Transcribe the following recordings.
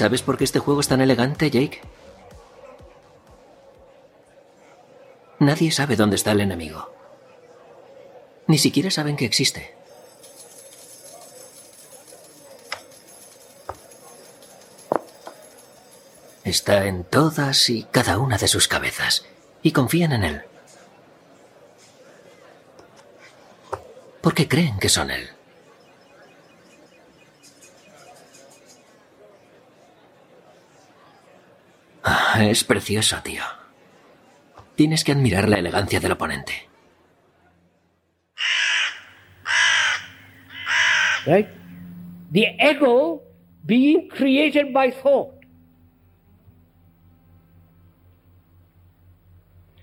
¿Sabes por qué este juego es tan elegante, Jake? Nadie sabe dónde está el enemigo. Ni siquiera saben que existe. Está en todas y cada una de sus cabezas y confían en él. Porque creen que son él. Es precioso, tío. Tienes que admirar la elegancia del oponente. Right? The ego being created by thought.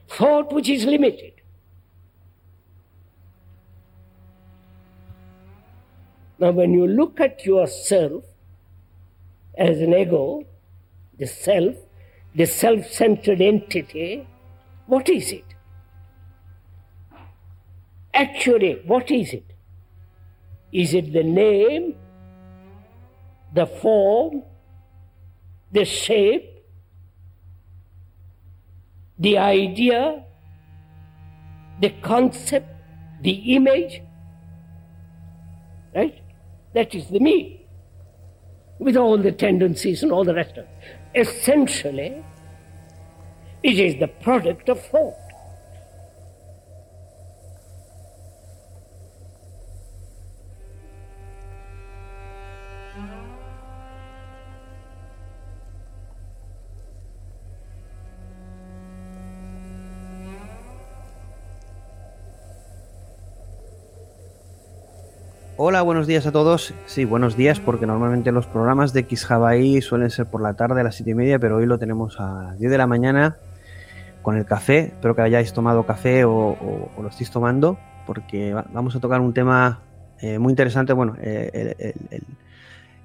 Thought which is limited. Now, when you look at yourself as an ego, the self, the self centered entity, what is it? Actually, what is it? Is it the name, the form, the shape, the idea, the concept, the image? Right? That is the me, with all the tendencies and all the rest of it. Essentially, it is the product of thought. Hola, buenos días a todos. Sí, buenos días, porque normalmente los programas de XJavaI suelen ser por la tarde a las 7 y media, pero hoy lo tenemos a las 10 de la mañana con el café. Espero que hayáis tomado café o, lo estéis tomando, porque vamos a tocar un tema eh, muy interesante. Bueno, eh,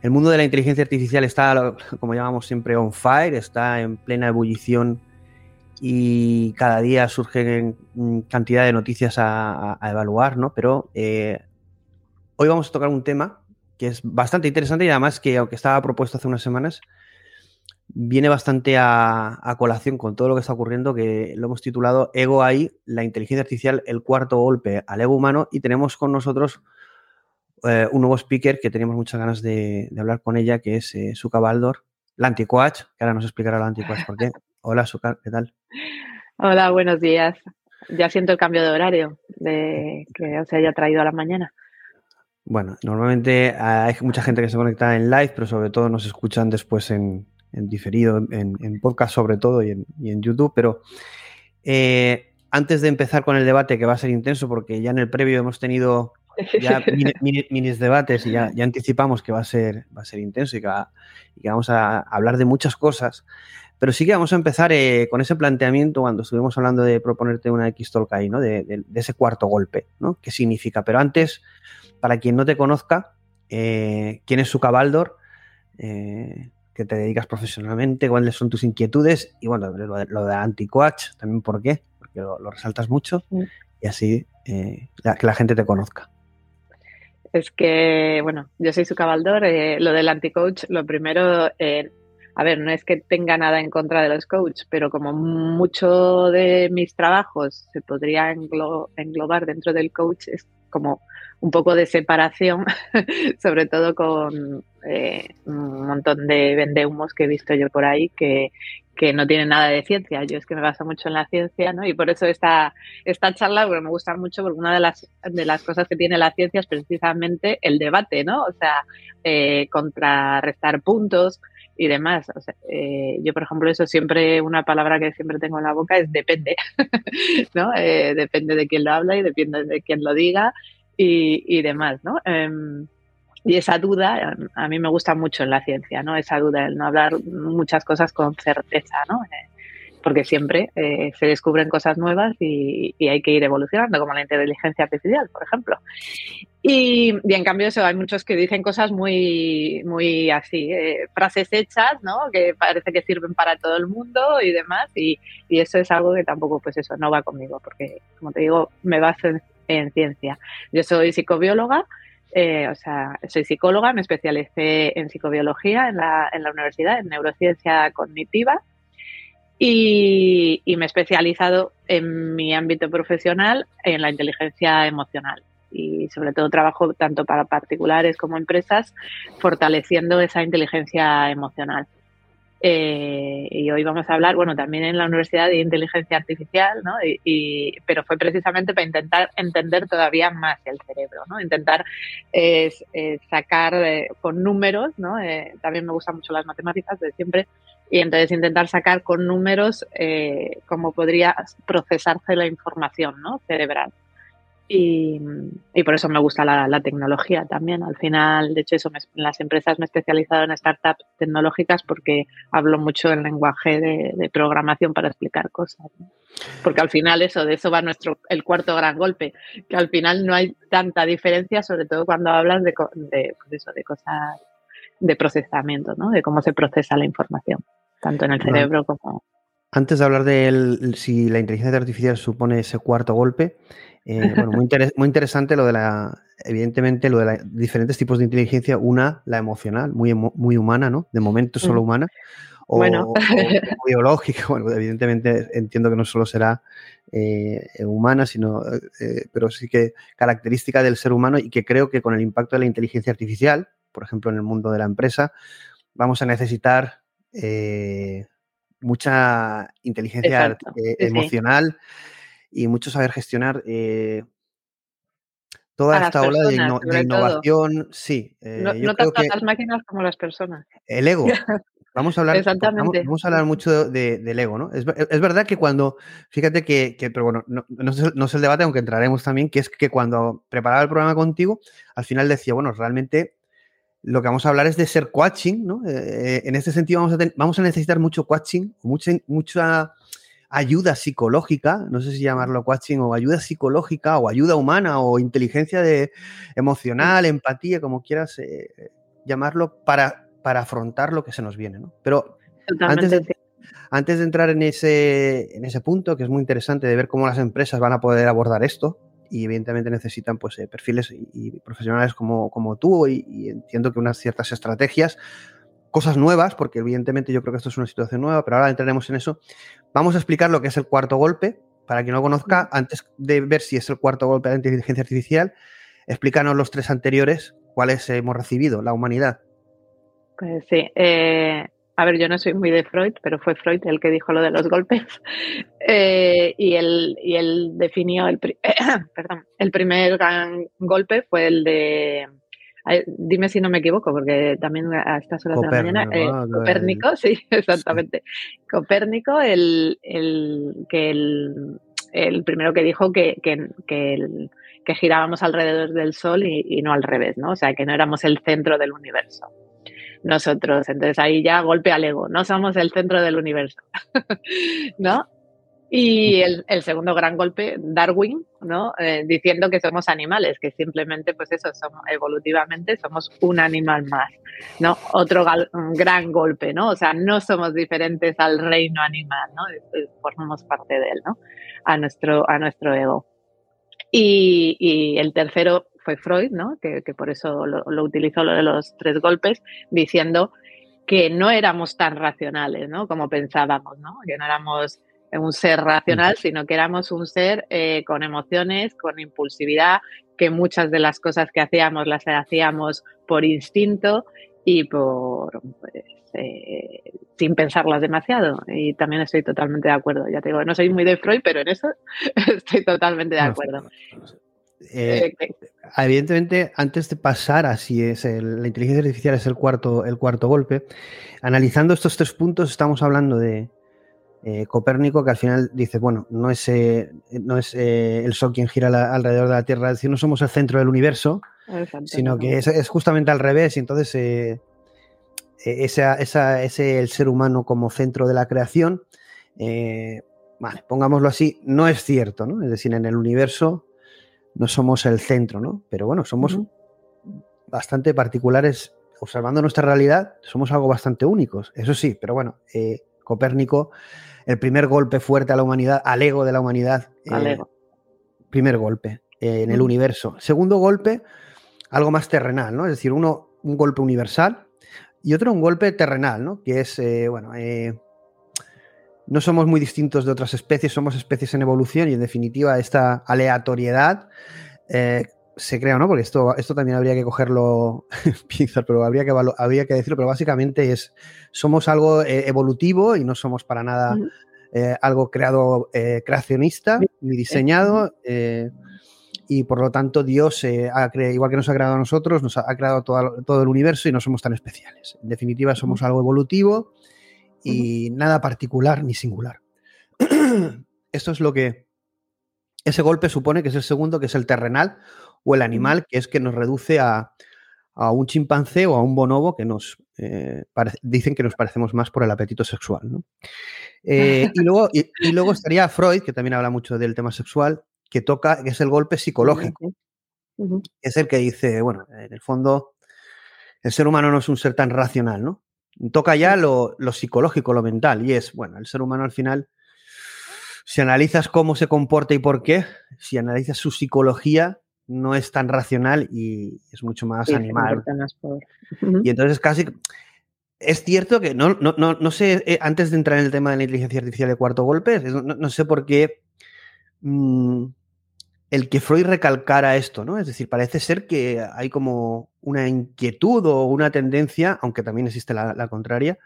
el, mundo de la inteligencia artificial está, como llamamos siempre, on fire, está en plena ebullición y cada día surgen cantidad de noticias a, evaluar, ¿no? Pero eh, Hoy vamos a tocar un tema que es bastante interesante y además que, aunque estaba propuesto hace unas semanas, viene bastante a, colación con todo lo que está ocurriendo, que lo hemos titulado Ego AI, la inteligencia artificial, el cuarto golpe al ego humano, y tenemos con nosotros eh, un nuevo speaker que teníamos muchas ganas de, hablar con ella, que es eh, Suka Baldor, la anticoach, que ahora nos explicará la anticoach por qué. Hola, Suka, ¿qué tal? Hola, buenos días. Ya siento el cambio de horario de que os haya traído a la mañana. Bueno, normalmente hay mucha gente que se conecta en live, pero sobre todo nos escuchan después en, diferido, en, podcast sobre todo y en, YouTube. Pero eh, antes de empezar con el debate, que va a ser intenso, porque ya en el previo hemos tenido ya minis debates y ya, anticipamos que va a ser, va a ser intenso y que, vamos a hablar de muchas cosas. Pero sí que vamos a empezar eh, con ese planteamiento cuando estuvimos hablando de proponerte una X-Talk ahí, ¿no? De, de, ese cuarto golpe, ¿no? ¿Qué significa? Pero antes para quien no te conozca, eh, quién es su cabaldor, eh, que te dedicas profesionalmente, cuáles son tus inquietudes y bueno, lo de, lo de anti-coach, también por qué, porque lo, resaltas mucho y así eh, que la gente te conozca. Es que, bueno, yo soy su cabaldor, lo del anti-coach, lo primero, a ver, no es que tenga nada en contra de los coaches, pero como mucho de mis trabajos se podría englobar dentro del coach, es como un poco de separación, sobre todo con eh, un montón de vendehumos que he visto yo por ahí que, que, no tienen nada de ciencia. Yo es que me baso mucho en la ciencia, ¿no? Y por eso esta, esta charla me gusta mucho, porque una de las, de las cosas que tiene la ciencia es precisamente el debate, ¿no? O sea, eh, contrarrestar puntos, y demás. Eh, yo, por ejemplo, eso siempre, una palabra que siempre tengo en la boca es depende, ¿no? Eh, depende de quién lo habla y depende de quién lo diga y, y demás, ¿no? Em, y esa duda, a mí me gusta mucho en la ciencia, ¿no? Esa duda, el no hablar muchas cosas con certeza, ¿no? Porque siempre eh, se descubren cosas nuevas y, hay que ir evolucionando, como la inteligencia artificial, por ejemplo. Y, en cambio eso, hay muchos que dicen cosas muy, muy así, eh, frases hechas, ¿no? Que parece que sirven para todo el mundo y demás, y, eso es algo que tampoco, pues eso, no va conmigo, porque, como te digo, me baso en, ciencia. Yo soy psicobióloga, eh, o sea, soy psicóloga, me especialicé en psicobiología en la, en la universidad, en neurociencia cognitiva, y, me he especializado en mi ámbito profesional en la inteligencia emocional y sobre todo trabajo tanto para particulares como empresas fortaleciendo esa inteligencia emocional. Eh, y hoy vamos a hablar, bueno, también en la Universidad de Inteligencia Artificial, ¿no? Y, pero fue precisamente para intentar entender todavía más el cerebro, ¿no? Intentar sacar eh, con números, ¿no? Eh, también me gustan mucho las matemáticas de siempre, y entonces intentar sacar con números cómo podría procesarse la información, ¿no? Cerebral. Y, por eso me gusta la, tecnología también. Al final, de hecho, eso en las empresas me he especializado en startups tecnológicas porque hablo mucho el lenguaje de, programación para explicar cosas. Porque al final eso, de eso va nuestro el cuarto gran golpe, que al final no hay tanta diferencia, sobre todo cuando hablas de, de, pues eso, de cosas de procesamiento, ¿no? de cómo se procesa la información, tanto en el cerebro como... Antes de hablar de si la inteligencia artificial supone ese cuarto golpe, eh, bueno, muy, muy, interesante lo de la, evidentemente, lo de los diferentes tipos de inteligencia. Una, la emocional, muy, muy humana, ¿no? De momento solo mm. humana. O, bueno. biológica. Bueno, evidentemente entiendo que no solo será eh, humana, sino, eh, pero sí que característica del ser humano y que creo que con el impacto de la inteligencia artificial, por ejemplo, en el mundo de la empresa, vamos a necesitar mucha inteligencia emocional y mucho saber gestionar eh, toda esta ola de, innovación. Sí, eh, no, yo tanto las máquinas como las personas. El ego. Vamos a hablar, vamos, a hablar mucho del ego, ¿no? Es, verdad que cuando, fíjate que, pero bueno, no, no, es, el debate, aunque entraremos también, que es que cuando preparaba el programa contigo, al final decía, bueno, realmente lo que vamos a hablar es de ser coaching, ¿no? Eh, en este sentido vamos a, vamos a necesitar mucho coaching, mucha, mucha ayuda psicológica, no sé si llamarlo coaching o ayuda psicológica o ayuda humana o inteligencia de, emocional, empatía, como quieras eh, llamarlo, para, para afrontar lo que se nos viene. ¿no? Pero antes de, antes de, entrar en ese, en ese punto, que es muy interesante de ver cómo las empresas van a poder abordar esto, y evidentemente necesitan pues, eh, perfiles y, profesionales como, como tú y, y, entiendo que unas ciertas estrategias cosas nuevas, porque evidentemente yo creo que esto es una situación nueva, pero ahora entraremos en eso. Vamos a explicar lo que es el cuarto golpe, para quien no conozca, antes de ver si es el cuarto golpe de la inteligencia artificial, explícanos los tres anteriores, cuáles hemos recibido, la humanidad. Pues sí, eh, a ver, yo no soy muy de Freud, pero fue Freud el que dijo lo de los golpes. Eh, y, él, y él definió el, perdón, el primer gran golpe fue el de dime si no me equivoco, porque también a estas horas de la mañana, eh, Copérnico, sí, exactamente. Copérnico, el, el, que el, el primero que dijo que, que, que, girábamos alrededor del Sol y, no al revés, ¿no? O sea, que no éramos el centro del universo. Nosotros, entonces ahí ya golpe al ego, no somos el centro del universo, ¿no? Y el, segundo gran golpe, Darwin, ¿no? Eh, diciendo que somos animales, que simplemente, pues eso, somos, evolutivamente somos un animal más, ¿no? Otro gran golpe, ¿no? O sea, no somos diferentes al reino animal, ¿no? Formamos parte de él, ¿no? A nuestro, a nuestro ego. Y, el tercero fue Freud, ¿no? Que, por eso lo, lo utilizó lo de los tres golpes, diciendo que no éramos tan racionales, ¿no? Como pensábamos, ¿no? Que no éramos un ser racional, sino que éramos un ser eh, con emociones, con impulsividad, que muchas de las cosas que hacíamos las hacíamos por instinto y por eh, sin pensarlas demasiado. Y también estoy totalmente de acuerdo. Ya te digo, no soy muy de Freud, pero en eso estoy totalmente de acuerdo. eh, evidentemente, antes de pasar a si es la inteligencia artificial es el cuarto, el cuarto golpe, analizando estos tres puntos, estamos hablando de eh, Copérnico, que al final dice, bueno, no es, eh, no es el Sol quien gira alrededor de la Tierra, es decir, no somos el centro del universo, sino que es, justamente al revés, y entonces e, esa, ese el ser humano como centro de la creación, vale, pongámoslo así, no es cierto, ¿no? Es decir, en el universo no somos el centro, ¿no? Pero bueno, somos bastante particulares. Observando nuestra realidad, somos algo bastante únicos. Eso sí, pero bueno, eh, Copérnico, el primer golpe fuerte a la humanidad, al ego de la humanidad. Eh, primer golpe eh, en el universo. Segundo golpe, algo más terrenal, ¿no? Es decir, uno, un golpe universal y otro un golpe terrenal, ¿no? Que es, bueno, no somos muy distintos de otras especies, somos especies en evolución y en definitiva esta aleatoriedad eh, se crea, ¿no? Porque esto, esto también habría que cogerlo pinzas, pero habría que, habría que decirlo, pero básicamente es, somos algo eh, evolutivo y no somos para nada eh, algo creado creacionista ni diseñado. Y por lo tanto Dios, ha igual que nos ha creado a nosotros, nos ha, creado todo, todo, el universo y no somos tan especiales. En definitiva, somos algo evolutivo y nada particular ni singular. Esto es lo que ese golpe supone que es el segundo, que es el terrenal o el animal, que es que nos reduce a, un chimpancé o a un bonobo que nos eh, dicen que nos parecemos más por el apetito sexual. Eh, y, luego, y, luego estaría Freud, que también habla mucho del tema sexual, que toca, que es el golpe psicológico. Es el que dice, bueno, en el fondo, el ser humano no es un ser tan racional, ¿no? Toca ya lo, psicológico, lo mental, y es, bueno, el ser humano al final, si analizas cómo se comporta y por qué, si analizas su psicología, no es tan racional y es mucho más animal. Y entonces casi... Es cierto que no, no, no, sé, eh, antes de entrar en el tema de la inteligencia artificial de cuarto golpe, no, sé por qué mm, el que Freud recalcara esto, ¿no? Es decir, parece ser que hay como una inquietud o una tendencia, aunque también existe la, contraria,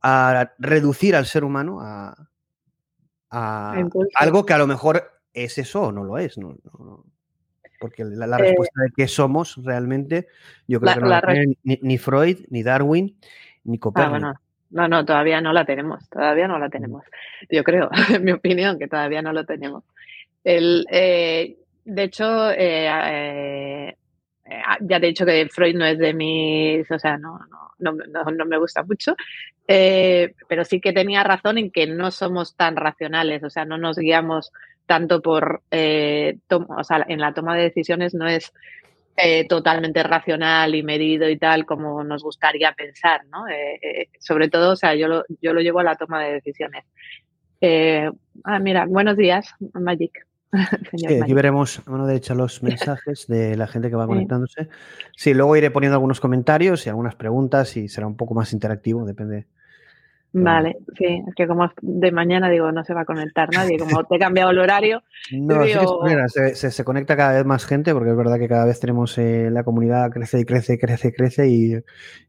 a reducir al ser humano a, algo que a lo mejor es eso o no lo es. porque la, eh, respuesta de qué somos realmente, yo creo que no la, tiene ni, Freud, ni Darwin, ni ah, Copérnico. No, no, todavía no la tenemos, todavía no la tenemos. Yo creo, en mi opinión, que todavía no lo tenemos. El, eh, de hecho, eh, eh, ya te he dicho que Freud no es de mis, o sea, no, no, no, me gusta mucho, pero sí que tenía razón en que no somos tan racionales, o sea, no nos guiamos tanto por, o sea, en la toma de decisiones no es totalmente racional y medido y tal como nos gustaría pensar, ¿no? sobre todo, o sea, yo lo, yo lo llevo a la toma de decisiones. ah, mira, buenos días, Magic. aquí veremos a mano derecha los mensajes de la gente que va conectándose. Sí, luego iré poniendo algunos comentarios y algunas preguntas y será un poco más interactivo, depende. Vale, sí, es que como de mañana digo, no se va a conectar nadie, como te he cambiado el horario. No, se, se, conecta cada vez más gente porque es verdad que cada vez tenemos eh, la comunidad crece y crece, crece, crece y,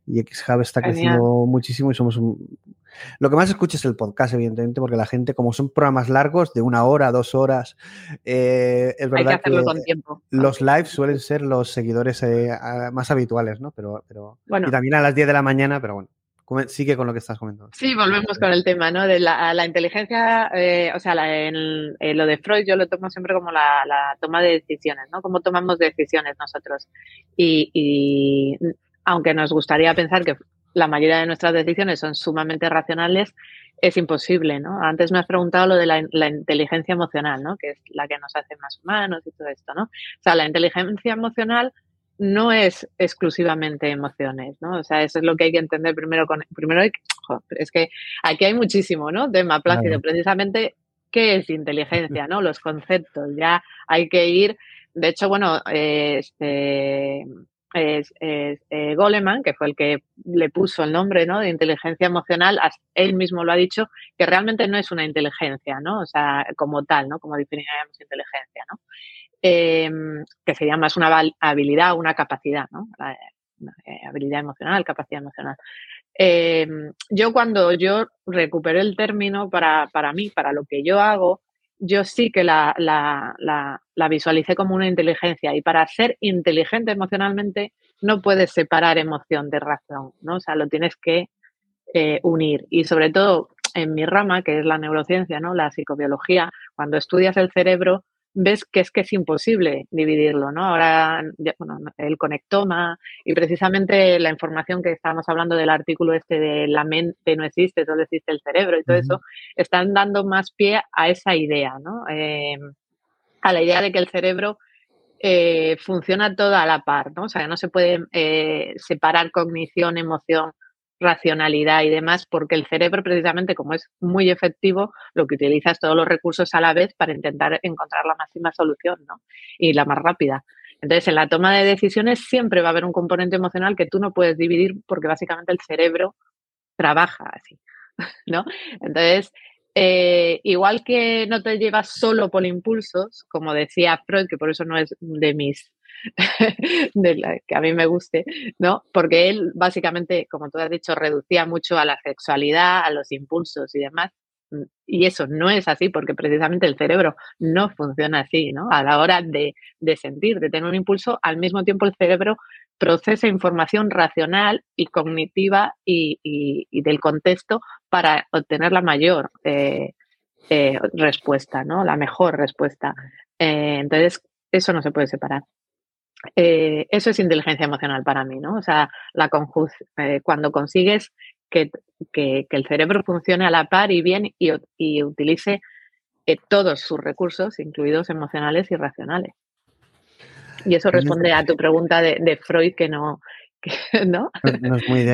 y XHub está creciendo muchísimo y somos un, lo que más escucho es el podcast, evidentemente, porque la gente, como son programas largos, de una hora, dos horas, eh, es verdad que, los lives suelen ser los seguidores eh, más habituales, ¿no? Pero, pero y también a las 10 de la mañana, pero bueno. Sigue con lo que estás comentando. Sí, volvemos con el tema, ¿no? De la, inteligencia, eh, o sea, lo de Freud yo lo tomo siempre como la, toma de decisiones, ¿no? Cómo tomamos decisiones nosotros. y aunque nos gustaría pensar que la mayoría de nuestras decisiones son sumamente racionales, es imposible, ¿no? Antes me has preguntado lo de la, inteligencia emocional, ¿no? Que es la que nos hace más humanos y todo esto, ¿no? O sea, la inteligencia emocional no es exclusivamente emociones, ¿no? O sea, eso es lo que hay que entender primero con primero es que aquí hay muchísimo, ¿no? Tema plácido, precisamente qué es inteligencia, ¿no? Los conceptos, ya hay que ir de hecho, bueno, este, es, eh, Goleman, que fue el que le puso el nombre ¿no? de inteligencia emocional, él mismo lo ha dicho, que realmente no es una inteligencia, ¿no? O sea, como tal, ¿no? Como definiríamos inteligencia, ¿no? Em, que sería más una habilidad, una capacidad, ¿no? Eh, habilidad emocional, capacidad emocional. Em, yo cuando yo recupero el término para, para mí, para lo que yo hago, yo sí que la, la, la, visualicé como una inteligencia y para ser inteligente emocionalmente no puedes separar emoción de razón, ¿no? O sea, lo tienes que eh, unir y sobre todo en mi rama, que es la neurociencia, ¿no? La psicobiología, cuando estudias el cerebro, ves que es que es imposible dividirlo, ¿no? Ahora, bueno, el conectoma y precisamente la información que estábamos hablando del artículo este de la mente no existe, solo existe el cerebro y todo eso, están dando más pie a esa idea, ¿no? Em, a la idea de que el cerebro eh, funciona todo a la par, ¿no? O sea, que no se puede eh, separar cognición, emoción, racionalidad y demás, porque el cerebro precisamente como es muy efectivo, lo que utiliza es todos los recursos a la vez para intentar encontrar la máxima solución ¿no? y la más rápida. Entonces, en la toma de decisiones siempre va a haber un componente emocional que tú no puedes dividir porque básicamente el cerebro trabaja así, ¿no? Entonces, eh, igual que no te llevas solo por impulsos, como decía Freud, que por eso no es de mis de la que a mí me guste, ¿no? Porque él básicamente, como tú has dicho, reducía mucho a la sexualidad, a los impulsos y demás. Mm, y eso no es así porque precisamente el cerebro no funciona así, ¿no? A la hora de, sentir, de tener un impulso, al mismo tiempo el cerebro procesa información racional y cognitiva y, del contexto para obtener la mayor eh, eh, respuesta, ¿no? La mejor respuesta. Eh, entonces, eso no se puede separar. Eh, eso es inteligencia emocional para mí, ¿no? O sea, la eh, cuando consigues que, el cerebro funcione a la par y bien y, utilice eh, todos sus recursos, incluidos emocionales y racionales. Y eso responde a tu pregunta de, Freud que no, ¿no?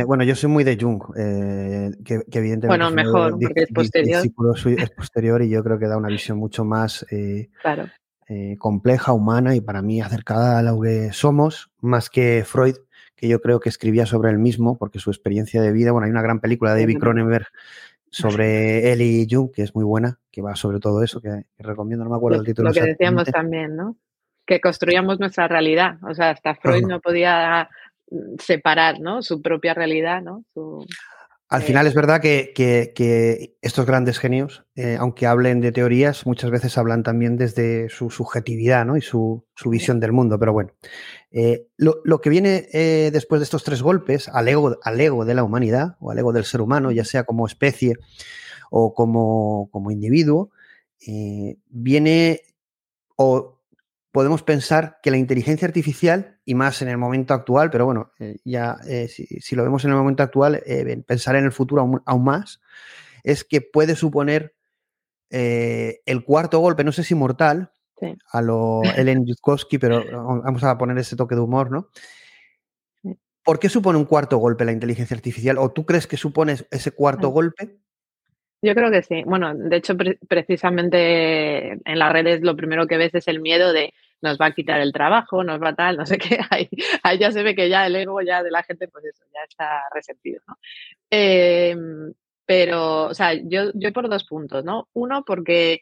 bueno, yo soy muy de Jung, que, evidentemente bueno, mejor, porque es posterior. es posterior y yo creo que da una visión mucho más claro. Eh, compleja, humana y para mí acercada a lo que somos, más que Freud, que yo creo que escribía sobre él mismo, porque su experiencia de vida, bueno, hay una gran película de David Cronenberg sobre él y Jung, que es muy buena, que va sobre todo eso, que, recomiendo, no me acuerdo el título. Lo que decíamos también, ¿no? Que construíamos nuestra realidad, o sea, hasta Freud no podía separar, ¿no? Su propia realidad, ¿no? Al final es verdad que, estos grandes genios, eh, aunque hablen de teorías, muchas veces hablan también desde su subjetividad ¿no? y su, visión del mundo. Pero bueno, eh, lo, que viene eh, después de estos tres golpes al ego, al ego de la humanidad o al ego del ser humano, ya sea como especie o como, como individuo, viene o podemos pensar que la inteligencia artificial, y más en el momento actual, pero bueno, eh, ya eh, si, lo vemos en el momento actual, eh, pensar en el futuro aún, más, es que puede suponer el cuarto golpe, no sé si mortal, a lo Ellen Yudkowsky, pero vamos a poner ese toque de humor, ¿no? ¿Por qué supone un cuarto golpe la inteligencia artificial? ¿O tú crees que supone ese cuarto golpe? Yo creo que sí. Bueno, de hecho, precisamente en las redes lo primero que ves es el miedo de nos va a quitar el trabajo, nos va tal, no sé qué. Ahí, ahí ya se ve que ya el ego ya de la gente, pues eso, ya está resentido, ¿no? Em, pero, o sea, yo, yo por dos puntos, ¿no? Uno, porque,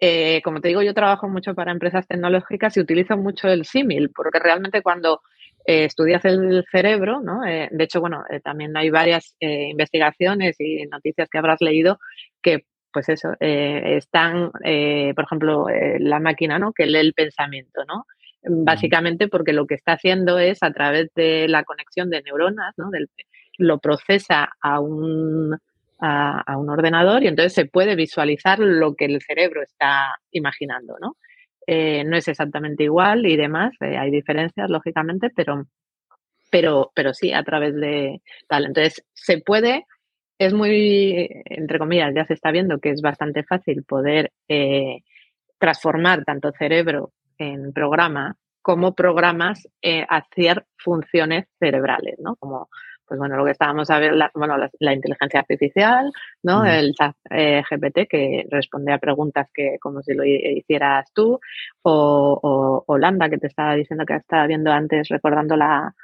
eh, como te digo, yo trabajo mucho para empresas tecnológicas y utilizo mucho el símil, porque realmente cuando eh, estudias el cerebro, ¿no? Eh, de hecho, bueno, también hay varias investigaciones y noticias que habrás leído que pues eso, eh, están, eh, por ejemplo, eh, la máquina, ¿no? Que lee el pensamiento, ¿no? Básicamente porque lo que está haciendo es a través de la conexión de neuronas, ¿no? lo procesa a un, a, un ordenador y entonces se puede visualizar lo que el cerebro está imaginando, ¿no? No es exactamente igual y demás, hay diferencias, lógicamente, pero, pero, pero sí, a través de tal. Entonces, se puede es muy, entre comillas, ya se está viendo que es bastante fácil poder eh, transformar tanto cerebro en programa como programas eh, hacer funciones cerebrales, ¿no? Como, pues bueno, lo que estábamos a ver, la, bueno, la, inteligencia artificial, ¿no? El chat eh, GPT que responde a preguntas que como si lo hicieras tú, o, o, que te estaba diciendo que estaba viendo antes, recordando la,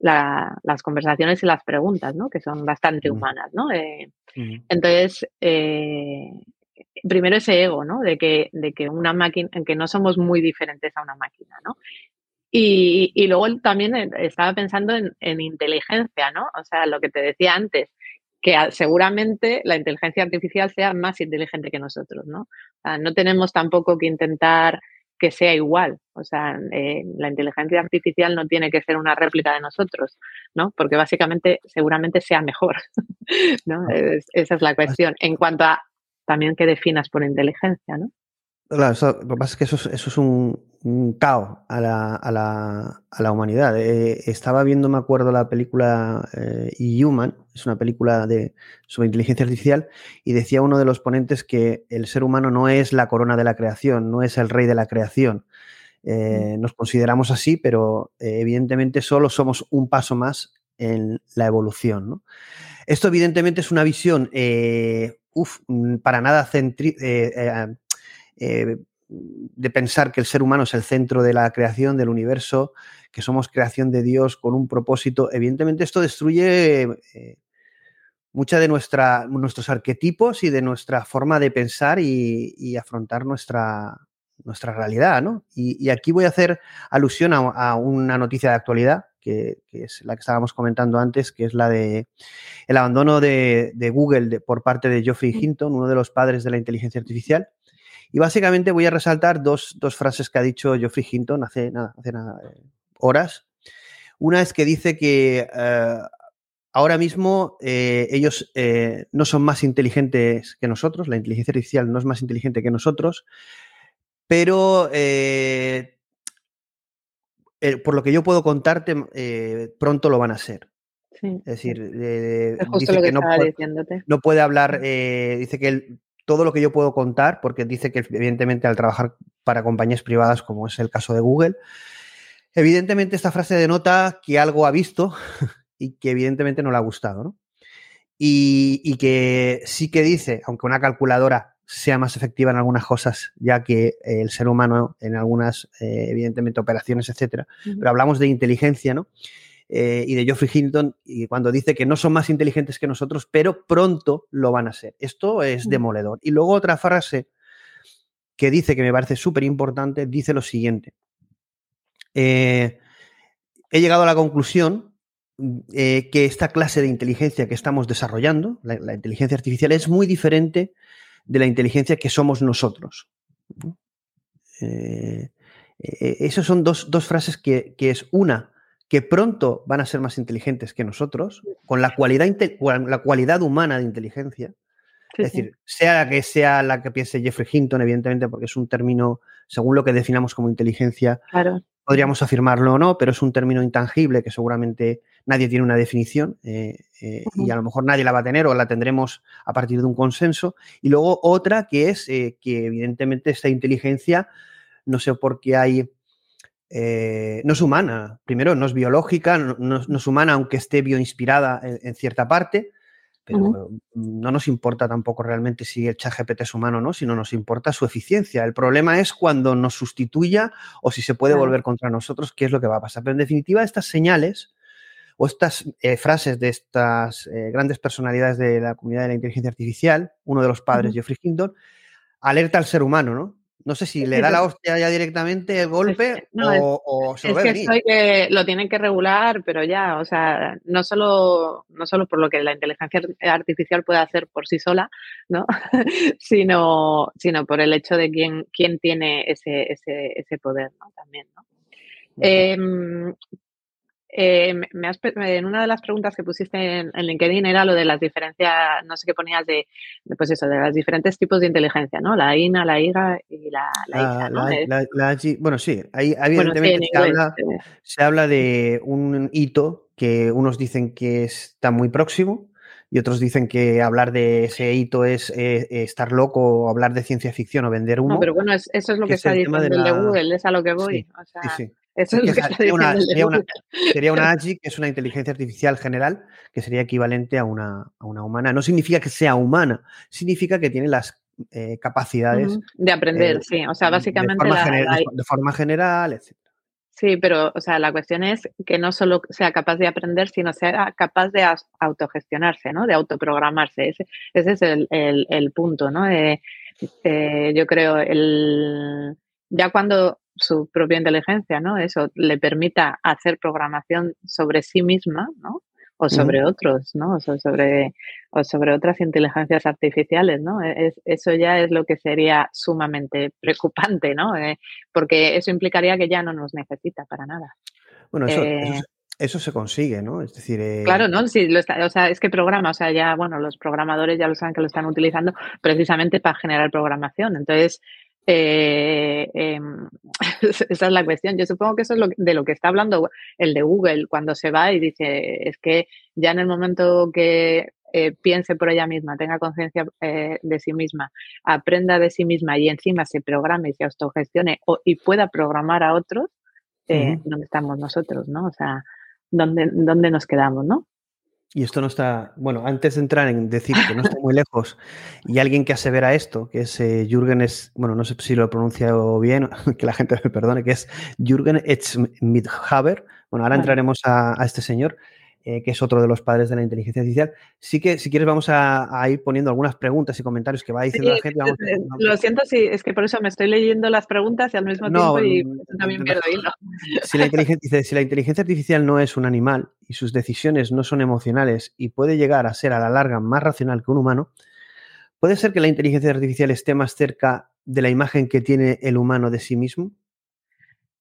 las conversaciones y las preguntas, ¿no? Que son bastante humanas, ¿no? Eh, entonces, eh, primero ese ego, ¿no? De que, de que una máquina, que no somos muy diferentes a una máquina, ¿no? Y, y luego también estaba pensando en, en, inteligencia, ¿no? O sea, lo que te decía antes, que seguramente la inteligencia artificial sea más inteligente que nosotros, ¿no? no tenemos tampoco que intentar que sea igual. O sea, eh, la inteligencia artificial no tiene que ser una réplica de nosotros, ¿no? Porque básicamente seguramente sea mejor, ¿no? esa es la cuestión. En cuanto a también qué definas por inteligencia, ¿no? Claro, lo que pasa es que eso, es un, un caos a la, a la, a la humanidad. Eh, estaba viendo, me acuerdo, la película eh, Human, es una película de, sobre inteligencia artificial, y decía uno de los ponentes que el ser humano no es la corona de la creación, no es el rey de la creación. Eh, nos consideramos así, pero evidentemente solo somos un paso más en la evolución. Esto evidentemente es una visión para nada centri eh, de pensar que el ser humano es el centro de la creación del universo, que somos creación de Dios con un propósito. Evidentemente esto destruye eh, mucha de nuestra, nuestros arquetipos y de nuestra forma de pensar y, afrontar nuestra, nuestra realidad. Y, aquí voy a hacer alusión a, una noticia de actualidad, que, es la que estábamos comentando antes, que es la de el abandono de, Google por parte de Geoffrey Hinton, uno de los padres de la inteligencia artificial. Y básicamente voy a resaltar dos, frases que ha dicho Geoffrey Hinton hace, nada, hace eh, horas. Una es que dice que eh, ahora mismo eh, ellos no son más inteligentes que nosotros, la inteligencia artificial no es más inteligente que nosotros, pero por lo que yo puedo contarte, pronto lo van a ser. Es decir, dice que no puede, no puede, hablar, dice que él todo lo que yo puedo contar, porque dice que evidentemente al trabajar para compañías privadas, como es el caso de Google, evidentemente esta frase denota que algo ha visto y que evidentemente no le ha gustado, ¿no? Y, que sí que dice, aunque una calculadora sea más efectiva en algunas cosas, ya que el ser humano en algunas, eh, evidentemente, operaciones, etcétera, pero hablamos de inteligencia, ¿no? Eh, y de Geoffrey Hinton, y cuando dice que no son más inteligentes que nosotros, pero pronto lo van a ser. Esto es mm. demoledor. Y luego otra frase que dice, que me parece súper importante, dice lo siguiente. Eh, he llegado a la conclusión eh, que esta clase de inteligencia que estamos desarrollando, la, inteligencia artificial, es muy diferente de la inteligencia que somos nosotros. esas son dos, frases que, que, es una que pronto van a ser más inteligentes que nosotros, con la cualidad, la cualidad humana de inteligencia. es decir, sea la que sea la que piense Jeffrey Hinton, evidentemente, porque es un término, según lo que definamos como inteligencia, podríamos afirmarlo o no, pero es un término intangible que seguramente nadie tiene una definición eh, eh, y a lo mejor nadie la va a tener o la tendremos a partir de un consenso. Y luego otra que es eh, que evidentemente esta inteligencia, no sé por qué hay eh, no es humana. Primero, no es biológica, no, es humana, aunque esté bioinspirada en, en cierta parte, pero no nos importa tampoco realmente si el chat GPT es humano o no, sino nos importa su eficiencia. El problema es cuando nos sustituya o si se puede volver contra nosotros, qué es lo que va a pasar. Pero en definitiva, estas señales o estas eh, frases de estas eh, grandes personalidades de la comunidad de la inteligencia artificial, uno de los padres, Geoffrey Hinton, alerta al ser humano, ¿no? No sé si le da la hostia ya directamente el golpe o, se lo es que, que lo tienen que regular, pero ya, o sea, no solo, no solo por lo que la inteligencia artificial puede hacer por sí sola, ¿no? sino, sino por el hecho de quién, quién tiene ese, ese, ese poder, ¿no? También, ¿no? Eh, me has, en una de las preguntas que pusiste en, LinkedIn era lo de las diferencias, no sé qué ponías de, pues eso, de los diferentes tipos de inteligencia, ¿no? La INA, la IGA y la, la, ah, bueno, sí, ahí evidentemente se, habla, de un hito que unos dicen que está muy próximo y otros dicen que hablar de ese hito es eh, estar loco o hablar de ciencia ficción o vender humo. No, pero bueno, eso es lo que, está diciendo el de, Google, es a lo que voy. sí, sí. Sería, una, AGI, que es una inteligencia artificial general, que sería equivalente a una, humana. No significa que sea humana, significa que tiene las eh, capacidades. De aprender, eh, sí. O sea, básicamente. De forma, general, etc. Sí, pero, o sea, la cuestión es que no solo sea capaz de aprender, sino sea capaz de autogestionarse, ¿no? De autoprogramarse. Ese, ese es el, punto, ¿no? Eh, yo creo, el, ya cuando su propia inteligencia, ¿no? Eso le permita hacer programación sobre sí misma, ¿no? o sobre otros, ¿no? O sobre, o sobre otras inteligencias artificiales, ¿no? E, eso ya es lo que sería sumamente preocupante, ¿no? Eh, porque eso implicaría que ya no nos necesita para nada. Bueno, eso, eso, se consigue, ¿no? Es decir... Claro, ¿no? Sí, o sea, es que programa, o sea, ya, bueno, los programadores ya lo saben que lo están utilizando precisamente para generar programación. Entonces, eh, em, esa es la cuestión. Yo supongo que eso es de lo que está hablando el de Google cuando se va y dice, es que ya en el momento que eh, piense por ella misma, tenga conciencia eh, de sí misma, aprenda de sí misma y encima se programe y se autogestione y pueda programar a otros, ¿dónde estamos nosotros? ¿no? O sea, ¿dónde, ¿dónde nos quedamos? ¿no? Y esto no está, bueno, antes de entrar en decir que no está muy lejos, y alguien que asevera esto, que es eh, Jürgen, es, bueno, no sé si lo he pronunciado bien, que la gente me perdone, que es Jürgen Etzmidhaber. Bueno, ahora entraremos a, a, este señor. Eh, que es otro de los padres de la inteligencia artificial. Sí que, si quieres, vamos a, ir poniendo algunas preguntas y comentarios que va diciendo la gente. lo siento, sí, es que por eso me estoy leyendo las preguntas y al mismo tiempo y mm, también pierdo hilo. Si la, inteligencia, si la inteligencia artificial no es un animal y sus decisiones no son emocionales y puede llegar a ser a la larga más racional que un humano, ¿puede ser que la inteligencia artificial esté más cerca de la imagen que tiene el humano de sí mismo?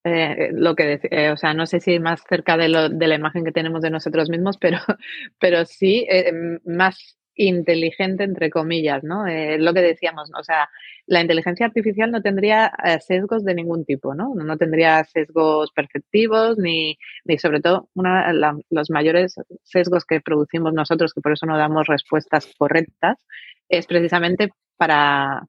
Eh, lo que eh, o sea, no sé si más cerca de, lo, de, la imagen que tenemos de nosotros mismos, pero, pero sí eh, más inteligente, entre comillas, ¿no? lo que decíamos, o sea, la inteligencia artificial no tendría sesgos de ningún tipo, ¿no? No tendría sesgos perceptivos ni, ni sobre todo, una, los mayores sesgos que producimos nosotros, que por eso no damos respuestas correctas, es precisamente para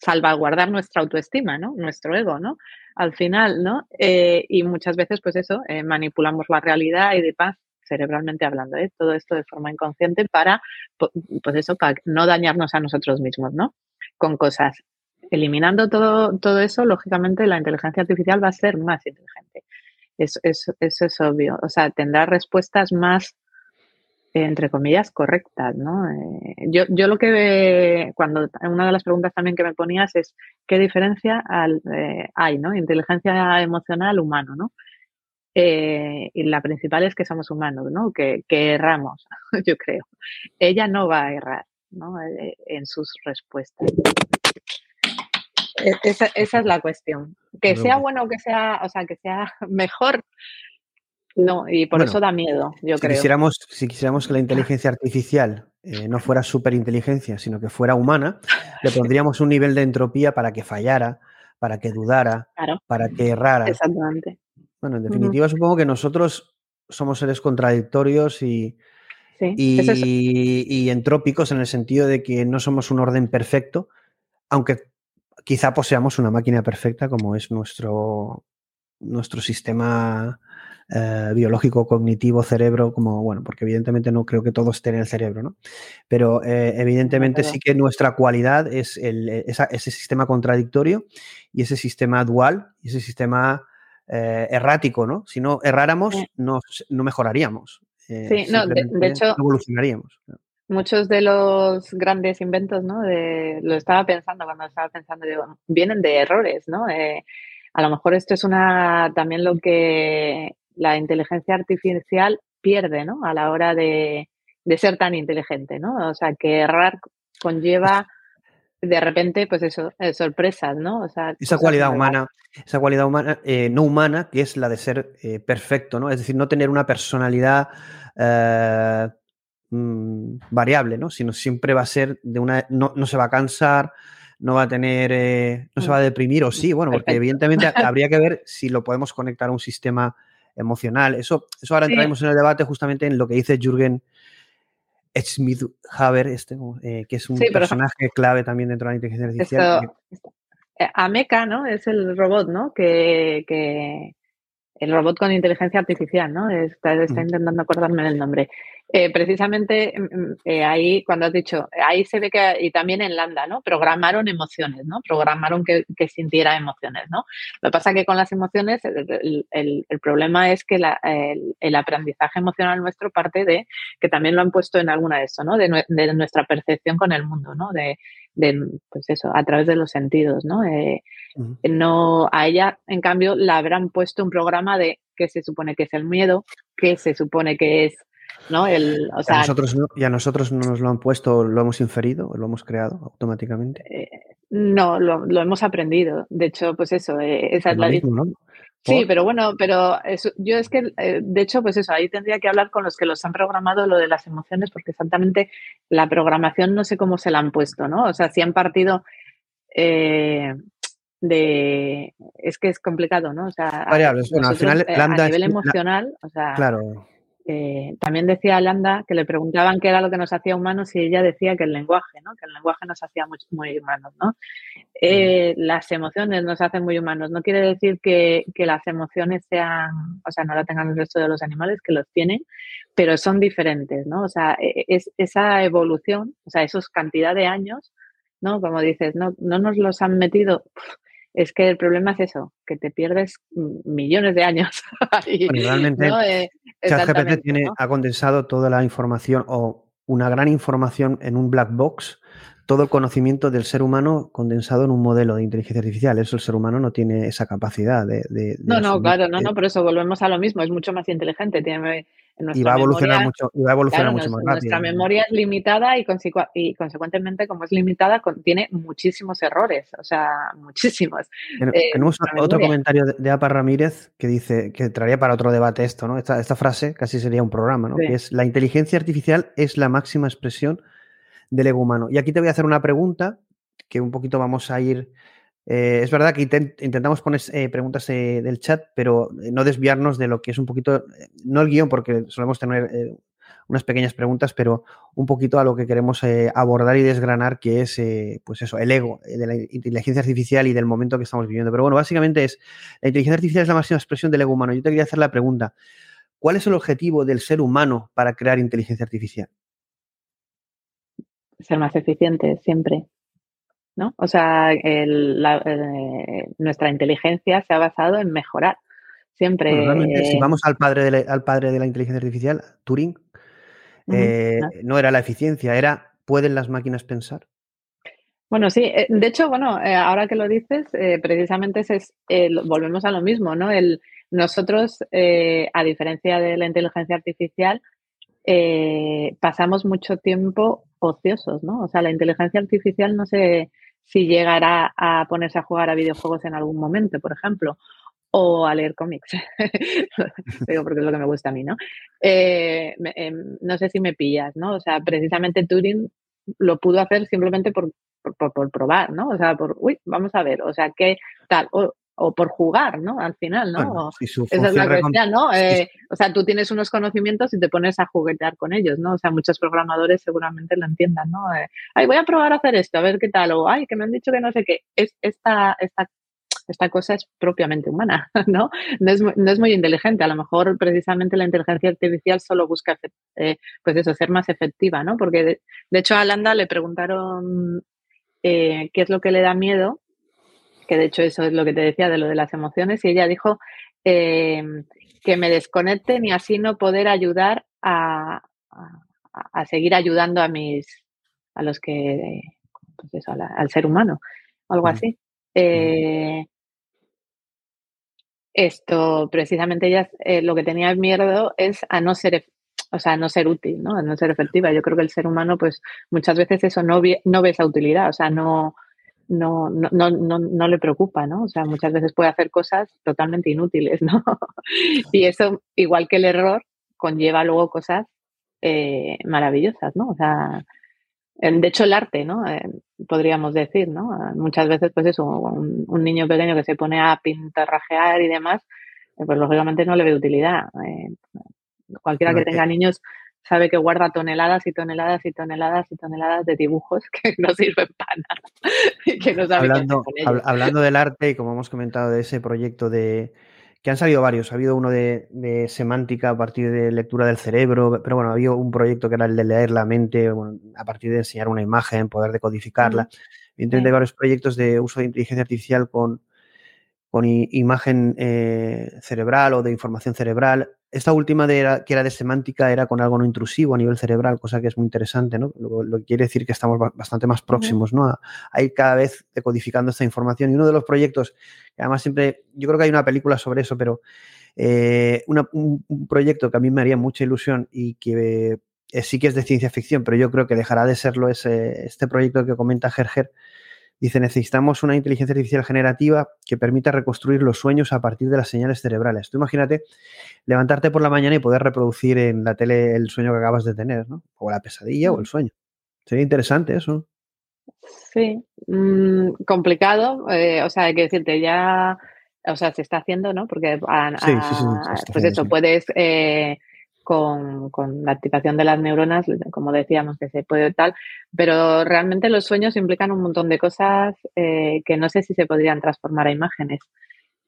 salvaguardar nuestra autoestima, ¿no? Nuestro ego, ¿no? al final, ¿no? Eh, y muchas veces, pues eso, eh, manipulamos la realidad y de paz cerebralmente hablando, ¿eh? todo esto de forma inconsciente para, pues eso, para no dañarnos a nosotros mismos, ¿no? Con cosas. Eliminando todo, todo eso, lógicamente la inteligencia artificial va a ser más inteligente. Eso, eso es obvio. O sea, tendrá respuestas más entre comillas, correctas, ¿no? Eh, yo, yo lo que cuando una de las preguntas también que me ponías es qué diferencia eh, hay, ¿no? Inteligencia emocional humano, ¿no? Eh, y la principal es que somos humanos, ¿no? Que, que erramos, yo creo. Ella no va a errar, ¿no? en sus respuestas. E, esa, esa, es la cuestión. Que sea bueno o que sea, o sea, que sea mejor, no, y por eso da miedo, yo si creo. Quisiéramos, si quisiéramos que la inteligencia artificial eh, no fuera superinteligencia, sino que fuera humana, le pondríamos un nivel de entropía para que fallara, para que dudara, para que errara. Exactamente. Bueno, en definitiva, supongo que nosotros somos seres contradictorios y, y, entrópicos en el sentido de que no somos un orden perfecto, aunque quizá poseamos una máquina perfecta como es nuestro, nuestro sistema eh, biológico, cognitivo, cerebro, como, bueno, porque evidentemente no creo que todos en el cerebro, ¿no? Pero eh, evidentemente sí que nuestra cualidad es e, ese sistema contradictorio y ese sistema dual y ese sistema eh, errático, ¿no? Si no erráramos, no, no mejoraríamos. sí, no, de, hecho, evolucionaríamos. Muchos de los grandes inventos, ¿no? De, lo estaba pensando cuando estaba pensando, vienen de errores, ¿no? a lo mejor esto es una también lo que la inteligencia artificial pierde, ¿no? A la hora de, ser tan inteligente, ¿no? O sea, que errar conlleva de repente, pues eso, eh, sorpresas, ¿no? O sea, esa cualidad humana, esa cualidad humana, eh, no humana, que es la de ser eh, perfecto, ¿no? Es decir, no tener una personalidad mm, variable, ¿no? Sino siempre va a ser de una, no, no se va a cansar, no va a tener, no se mm. va a deprimir, o sí, bueno, porque evidentemente habría que ver si lo podemos conectar a un sistema emocional. Eso, eso ahora entraremos en el debate justamente en lo que dice Jürgen Schmidhaber, este, eh, que es un personaje clave también dentro de la inteligencia artificial. Eh, Ameca, ¿no? Es el robot, ¿no? Que, que, el robot con inteligencia artificial, ¿no? Está, está intentando acordarme del nombre. Eh, precisamente mm, mm, eh, ahí, cuando has dicho, ahí se ve que, y también en Landa, ¿no? Programaron emociones, ¿no? Programaron que, que sintiera emociones, ¿no? Lo que pasa es que con las emociones el, el, el problema es que la, el, aprendizaje emocional nuestro parte de, que también lo han puesto en alguna de eso, ¿no? De, de nuestra percepción con el mundo, ¿no? De, de, pues eso, a través de los sentidos, ¿no? Eh, no a ella, en cambio, la habrán puesto un programa de qué se supone que es el miedo, qué se supone que es ¿no? El, o sea, ¿Y, a nosotros no, ¿Y a nosotros no nos lo han puesto, lo hemos inferido, lo hemos creado automáticamente? Eh, no, lo, lo, hemos aprendido. De hecho, pues eso, eh, esa es, la mismo, ¿no? Sí, pero bueno, pero eso, yo es que, eh, de hecho, pues eso, ahí tendría que hablar con los que los han programado lo de las emociones, porque exactamente la programación no sé cómo se la han puesto, ¿no? O sea, si han partido eh, de... Es que es complicado, ¿no? O sea, Variables. Bueno, al final, eh, a nivel emocional, o sea... Claro. Eh, también decía Landa que le preguntaban qué era lo que nos hacía humanos y ella decía que el lenguaje, ¿no? que el lenguaje nos hacía muy, muy humanos. ¿no? Eh, las emociones nos hacen muy humanos. No quiere decir que, que, las emociones sean, o sea, no la tengan el resto de los animales, que los tienen, pero son diferentes. ¿no? O sea, e, es, esa evolución, o sea, esos cantidad de años, ¿no? como dices, no, no nos los han metido. Es que el problema es eso, que te pierdes millones de años. y, bueno, realmente, ¿no? eh, ChatGPT tiene, ¿no? ha condensado toda la información o una gran información en un black box, todo el conocimiento del ser humano condensado en un modelo de inteligencia artificial. Eso el ser humano no tiene esa capacidad de... de, de no, no, claro, no, no, por eso volvemos a lo mismo, es mucho más inteligente, tiene y va a evolucionar memoria, mucho, y va a evolucionar claro, mucho más nuestra rápido. Nuestra memoria es limitada y, consecu y, consecuentemente, como es limitada, tiene muchísimos errores, o sea, muchísimos. Eh, tenemos otro memoria. comentario de, de, Apa Ramírez que dice que traería para otro debate esto, ¿no? Esta, esta frase casi sería un programa, ¿no? Sí. Que es la inteligencia artificial es la máxima expresión del ego humano. Y aquí te voy a hacer una pregunta que un poquito vamos a ir eh, es verdad que intent, intentamos poner eh, preguntas eh, del chat, pero no desviarnos de lo que es un poquito, no el guion, porque solemos tener eh, unas pequeñas preguntas, pero un poquito a lo que queremos eh, abordar y desgranar, que es, eh, pues eso, el ego de la inteligencia artificial y del momento que estamos viviendo. Pero bueno, básicamente es, la inteligencia artificial es la máxima expresión del ego humano. Yo te quería hacer la pregunta, ¿cuál es el objetivo del ser humano para crear inteligencia artificial? Ser más eficiente siempre. ¿No? O sea, el, la, eh, nuestra inteligencia se ha basado en mejorar. Siempre. Bueno, realmente, si vamos al padre, de la, al padre de la inteligencia artificial, Turing, uh -huh. eh, no era la eficiencia, era ¿pueden las máquinas pensar? Bueno, sí, eh, de hecho, bueno, eh, ahora que lo dices, eh, precisamente es, volvemos a lo mismo, ¿no? El, nosotros, a diferencia de la inteligencia artificial, pasamos mucho tiempo ociosos, ¿no? O sea, la inteligencia artificial no sé si llegará a ponerse a jugar a videojuegos en algún momento, por ejemplo, o a leer cómics. Digo, porque es lo que me gusta a mí, ¿no? Eh, eh, no sé si me pillas, ¿no? O sea, precisamente Turing lo pudo hacer simplemente por, por, por, por probar, ¿no? O sea, por, uy, vamos a ver, o sea, ¿qué tal? O, o por jugar, ¿no? Al final, ¿no? Bueno, si Esa es la cuestión, ¿no? Eh, o sea, tú tienes unos conocimientos y te pones a juguetear con ellos, ¿no? O sea, muchos programadores seguramente lo entiendan, ¿no? Eh, ay, voy a probar a hacer esto, a ver qué tal, o ay, que me han dicho que no sé qué. Es, esta, esta, esta cosa es propiamente humana, ¿no? No es, no es muy inteligente. A lo mejor precisamente la inteligencia artificial solo busca, eh, pues eso, ser más efectiva, ¿no? Porque de, de hecho a Landa le preguntaron eh, qué es lo que le da miedo que de hecho eso es lo que te decía de lo de las emociones, y ella dijo eh, que me desconecten y así no poder ayudar a, a, a seguir ayudando a mis, a los que, pues eso, la, al ser humano, algo así. Eh, esto, precisamente ella eh, lo que tenía miedo es a no ser, o sea, no ser útil, ¿no? A no ser efectiva. Yo creo que el ser humano, pues muchas veces eso no, no ve esa utilidad, o sea, no, no, no, no, no, no le preocupa, ¿no? O sea, muchas veces puede hacer cosas totalmente inútiles, ¿no? y eso, igual que el error, conlleva luego cosas eh, maravillosas, ¿no? O sea, de hecho el arte, ¿no? Eh, podríamos decir, ¿no? Muchas veces, pues eso, un, un, niño pequeño que se pone a pintarrajear y demás, eh, pues lógicamente no le ve utilidad. Eh, cualquiera que tenga niños sabe que guarda toneladas y toneladas y toneladas y toneladas de dibujos que no sirven para nada. Y que no sabe hablando, qué hablando del arte, y como hemos comentado de ese proyecto de que han salido varios, ha habido uno de, de, semántica a partir de lectura del cerebro, pero bueno, había un proyecto que era el de leer la mente, bueno, a partir de enseñar una imagen, poder decodificarla. Sí. varios proyectos de uso de inteligencia artificial con, con imagen eh, cerebral o de información cerebral. Esta última, de era, que era de semántica, era con algo no intrusivo a nivel cerebral, cosa que es muy interesante, ¿no? Lo, lo que quiere decir que estamos bastante más próximos, ¿no? A, a, ir cada vez decodificando esta información. Y uno de los proyectos, que además siempre, yo creo que hay una película sobre eso, pero Eh, un, proyecto que a mí me haría mucha ilusión y que eh, sí que es de ciencia ficción, pero yo creo que dejará de serlo es este proyecto que comenta Gerger. Dice, necesitamos una inteligencia artificial generativa que permita reconstruir los sueños a partir de las señales cerebrales. Tú imagínate levantarte por la mañana y poder reproducir en la tele el sueño que acabas de tener, ¿no? O la pesadilla o el mm. sueño. Sería interesante eso. Sí, mm, complicado. Eh, o sea, hay que decirte, ya, o sea, se está haciendo, ¿no? Porque, sí, sí, sí, pues eso, puedes eh, con, la activación de las neuronas, como decíamos, que se puede tal, pero realmente los sueños implican un montón de cosas eh, que no sé si se podrían transformar a imágenes.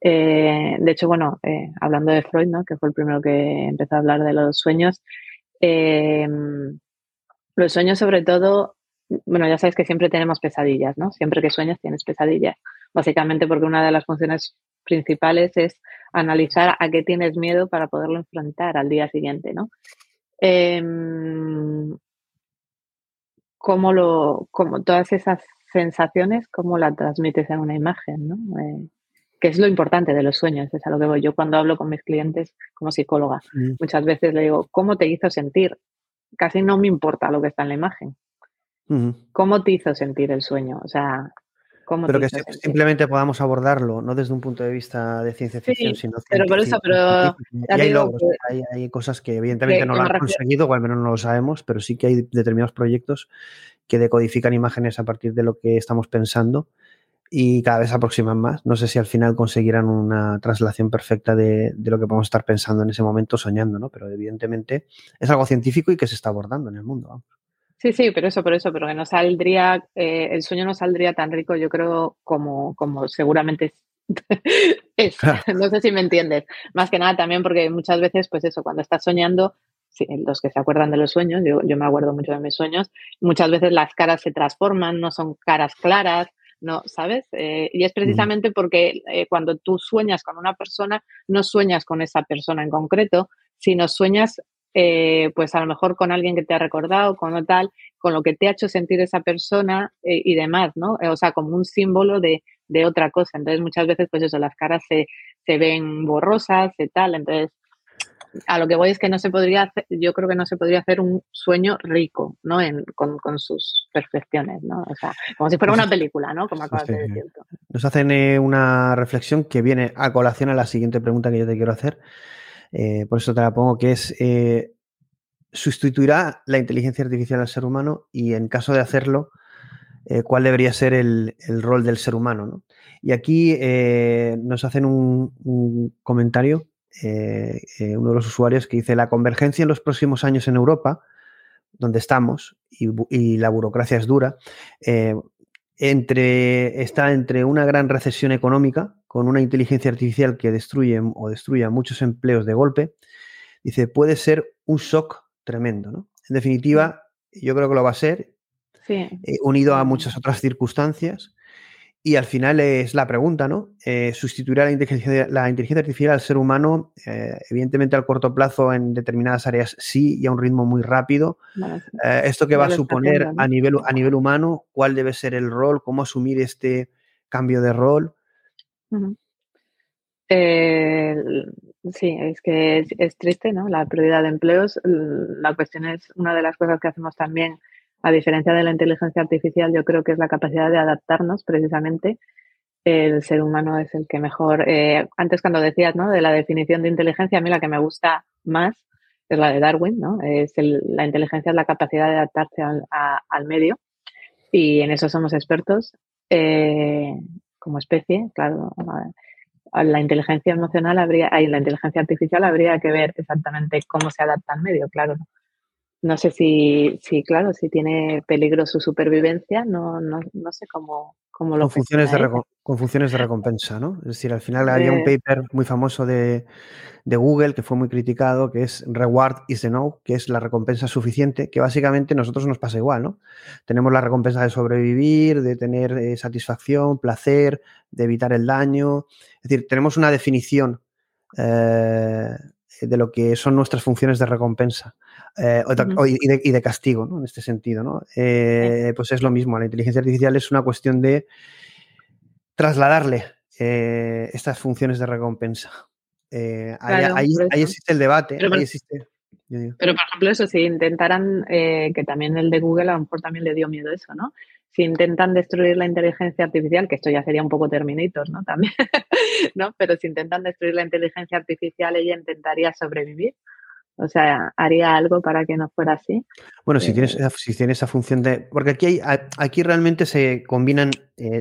Eh, de hecho, bueno, eh, hablando de Freud, ¿no? que fue el primero que empezó a hablar de los sueños, los sueños sobre todo, bueno, ya sabes que siempre tenemos pesadillas, ¿no? Siempre que sueñas tienes pesadillas, básicamente porque una de las funciones principales es analizar a qué tienes miedo para poderlo enfrentar al día siguiente, ¿no? Em, cómo lo, como todas esas sensaciones, cómo las transmites en una imagen, ¿no? Eh, que es lo importante de los sueños, es a lo que voy. Yo cuando hablo con mis clientes como psicóloga, muchas veces le digo, ¿cómo te hizo sentir? Casi no me importa lo que está en la imagen. ¿Cómo te hizo sentir el sueño? O sea, pero que simplemente podamos abordarlo, no desde un punto de vista de ciencia ficción, sino pero por eso, pero hay, cosas que evidentemente no lo han conseguido, o al menos no lo sabemos, pero sí que hay determinados proyectos que decodifican imágenes a partir de lo que estamos pensando y cada vez se aproximan más. No sé si al final conseguirán una traslación perfecta de, de, lo que podemos estar pensando en ese momento, soñando, ¿no? Pero evidentemente es algo científico y que se está abordando en el mundo. Vamos. Sí, sí, pero eso, por eso, pero que no saldría, eh, el sueño no saldría tan rico, yo creo, como, como seguramente es. No sé si me entiendes. Más que nada también porque muchas veces, pues eso, cuando estás soñando, los que se acuerdan de los sueños, yo, yo me acuerdo mucho de mis sueños, muchas veces las caras se transforman, no son caras claras, no, ¿sabes? Eh, y es precisamente porque eh, cuando tú sueñas con una persona, no sueñas con esa persona en concreto, sino sueñas eh, pues a lo mejor con alguien que te ha recordado, con tal, con lo que te ha hecho sentir esa persona eh, y demás, ¿no? O sea, como un símbolo de, otra cosa. Entonces, muchas veces, pues eso, las caras se, ven borrosas y tal. Entonces, a lo que voy es que no se podría hacer, yo creo que no se podría hacer un sueño rico, ¿no? con, sus perfecciones, ¿no? O sea, como si fuera una película, ¿no? Como acabas de decir. Nos hacen eh, una reflexión que viene a colación a la siguiente pregunta que yo te quiero hacer. Eh, por eso te la pongo, que es, eh, ¿sustituirá la inteligencia artificial al ser humano? Y en caso de hacerlo, eh, ¿cuál debería ser el, rol del ser humano? Y aquí nos hacen un, comentario, uno de los usuarios, que dice, la convergencia en los próximos años en Europa, donde estamos, y, la burocracia es dura, entre, está entre una gran recesión económica, con una inteligencia artificial que destruye o destruya muchos empleos de golpe, dice, puede ser un shock tremendo, ¿no? En definitiva, yo creo que lo va a ser, eh, unido a muchas otras circunstancias. Y al final es la pregunta, ¿no? Eh, ¿Sustituirá la inteligencia, la inteligencia artificial al ser humano? Eh, evidentemente, al corto plazo, en determinadas áreas sí, y a un ritmo muy rápido. ¿Esto qué va a suponer a, nivel, a nivel humano? ¿Cuál debe ser el rol? ¿Cómo asumir este cambio de rol? Eh, sí, es que es, triste, ¿no? La pérdida de empleos. La cuestión es, una de las cosas que hacemos también, a diferencia de la inteligencia artificial, yo creo que es la capacidad de adaptarnos precisamente. El ser humano es el que mejor, eh, antes cuando decías, ¿no? De la definición de inteligencia, a mí la que me gusta más es la de Darwin, ¿no? Es la inteligencia es la capacidad de adaptarse al, al medio y en eso somos expertos. Eh, como especie, claro, la inteligencia emocional habría, ahí la inteligencia artificial habría que ver exactamente cómo se adapta al medio, claro. Sé si, si claro, si tiene peligro su supervivencia, no, no, no sé cómo, cómo lo con funciones, de con funciones de recompensa, ¿no? Es decir, al final había un paper muy famoso de, de, Google que fue muy criticado, que es Reward is enough, que es la recompensa suficiente, que básicamente a nosotros nos pasa igual, ¿no? Tenemos la recompensa de sobrevivir, de tener eh, satisfacción, placer, de evitar el daño. Es decir, tenemos una definición eh, de lo que son nuestras funciones de recompensa. Eh, y, de, castigo, ¿no? En este sentido, ¿no? Eh, pues es lo mismo. La inteligencia artificial es una cuestión de trasladarle eh, estas funciones de recompensa. eh, ahí, existe el debate. Pero, existe, pero, por ejemplo, eso, si intentaran, eh, que también el de Google a lo mejor también le dio miedo eso, ¿no? Si intentan destruir la inteligencia artificial, que esto ya sería un poco Terminator, ¿no? También, ¿no? Pero si intentan destruir la inteligencia artificial, ella intentaría sobrevivir. O sea, haría algo para que no fuera así. Bueno, si tienes, eh, si tienes esa función de. Porque aquí, hay, aquí realmente se combinan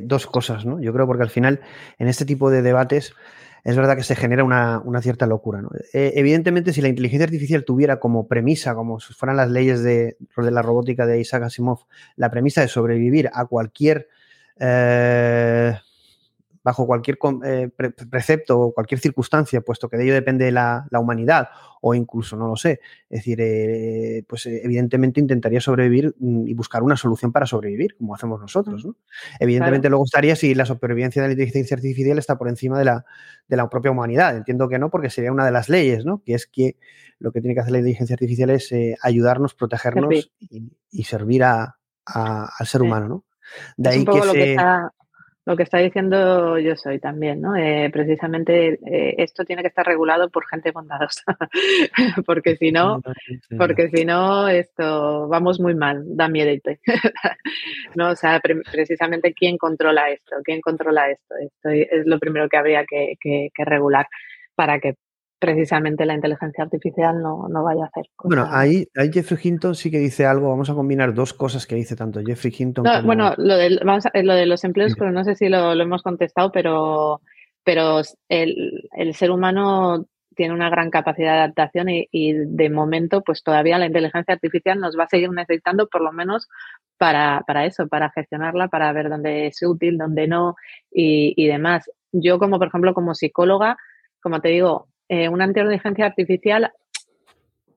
dos cosas, ¿no? Yo creo porque al final, en este tipo de debates, es verdad que se genera una, cierta locura. Eh, evidentemente, si la inteligencia artificial tuviera como premisa, como si fueran las leyes de, de la robótica de Isaac Asimov, la premisa de sobrevivir a cualquier eh, bajo cualquier eh, precepto o cualquier circunstancia, puesto que de ello depende la, humanidad, o incluso, no lo sé, es decir, eh, pues eh, evidentemente intentaría sobrevivir mm, y buscar una solución para sobrevivir, como hacemos nosotros. ¿no? Evidentemente luego estaría si la supervivencia de la inteligencia artificial está por encima de la, de la propia humanidad. Entiendo que no, porque sería una de las leyes, ¿no? que es que lo que tiene que hacer la inteligencia artificial es ayudarnos, protegernos y, servir a, al ser humano. ¿no? De ahí que, se lo que está diciendo yo soy también, ¿no? Eh, precisamente eh, esto tiene que estar regulado por gente bondadosa, porque si no, porque si no, esto vamos muy mal, da miedo. no, o sea, precisamente quién controla esto, quién controla esto, esto es lo primero que habría que, que regular para que precisamente la inteligencia artificial no, vaya a hacer. Bueno, ahí, Jeffrey Hinton sí que dice algo, vamos a combinar dos cosas que dice tanto Jeffrey Hinton como... Bueno, lo de, vamos lo de los empleos, pero no sé si lo, hemos contestado, pero, pero el, ser humano tiene una gran capacidad de adaptación y, de momento pues todavía la inteligencia artificial nos va a seguir necesitando por lo menos para, eso, para gestionarla, para ver dónde es útil, dónde no y, y demás. Yo como por ejemplo como psicóloga, como te digo, eh, una inteligencia artificial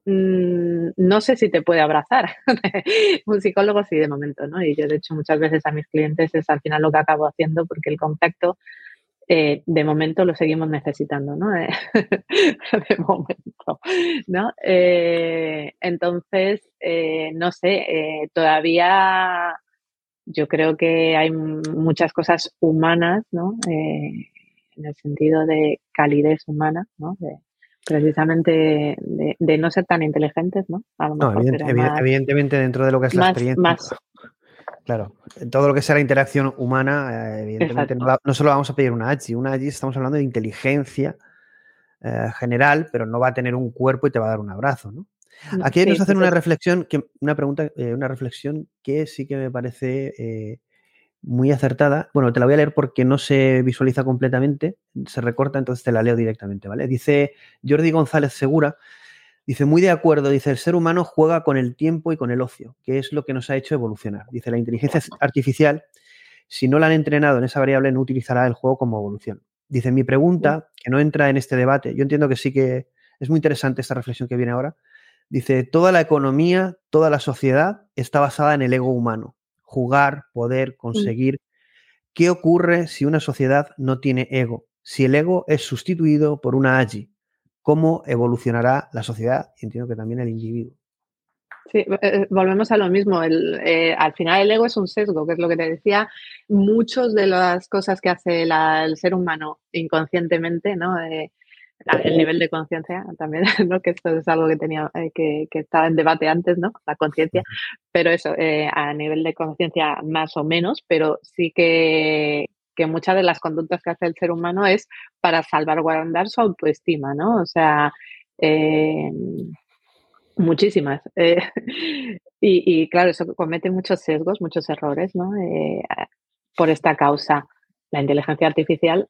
mm, no sé si te puede abrazar. un psicólogo sí, de momento, ¿no? Y yo, de hecho, muchas veces a mis clientes es al final lo que acabo haciendo porque el contacto, eh, de momento, lo seguimos necesitando, ¿no? de momento, ¿no? Eh, entonces, no sé, todavía yo creo que hay muchas cosas humanas, ¿no? En el sentido de calidez humana, ¿no? De, precisamente de, no ser tan inteligentes, ¿no? no, evidentemente dentro de lo que es la experiencia. Más. Claro, todo lo que sea la interacción humana, eh, evidentemente no, solo vamos a pedir una AGI, una AGI estamos hablando de inteligencia eh, general, pero no va a tener un cuerpo y te va a dar un abrazo, ¿no? Aquí nos hacen una reflexión, que, una pregunta, eh, una reflexión que sí que me parece muy acertada. Bueno, te la voy a leer porque no se visualiza completamente, se recorta, entonces te la leo directamente, ¿vale? Dice Jordi González Segura, dice, muy de acuerdo, dice, el ser humano juega con el tiempo y con el ocio, que es lo que nos ha hecho evolucionar. Dice, la inteligencia artificial, si no la han entrenado en esa variable, no utilizará el juego como evolución. Dice, mi pregunta, que no entra en este debate, yo entiendo que sí que es muy interesante esta reflexión que viene ahora, dice, toda la economía, toda la sociedad está basada en el ego humano jugar, poder, conseguir. ¿Qué ocurre si una sociedad no tiene ego? Si el ego es sustituido por una AGI, ¿cómo evolucionará la sociedad? Y entiendo que también el individuo. Sí, eh, eh, volvemos a lo mismo. Eh, al final el ego es un sesgo, que es lo que te decía. Muchas de las cosas que hace el ser humano inconscientemente, ¿no? El nivel de conciencia también, ¿no? que esto es algo que tenía eh, que, que, estaba en debate antes, ¿no? La conciencia, pero eso, eh, a nivel de conciencia más o menos, pero sí que, que muchas de las conductas que hace el ser humano es para salvaguardar su autoestima, ¿no? O sea, eh, muchísimas. y, y, claro, eso comete muchos sesgos, muchos errores, ¿no? por esta causa. La inteligencia artificial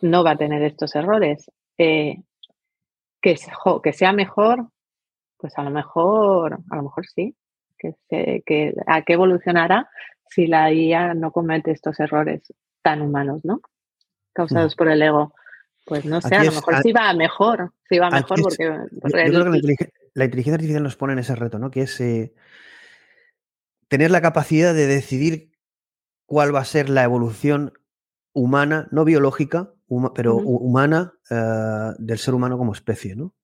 no va a tener estos errores. Eh, que, que sea mejor, pues a lo mejor, a lo mejor sí, que, que a qué evolucionará si la IA no comete estos errores tan humanos, ¿no? Causados por el ego. Pues no sé, a lo mejor sí va mejor, sí va mejor porque... la, inteligencia artificial nos pone en ese reto, ¿no? Que es eh, tener la capacidad de decidir cuál va a ser la evolución humana, no biológica, pero humana eh, del ser humano como especie, ¿no?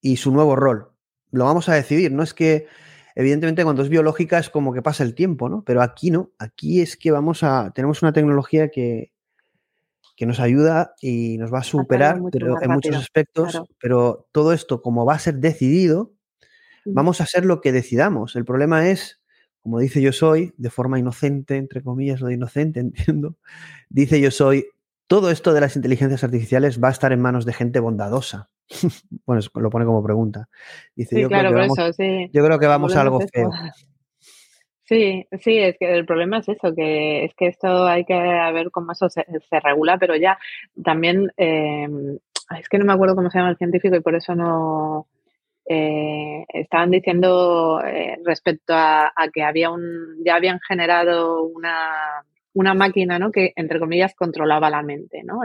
Y su nuevo rol. Lo vamos a decidir, no es que, evidentemente, cuando es biológica es como que pasa el tiempo, ¿no? Pero aquí no, aquí es que vamos a, tenemos una tecnología que, que nos ayuda y nos va a superar pero, en muchos aspectos, pero todo esto, como va a ser decidido, vamos a hacer lo que decidamos. El problema es, como dice yo soy, de forma inocente, entre comillas, lo de inocente, entiendo, dice yo soy, todo esto de las inteligencias artificiales va a estar en manos de gente bondadosa. bueno, lo pone como pregunta. Dice, yo, creo yo creo que vamos a algo feo. Sí, sí, es que el problema es eso, que es que esto hay que ver cómo eso se, regula, pero ya también, eh, es que no me acuerdo cómo se llama el científico y por eso no, eh, estaban diciendo eh, respecto a, que había un, ya habían generado una, una, máquina, ¿no? Que, entre comillas, controlaba la mente, ¿no?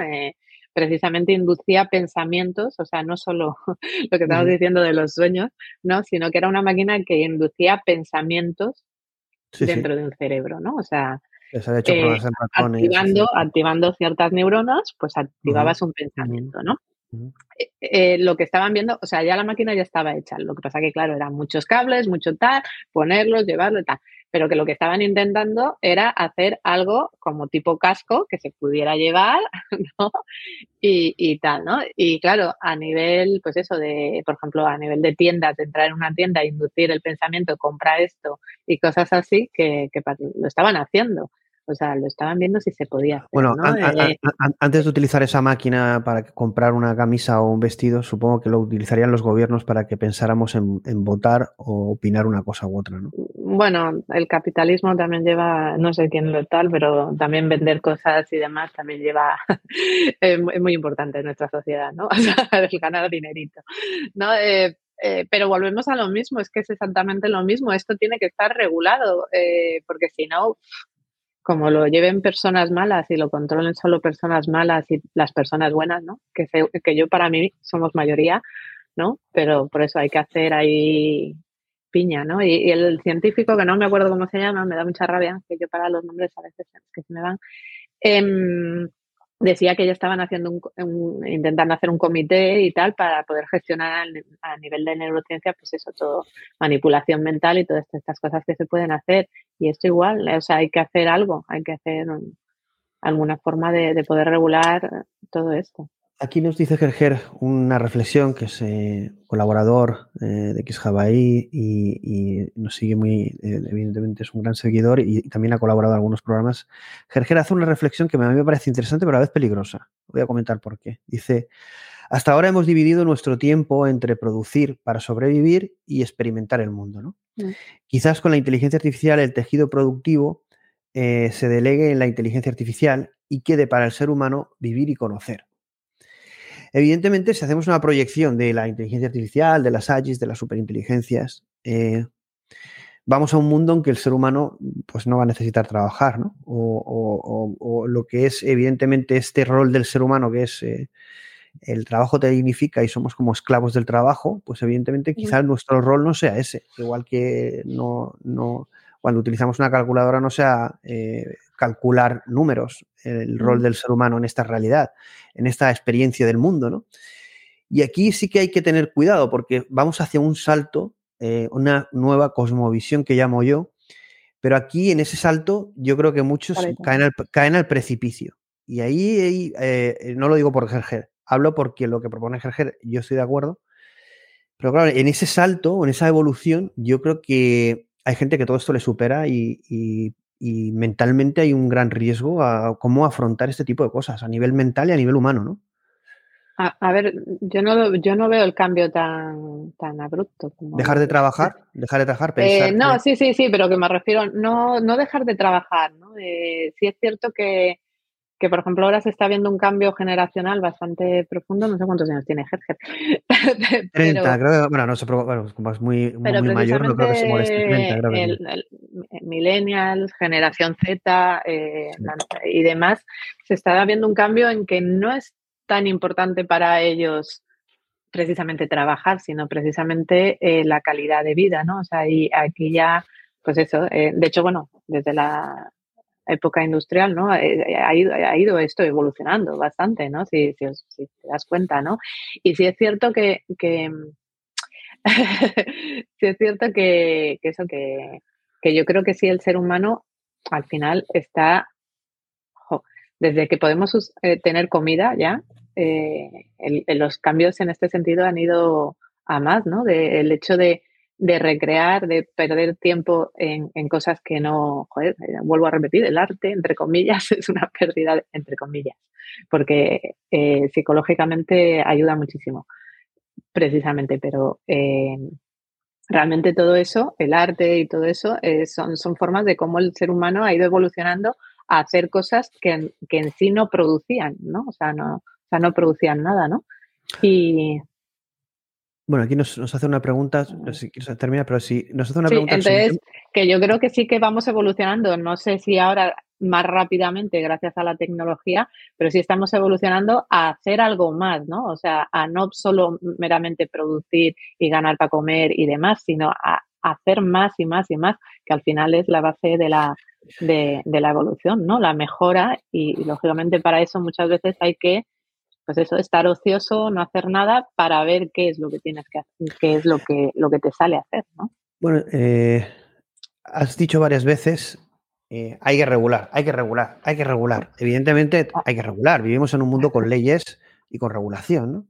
precisamente inducía pensamientos, o sea, no solo lo que estamos diciendo de los sueños, ¿no? Sino que era una máquina que inducía pensamientos dentro de un cerebro, ¿no? O sea, eh, activando, activando ciertas neuronas, pues activabas un pensamiento, ¿no? Eh, eh, lo que estaban viendo, o sea, ya la máquina ya estaba hecha. Lo que pasa que, claro, eran muchos cables, mucho tal, ponerlos, llevarlo y tal pero que lo que estaban intentando era hacer algo como tipo casco que se pudiera llevar, ¿no? Y, tal, ¿no? Y claro, a nivel, pues eso, de, por ejemplo, a nivel de tiendas, de entrar en una tienda, inducir el pensamiento, compra esto y cosas así, que, que lo estaban haciendo. O sea, lo estaban viendo si se podía Bueno, eh, antes de utilizar esa máquina para comprar una camisa o un vestido, supongo que lo utilizarían los gobiernos para que pensáramos en, votar o opinar una cosa u otra, ¿no? Bueno, el capitalismo también lleva, no sé quién lo tal, pero también vender cosas y demás también lleva, es muy importante en nuestra sociedad, ¿no? O sea, el ganar dinerito, ¿no? Eh, eh, pero volvemos a lo mismo, es que es exactamente lo mismo. Esto tiene que estar regulado, porque si no, como lo lleven personas malas y lo controlen solo personas malas y las personas buenas, ¿no? Que, que yo para mí somos mayoría, ¿no? Pero por eso hay que hacer ahí piña, ¿no? Y, el científico, que no me acuerdo cómo se llama, me da mucha rabia, que yo para los nombres a veces que se me van, em, decía que ya estaban haciendo un, intentando hacer un comité y tal para poder gestionar a nivel de neurociencia, pues eso, todo, manipulación mental y todas estas cosas que se pueden hacer. Y esto igual, o sea, hay que hacer algo, hay que hacer alguna forma de, poder regular todo esto. Aquí nos dice Gerger una reflexión que es eh, colaborador eh, de XJavaI y, y, nos sigue muy, eh, evidentemente es un gran seguidor y, también ha colaborado en algunos programas. Gerger hace una reflexión que a mí me parece interesante pero a la vez peligrosa. Voy a comentar por qué. Dice, hasta ahora hemos dividido nuestro tiempo entre producir para sobrevivir y experimentar el mundo. ¿no? Mm. Quizás con la inteligencia artificial el tejido productivo se delegue en la inteligencia artificial y quede para el ser humano vivir y conocer. Evidentemente, si hacemos una proyección de la inteligencia artificial, de las AGIs, de las superinteligencias, eh, vamos a un mundo en que el ser humano pues, no va a necesitar trabajar, ¿no? O, lo que es, evidentemente, este rol del ser humano, que es eh, el trabajo te dignifica y somos como esclavos del trabajo, pues evidentemente quizás nuestro rol no sea ese, igual que no, no cuando utilizamos una calculadora no sea eh, calcular números, el rol del ser humano en esta realidad, en esta experiencia del mundo, ¿no? Y aquí sí que hay que tener cuidado porque vamos hacia un salto, eh, una nueva cosmovisión que llamo yo, pero aquí en ese salto yo creo que muchos caen al, caen al, precipicio. Y ahí, eh, no lo digo por Gerger, hablo porque lo que propone Gerger yo estoy de acuerdo, pero claro, en ese salto, en esa evolución, yo creo que hay gente que todo esto le supera y, mentalmente hay un gran riesgo a cómo afrontar este tipo de cosas a nivel mental y a nivel humano, ¿no? A, ver, yo no, yo no veo el cambio tan, tan abrupto. dejar de trabajar, dejar de trabajar, eh, pensar. no, sí, sí, sí, pero que me refiero, no, no dejar de trabajar, ¿no? Eh, sí es cierto que, que por ejemplo ahora se está viendo un cambio generacional bastante profundo, no sé cuántos años tiene Gerger. 30, creo que, bueno, no sé, bueno, como es muy, muy, mayor, no creo que se moleste 30, creo que el, millennials, generación Z eh, y demás, se está viendo un cambio en que no es tan importante para ellos precisamente trabajar, sino precisamente eh, la calidad de vida, ¿no? O sea, y aquí ya, pues eso, eh, de hecho, bueno, desde la época industrial, ¿no? Eh, eh, ha ido, ha ido esto evolucionando bastante, ¿no? Si, te das cuenta, ¿no? Y sí es cierto que, que sí es cierto que, eso, que, que, yo creo que sí el ser humano al final está desde que podemos eh, tener comida ya, los cambios en este sentido han ido a más, ¿no? el hecho de, recrear, de perder tiempo en, cosas que no, joder, vuelvo a repetir, el arte, entre comillas, es una pérdida, entre comillas, porque psicológicamente ayuda muchísimo, precisamente, pero realmente todo eso, el arte y todo eso, eh, son, son formas de cómo el ser humano ha ido evolucionando a hacer cosas que, en sí no producían, ¿no? O sea, no, o sea, no producían nada, ¿no? Y... Bueno, aquí nos, hace una pregunta, no sé si termina, pero sí, nos hace una sí, pregunta. Entonces, que yo creo que sí que vamos evolucionando. No sé si ahora más rápidamente gracias a la tecnología, pero sí estamos evolucionando a hacer algo más, ¿no? O sea, a no solo meramente producir y ganar para comer y demás, sino a, hacer más y más y más, que al final es la base de la, de, la evolución, ¿no? La mejora y, lógicamente para eso muchas veces hay que, pues eso, estar ocioso, no hacer nada para ver qué es lo que tienes que hacer, qué es lo que, lo que te sale a hacer, ¿no? Bueno, eh, has dicho varias veces eh, hay que regular, hay que regular, hay que regular. Evidentemente ah. hay que regular. Vivimos en un mundo con leyes y con regulación, ¿no?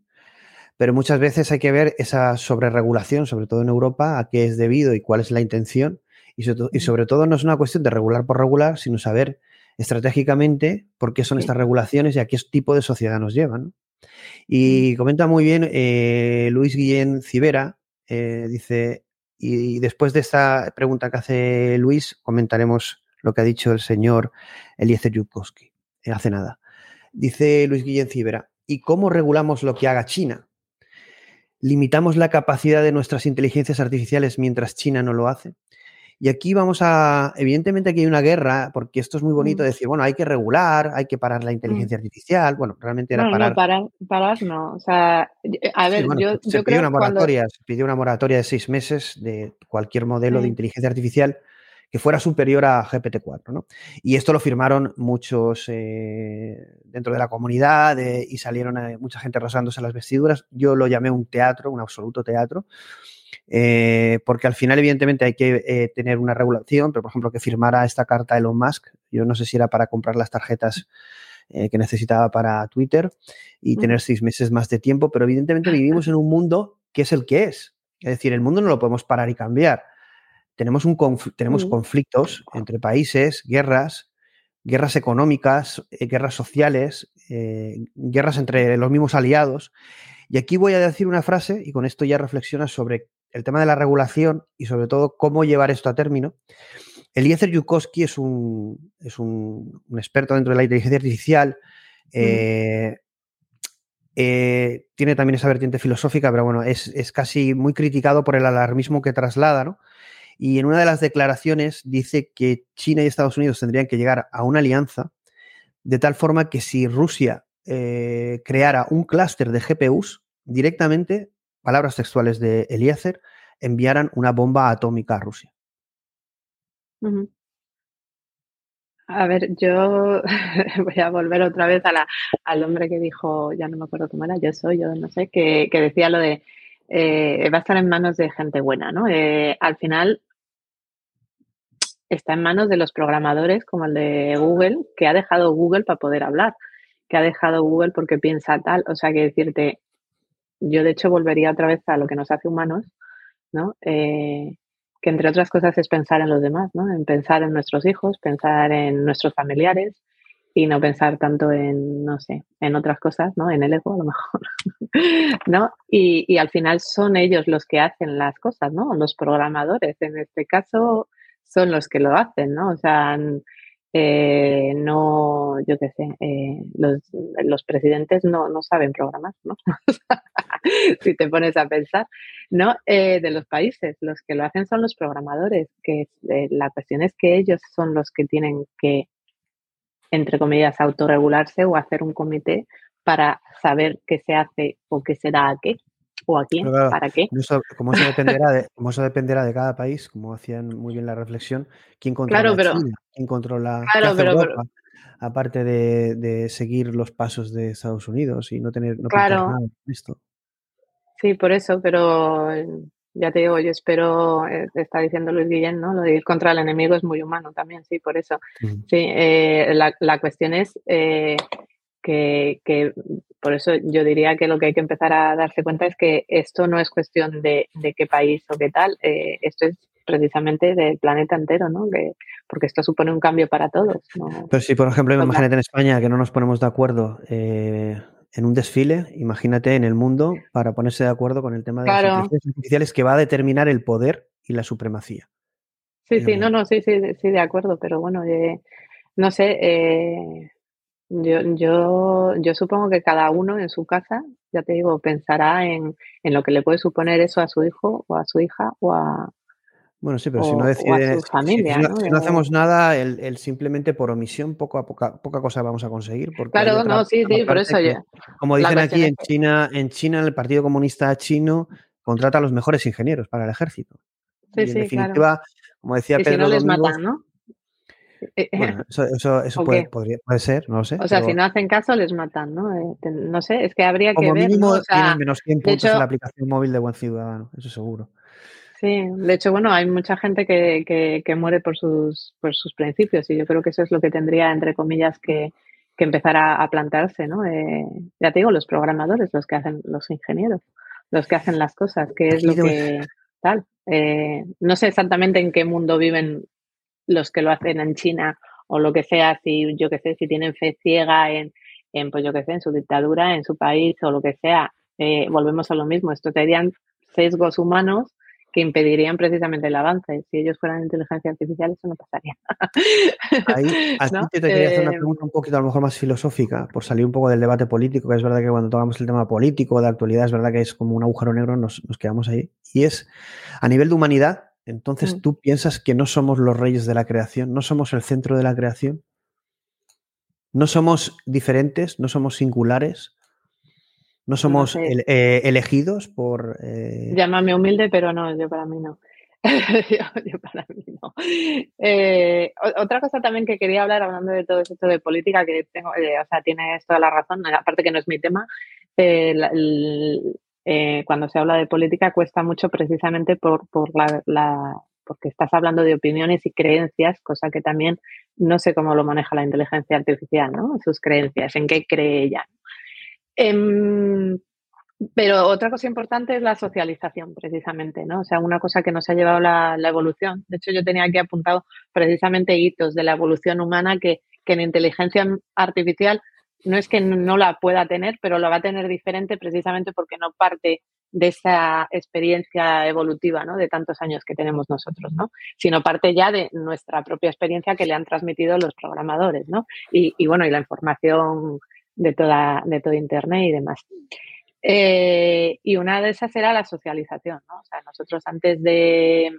Pero muchas veces hay que ver esa sobreregulación, sobre todo en Europa, a qué es debido y cuál es la intención. Y sobre, todo no es una cuestión de regular por regular, sino saber estratégicamente por qué son estas regulaciones y a qué tipo de sociedad nos llevan. Y comenta muy bien eh, Luis Guillén Civera, eh, dice, y después de esta pregunta que hace Luis, comentaremos lo que ha dicho el señor Eliezer Yudkowsky eh, hace nada. Dice Luis Guillén Cibera, ¿y cómo regulamos lo que haga China? ¿Limitamos la capacidad de nuestras inteligencias artificiales mientras China no lo hace? Y aquí vamos a, evidentemente aquí hay una guerra, porque esto es muy bonito mm. decir, bueno, hay que regular, hay que parar la mm. inteligencia artificial. Bueno, realmente era parar. No, parar, parar no. O sea, a ver, yo, se pidió una moratoria, se pidió una moratoria de seis meses de cualquier modelo de inteligencia artificial que fuera superior a GPT-4. ¿no? Y esto lo firmaron muchos eh, dentro de la comunidad eh, y salieron eh, mucha gente rosándose las vestiduras. Yo lo llamé un teatro, un absoluto teatro. Porque al final, evidentemente, hay que tener una regulación, pero por ejemplo, que firmara esta carta Elon Musk, yo no sé si era para comprar las tarjetas que necesitaba para Twitter y tener seis meses más de tiempo, pero evidentemente vivimos en un mundo que es el que es. Es decir, el mundo no lo podemos parar y cambiar tenemos, un tenemos conflictos entre países, guerras, guerras económicas, eh, guerras sociales, eh, guerras entre los mismos aliados. Y aquí voy a decir una frase, y con esto ya reflexionas sobre el tema de la regulación y sobre todo cómo llevar esto a término. Eliezer Yukowski es un, es un, experto dentro de la inteligencia artificial. Eh, tiene también esa vertiente filosófica, pero bueno, es, es, casi muy criticado por el alarmismo que traslada, ¿no? Y en una de las declaraciones dice que China y Estados Unidos tendrían que llegar a una alianza de tal forma que si Rusia eh, creara un clúster de GPUs, directamente, palabras textuales de Eliezer, enviaran una bomba atómica a Rusia. A ver, yo voy a volver otra vez al hombre que dijo, ya no me acuerdo cómo era, yo soy, yo no sé, que, decía lo de eh, va a estar en manos de gente buena, ¿no? Eh, al final, está en manos de los programadores como el de Google, que ha dejado Google para poder hablar, que ha dejado Google porque piensa tal. O sea, que decirte, yo de hecho volvería otra vez a lo que nos hace humanos, ¿no? Eh, que entre otras cosas es pensar en los demás, ¿no? En pensar en nuestros hijos, pensar en nuestros familiares y no pensar tanto en, no sé, en otras cosas, ¿no? En el ego a lo mejor, ¿no? Y, y al final son ellos los que hacen las cosas, ¿no? Los programadores. En este caso, son los que lo hacen, ¿no? O sea, eh, no, yo qué sé, eh, los, presidentes no, saben programar, ¿no? si te pones a pensar, ¿no? Eh, de los países, los que lo hacen son los programadores, que la cuestión es que ellos son los que tienen que, entre comillas, autorregularse o hacer un comité para saber qué se hace o qué se da a qué o a quién, para qué. como, eso dependerá de, como eso dependerá de cada país, como hacían muy bien la reflexión, quién controla China, quién controla Europa, aparte de, seguir los pasos de Estados Unidos y no tener no claro. nada esto. Sí, por eso, pero ya te digo, yo espero, eh, está diciendo Luis Guillén, ¿no? Lo de ir contra el enemigo es muy humano también, sí, por eso. Sí, eh, la, cuestión es eh, que, por eso yo diría que lo que hay que empezar a darse cuenta es que esto no es cuestión de, qué país o qué tal, esto es precisamente del planeta entero, ¿no? Que, porque esto supone un cambio para todos. Pero si, por ejemplo, imagínate en España que no nos ponemos de acuerdo en un desfile, imagínate en el mundo, para ponerse de acuerdo con el tema de las inteligencias artificiales que va a determinar el poder y la supremacía. Sí, sí, no, no, sí, sí, sí, de acuerdo, pero bueno, eh, no sé, eh, yo, yo, yo supongo que cada uno en su casa, ya te digo, pensará en, en lo que le puede suponer eso a su hijo o a su hija o a, bueno, sí, pero si no decide, si, no, hacemos nada, el, simplemente por omisión, poco a poca, poca cosa vamos a conseguir. claro, no, sí, sí, por eso ya. Como dicen aquí en China, en China el Partido Comunista Chino contrata a los mejores ingenieros para el ejército. Sí, en definitiva, como decía Pedro. Si no les matan, ¿no? Eh, eh, bueno, eso, eso, puede, podría, puede, ser, no lo sé. O sea, si no hacen caso, les matan, ¿no? Eh, no sé, es que habría que ver. Mínimo tienen menos 100 puntos en la aplicación móvil de Buen Ciudadano, eso seguro. Sí, de hecho, bueno, hay mucha gente que, que, muere por sus, por sus principios y yo creo que eso es lo que tendría, entre comillas, que, que empezar a, plantarse, ¿no? Eh, ya te digo, los programadores, los que hacen, los ingenieros, los que hacen las cosas, que es lo que tal. Eh, no sé exactamente en qué mundo viven los que lo hacen en China o lo que sea, si yo qué sé, si tienen fe ciega en, en, pues yo qué sé, en su dictadura, en su país o lo que sea, eh, volvemos a lo mismo. Esto serían sesgos humanos que impedirían precisamente el avance. Si ellos fueran inteligencia artificial, eso no pasaría. Ahí, te quería hacer una eh, pregunta un poquito a lo mejor más filosófica, por salir un poco del debate político, que es verdad que cuando tocamos el tema político, de actualidad, es verdad que es como un agujero negro, nos, quedamos ahí. Y es, a nivel de humanidad, entonces mm. tú piensas que no somos los reyes de la creación, no somos el centro de la creación, no somos diferentes, no somos singulares, no somos eh, elegidos por... Eh... Llámame humilde, pero no, yo para mí no. yo, para mí no. Eh, otra cosa también que quería hablar, hablando de todo esto de política, que tengo, o sea, tienes toda la razón, aparte que no es mi tema, cuando se habla de política cuesta mucho precisamente por, por la, porque estás hablando de opiniones y creencias, cosa que también no sé cómo lo maneja la inteligencia artificial, ¿no? Sus creencias, en qué cree ella. Em, pero otra cosa importante es la socialización, precisamente, ¿no? O sea, una cosa que nos ha llevado la, evolución. De hecho, yo tenía aquí apuntado precisamente hitos de la evolución humana que, que en inteligencia artificial no es que no la pueda tener, pero lo va a tener diferente precisamente porque no parte de esa experiencia evolutiva, ¿no? De tantos años que tenemos nosotros, ¿no? Sino parte ya de nuestra propia experiencia que le han transmitido los programadores, ¿no? Y bueno, y la información de, toda, de todo Internet y demás. Eh, y una de esas era la socialización. O sea, nosotros antes de,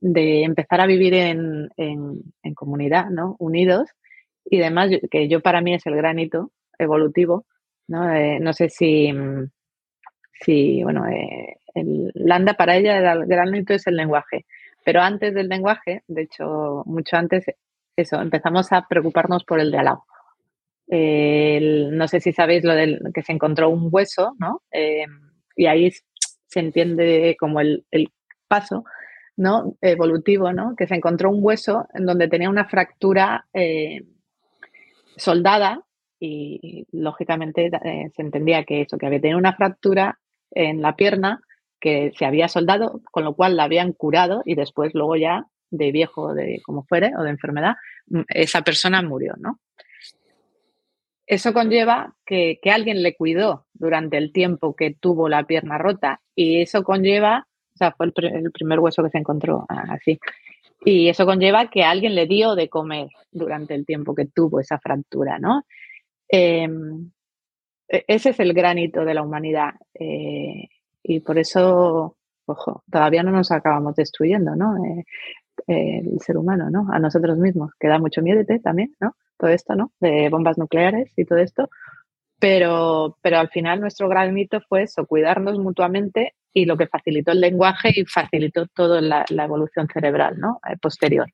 de empezar a vivir en, en, comunidad, ¿no? Unidos y demás, que yo para mí es el granito evolutivo, ¿no? Eh, no sé si, si bueno, eh, el Landa para ella el granito es el lenguaje, pero antes del lenguaje, de hecho, mucho antes, eso, empezamos a preocuparnos por el de al lado no sé si sabéis lo del que se encontró un hueso, ¿no? Eh, y ahí se entiende como el, paso, ¿no? Evolutivo, ¿no? Que se encontró un hueso en donde tenía una fractura eh, soldada y, lógicamente eh, se entendía que eso, que había tenido una fractura en la pierna que se había soldado, con lo cual la habían curado y después luego ya de viejo, de como fuere, o de enfermedad, esa persona murió, ¿no? Eso conlleva que, alguien le cuidó durante el tiempo que tuvo la pierna rota y eso conlleva, o sea, fue el, primer hueso que se encontró ah, así, y eso conlleva que alguien le dio de comer durante el tiempo que tuvo esa fractura, ¿no? Em, e, ese es el granito de la humanidad eh, y por eso, ojo, todavía no nos acabamos destruyendo, ¿no? Eh, el ser humano, ¿no? A nosotros mismos, que da mucho miedo también, ¿no? Todo esto, ¿no? De bombas nucleares y todo esto. Pero, pero al final nuestro gran mito fue eso, cuidarnos mutuamente y lo que facilitó el lenguaje y facilitó toda la, evolución cerebral, ¿no? Eh, posterior.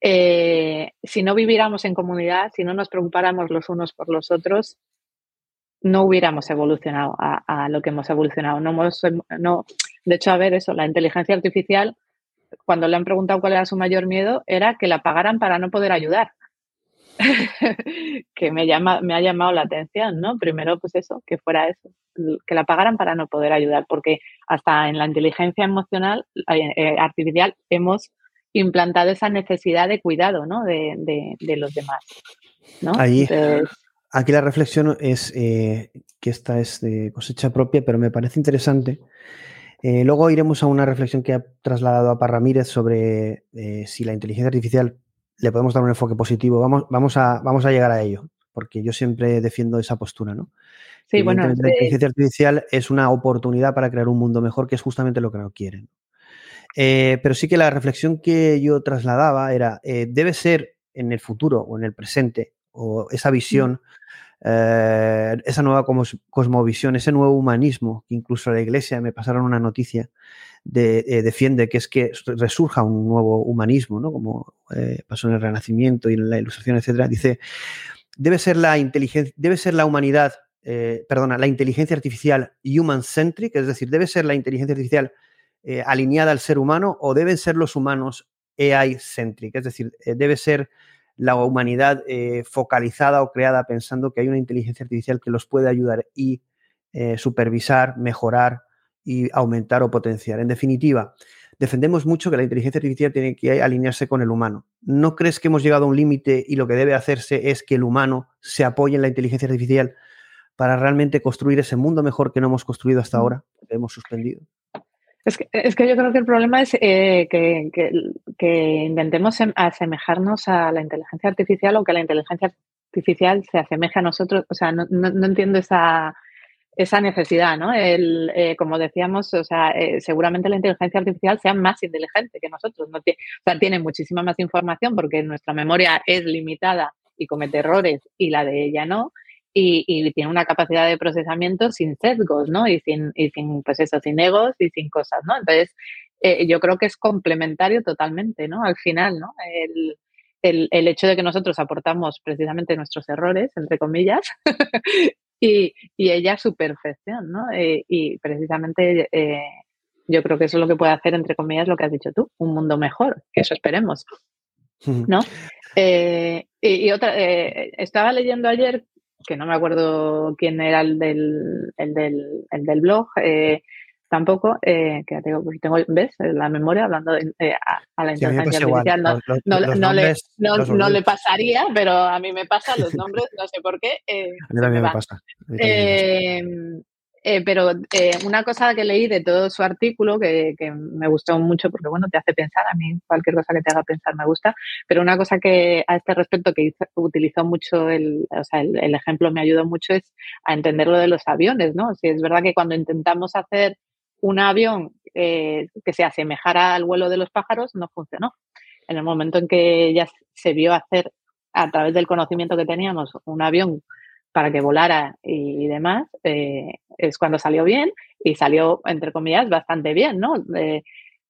Eh, si no viviéramos en comunidad, si no nos preocupáramos los unos por los otros, no hubiéramos evolucionado a, lo que hemos evolucionado. No hemos, no, de hecho, a ver, eso, la inteligencia artificial, cuando le han preguntado cuál era su mayor miedo, era que la pagaran para no poder ayudar. que me, llama, me ha llamado la atención, ¿no? Primero, pues eso, que fuera eso, que la pagaran para no poder ayudar, porque hasta en la inteligencia emocional eh, eh, artificial hemos implantado esa necesidad de cuidado, ¿no? De, los demás, ¿no? Ahí, aquí la reflexión es eh, que esta es de cosecha propia, pero me parece interesante. luego iremos a una reflexión que ha trasladado a Parramírez sobre si la inteligencia artificial le podemos dar un enfoque positivo. Vamos, vamos, a, vamos a llegar a ello, porque yo siempre defiendo esa postura, ¿no? Sí, bueno, la inteligencia artificial es una oportunidad para crear un mundo mejor, que es justamente lo que no quieren. Eh, pero sí que la reflexión que yo trasladaba era, eh, debe ser en el futuro o en el presente, o esa visión, eh, esa nueva cosmovisión, ese nuevo humanismo, que incluso la iglesia me pasaron una noticia, eh, defiende, que es que resurja un nuevo humanismo, ¿no? como eh, pasó en el Renacimiento y en la Ilustración, etcétera, dice, debe ser la inteligencia, debe ser la humanidad, perdona, la inteligencia artificial human-centric, es decir, debe ser la inteligencia artificial alineada al ser humano o deben ser los humanos AI-centric, es decir, debe ser la humanidad focalizada o creada pensando que hay una inteligencia artificial que los puede ayudar y supervisar, mejorar, y aumentar o potenciar. En definitiva, defendemos mucho que la inteligencia artificial tiene que alinearse con el humano. ¿No crees que hemos llegado a un límite y lo que debe hacerse es que el humano se apoye en la inteligencia artificial para realmente construir ese mundo mejor que no hemos construido hasta ahora, que hemos suspendido? Es que, es que yo creo que el problema es eh, que, que, intentemos asemejarnos a la inteligencia artificial o que la inteligencia artificial se asemeje a nosotros. O sea, no entiendo esa, esa necesidad, ¿no? El, eh, como decíamos, o sea, eh, seguramente la inteligencia artificial sea más inteligente que nosotros, ¿no? o sea, tiene muchísima más información porque nuestra memoria es limitada y comete errores y la de ella no, y, tiene una capacidad de procesamiento sin sesgos, ¿no? Y sin, y sin, pues eso, sin egos y sin cosas, ¿no? Entonces, eh, yo creo que es complementario totalmente, ¿no? Al final, ¿no? El, el, el, hecho de que nosotros aportamos precisamente nuestros errores, entre comillas, y, ella su perfección, ¿no? Eh, y precisamente eh, yo creo que eso es lo que puede hacer, entre comillas, lo que has dicho tú, un mundo mejor, que eso esperemos, ¿no? Eh, y, otra, estaba leyendo ayer, que no me acuerdo quién era el del, el del, el del blog, tampoco, eh, que tengo, tengo, ¿ves? La memoria hablando eh, a, la inteligencia artificial. No, le, pasaría, pero a mí me pasa los nombres, no sé por qué. Eh, a mí también me, pasa. Em, pero una cosa que leí de todo su artículo que, me gustó mucho porque, bueno, te hace pensar, a mí cualquier cosa que te haga pensar me gusta, pero una cosa que a este respecto que utilizó mucho, el, o sea, el, el, ejemplo me ayudó mucho es a entender lo de los aviones, ¿no? Si es verdad que cuando intentamos hacer un avión eh, que se asemejara al vuelo de los pájaros no funcionó. En el momento en que ya se vio hacer a través del conocimiento que teníamos un avión para que volara y demás, eh, es cuando salió bien y salió, entre comillas, bastante bien, ¿no?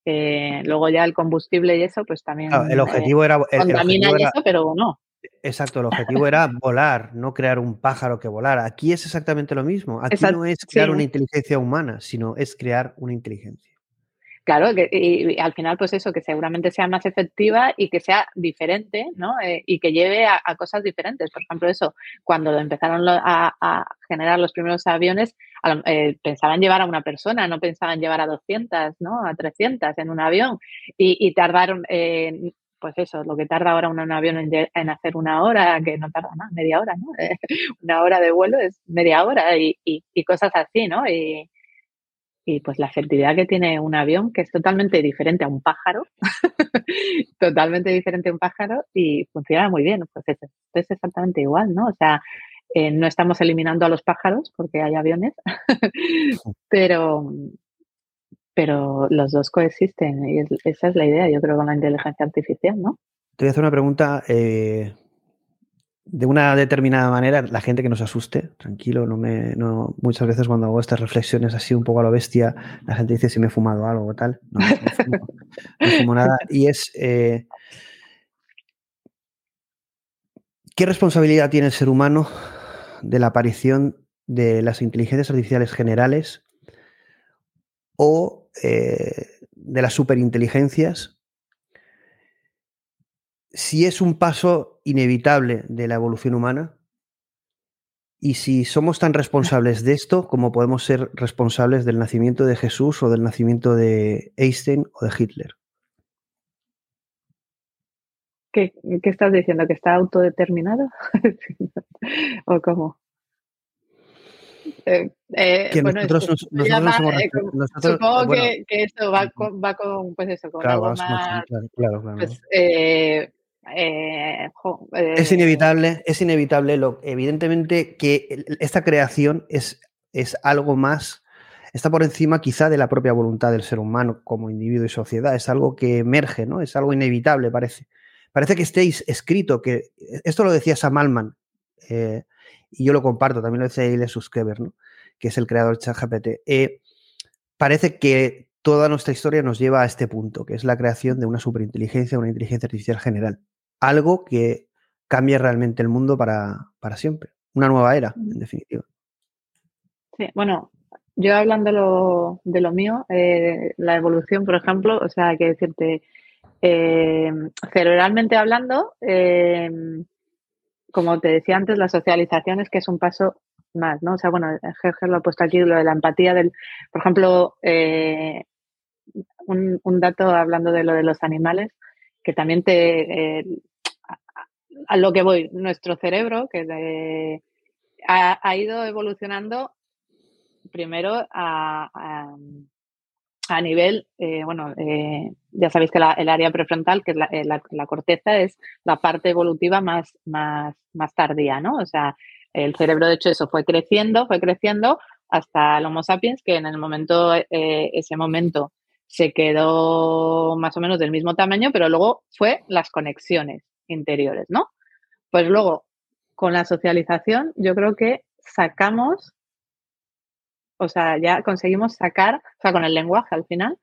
Eh, luego ya el combustible y eso, pues también... el objetivo era... El, contamina y eso, pero no. Exacto, el objetivo era volar, no crear un pájaro que volara. Aquí es exactamente lo mismo. Aquí no es crear una inteligencia humana, sino es crear una inteligencia. Claro, que, y, al final, pues eso, que seguramente sea más efectiva y que sea diferente, ¿no? Eh, y que lleve a, cosas diferentes. Por ejemplo, eso, cuando empezaron a, generar los primeros aviones, eh, pensaban llevar a una persona, no pensaban llevar a 200, ¿no? A 300 en un avión. Y, tardaron, eh, pues eso, lo que tarda ahora un avión en, hacer una hora, que no tarda nada, media hora, ¿no? una hora de vuelo es media hora y, cosas así, ¿no? Y, pues la efectividad que tiene un avión, que es totalmente diferente a un pájaro, totalmente diferente a un pájaro y funciona muy bien, pues es, es exactamente igual, ¿no? O sea, eh, no estamos eliminando a los pájaros porque hay aviones, pero, pero los dos coexisten y esa es la idea, yo creo, con la inteligencia artificial, ¿no? Te voy a hacer una pregunta eh, de una determinada manera, la gente que nos asuste, tranquilo, no me, no, muchas veces cuando hago estas reflexiones así un poco a lo bestia, la gente dice si me he fumado algo o tal, no, no, fumo, nada, y es... Eh, ¿Qué responsabilidad tiene el ser humano de la aparición de las inteligencias artificiales generales o eh, de las superinteligencias, si es un paso inevitable de la evolución humana y si somos tan responsables de esto como podemos ser responsables del nacimiento de Jesús o del nacimiento de Einstein o de Hitler. ¿Qué, estás diciendo? ¿Que está autodeterminado? ¿O cómo? Eh, eh, que bueno, nosotros, nosotros, somos, eh, nosotros, supongo bueno, que, que, esto va con, va con, pues eso, con claro, algo más, claro, claro, claro. Pues, eh, eh, es inevitable, es inevitable. Lo, evidentemente que esta creación es, es algo más, está por encima quizá de la propia voluntad del ser humano como individuo y sociedad. Es algo que emerge, ¿no? Es algo inevitable, parece. Parece que estéis escrito, que esto lo decía Sam Altman, eh, y yo lo comparto, también lo decía Ile Suskever, ¿no? que es el creador de ChatGPT. Eh, parece que toda nuestra historia nos lleva a este punto, que es la creación de una superinteligencia, una inteligencia artificial general algo que cambie realmente el mundo para, siempre. Una nueva era, en definitiva. Sí, bueno, yo hablando de lo, mío, eh, la evolución, por ejemplo, o sea, hay que decirte, eh, cerebralmente hablando, eh, como te decía antes, la socialización es que es un paso más, ¿no? O sea, bueno, Gerger lo ha puesto aquí, lo de la empatía del, por ejemplo, un, un, dato hablando de lo de los animales, que también te, a lo que voy, nuestro cerebro, que ha, ido evolucionando primero a, a, nivel, eh, bueno, eh, ya sabéis que el área prefrontal, que es eh, la, la, corteza, es la parte evolutiva más, más, más tardía, ¿no? O sea, el cerebro, de hecho, eso fue creciendo, fue creciendo hasta el Homo sapiens, que en el momento, ese momento se quedó más o menos del mismo tamaño, pero luego fue las conexiones interiores, ¿no? Pues luego, con la socialización, yo creo que sacamos, o sea, ya conseguimos sacar, o sea, con el lenguaje al final,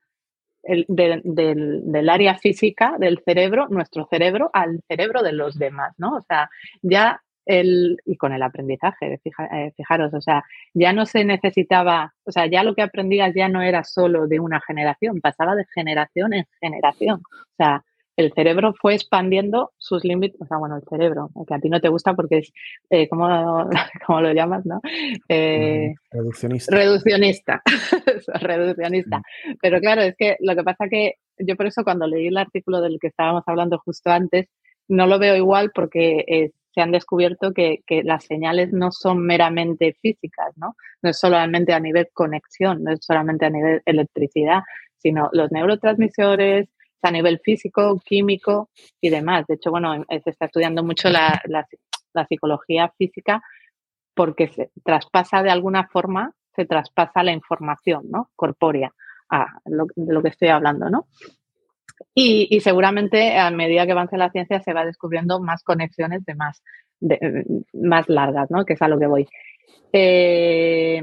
del, área física del cerebro, nuestro cerebro, al cerebro de los demás, ¿no? O sea, ya el, y con el aprendizaje, eh, fijaros, o sea, ya no se necesitaba, o sea, ya lo que aprendías ya no era solo de una generación, pasaba de generación en generación. O sea, el cerebro fue expandiendo sus límites, o sea, bueno, el cerebro, que a ti no te gusta porque es, eh, ¿cómo, lo llamas, no? Eh, reduccionista. Reduccionista, reduccionista. Mm. Pero claro, es que lo que pasa que yo por eso cuando leí el artículo del que estábamos hablando justo antes, no lo veo igual porque eh, se han descubierto que, que, las señales no son meramente físicas, ¿no? No es solamente a nivel conexión, no es solamente a nivel electricidad, sino los neurotransmisores, a nivel físico, químico y demás. De hecho, bueno, se está estudiando mucho la, psicología física porque se traspasa de alguna forma, se traspasa la información ¿no? corpórea a lo, que estoy hablando, ¿no? Y, seguramente a medida que avance la ciencia se va descubriendo más conexiones de más, de, más largas, ¿no? Que es a lo que voy. Eh,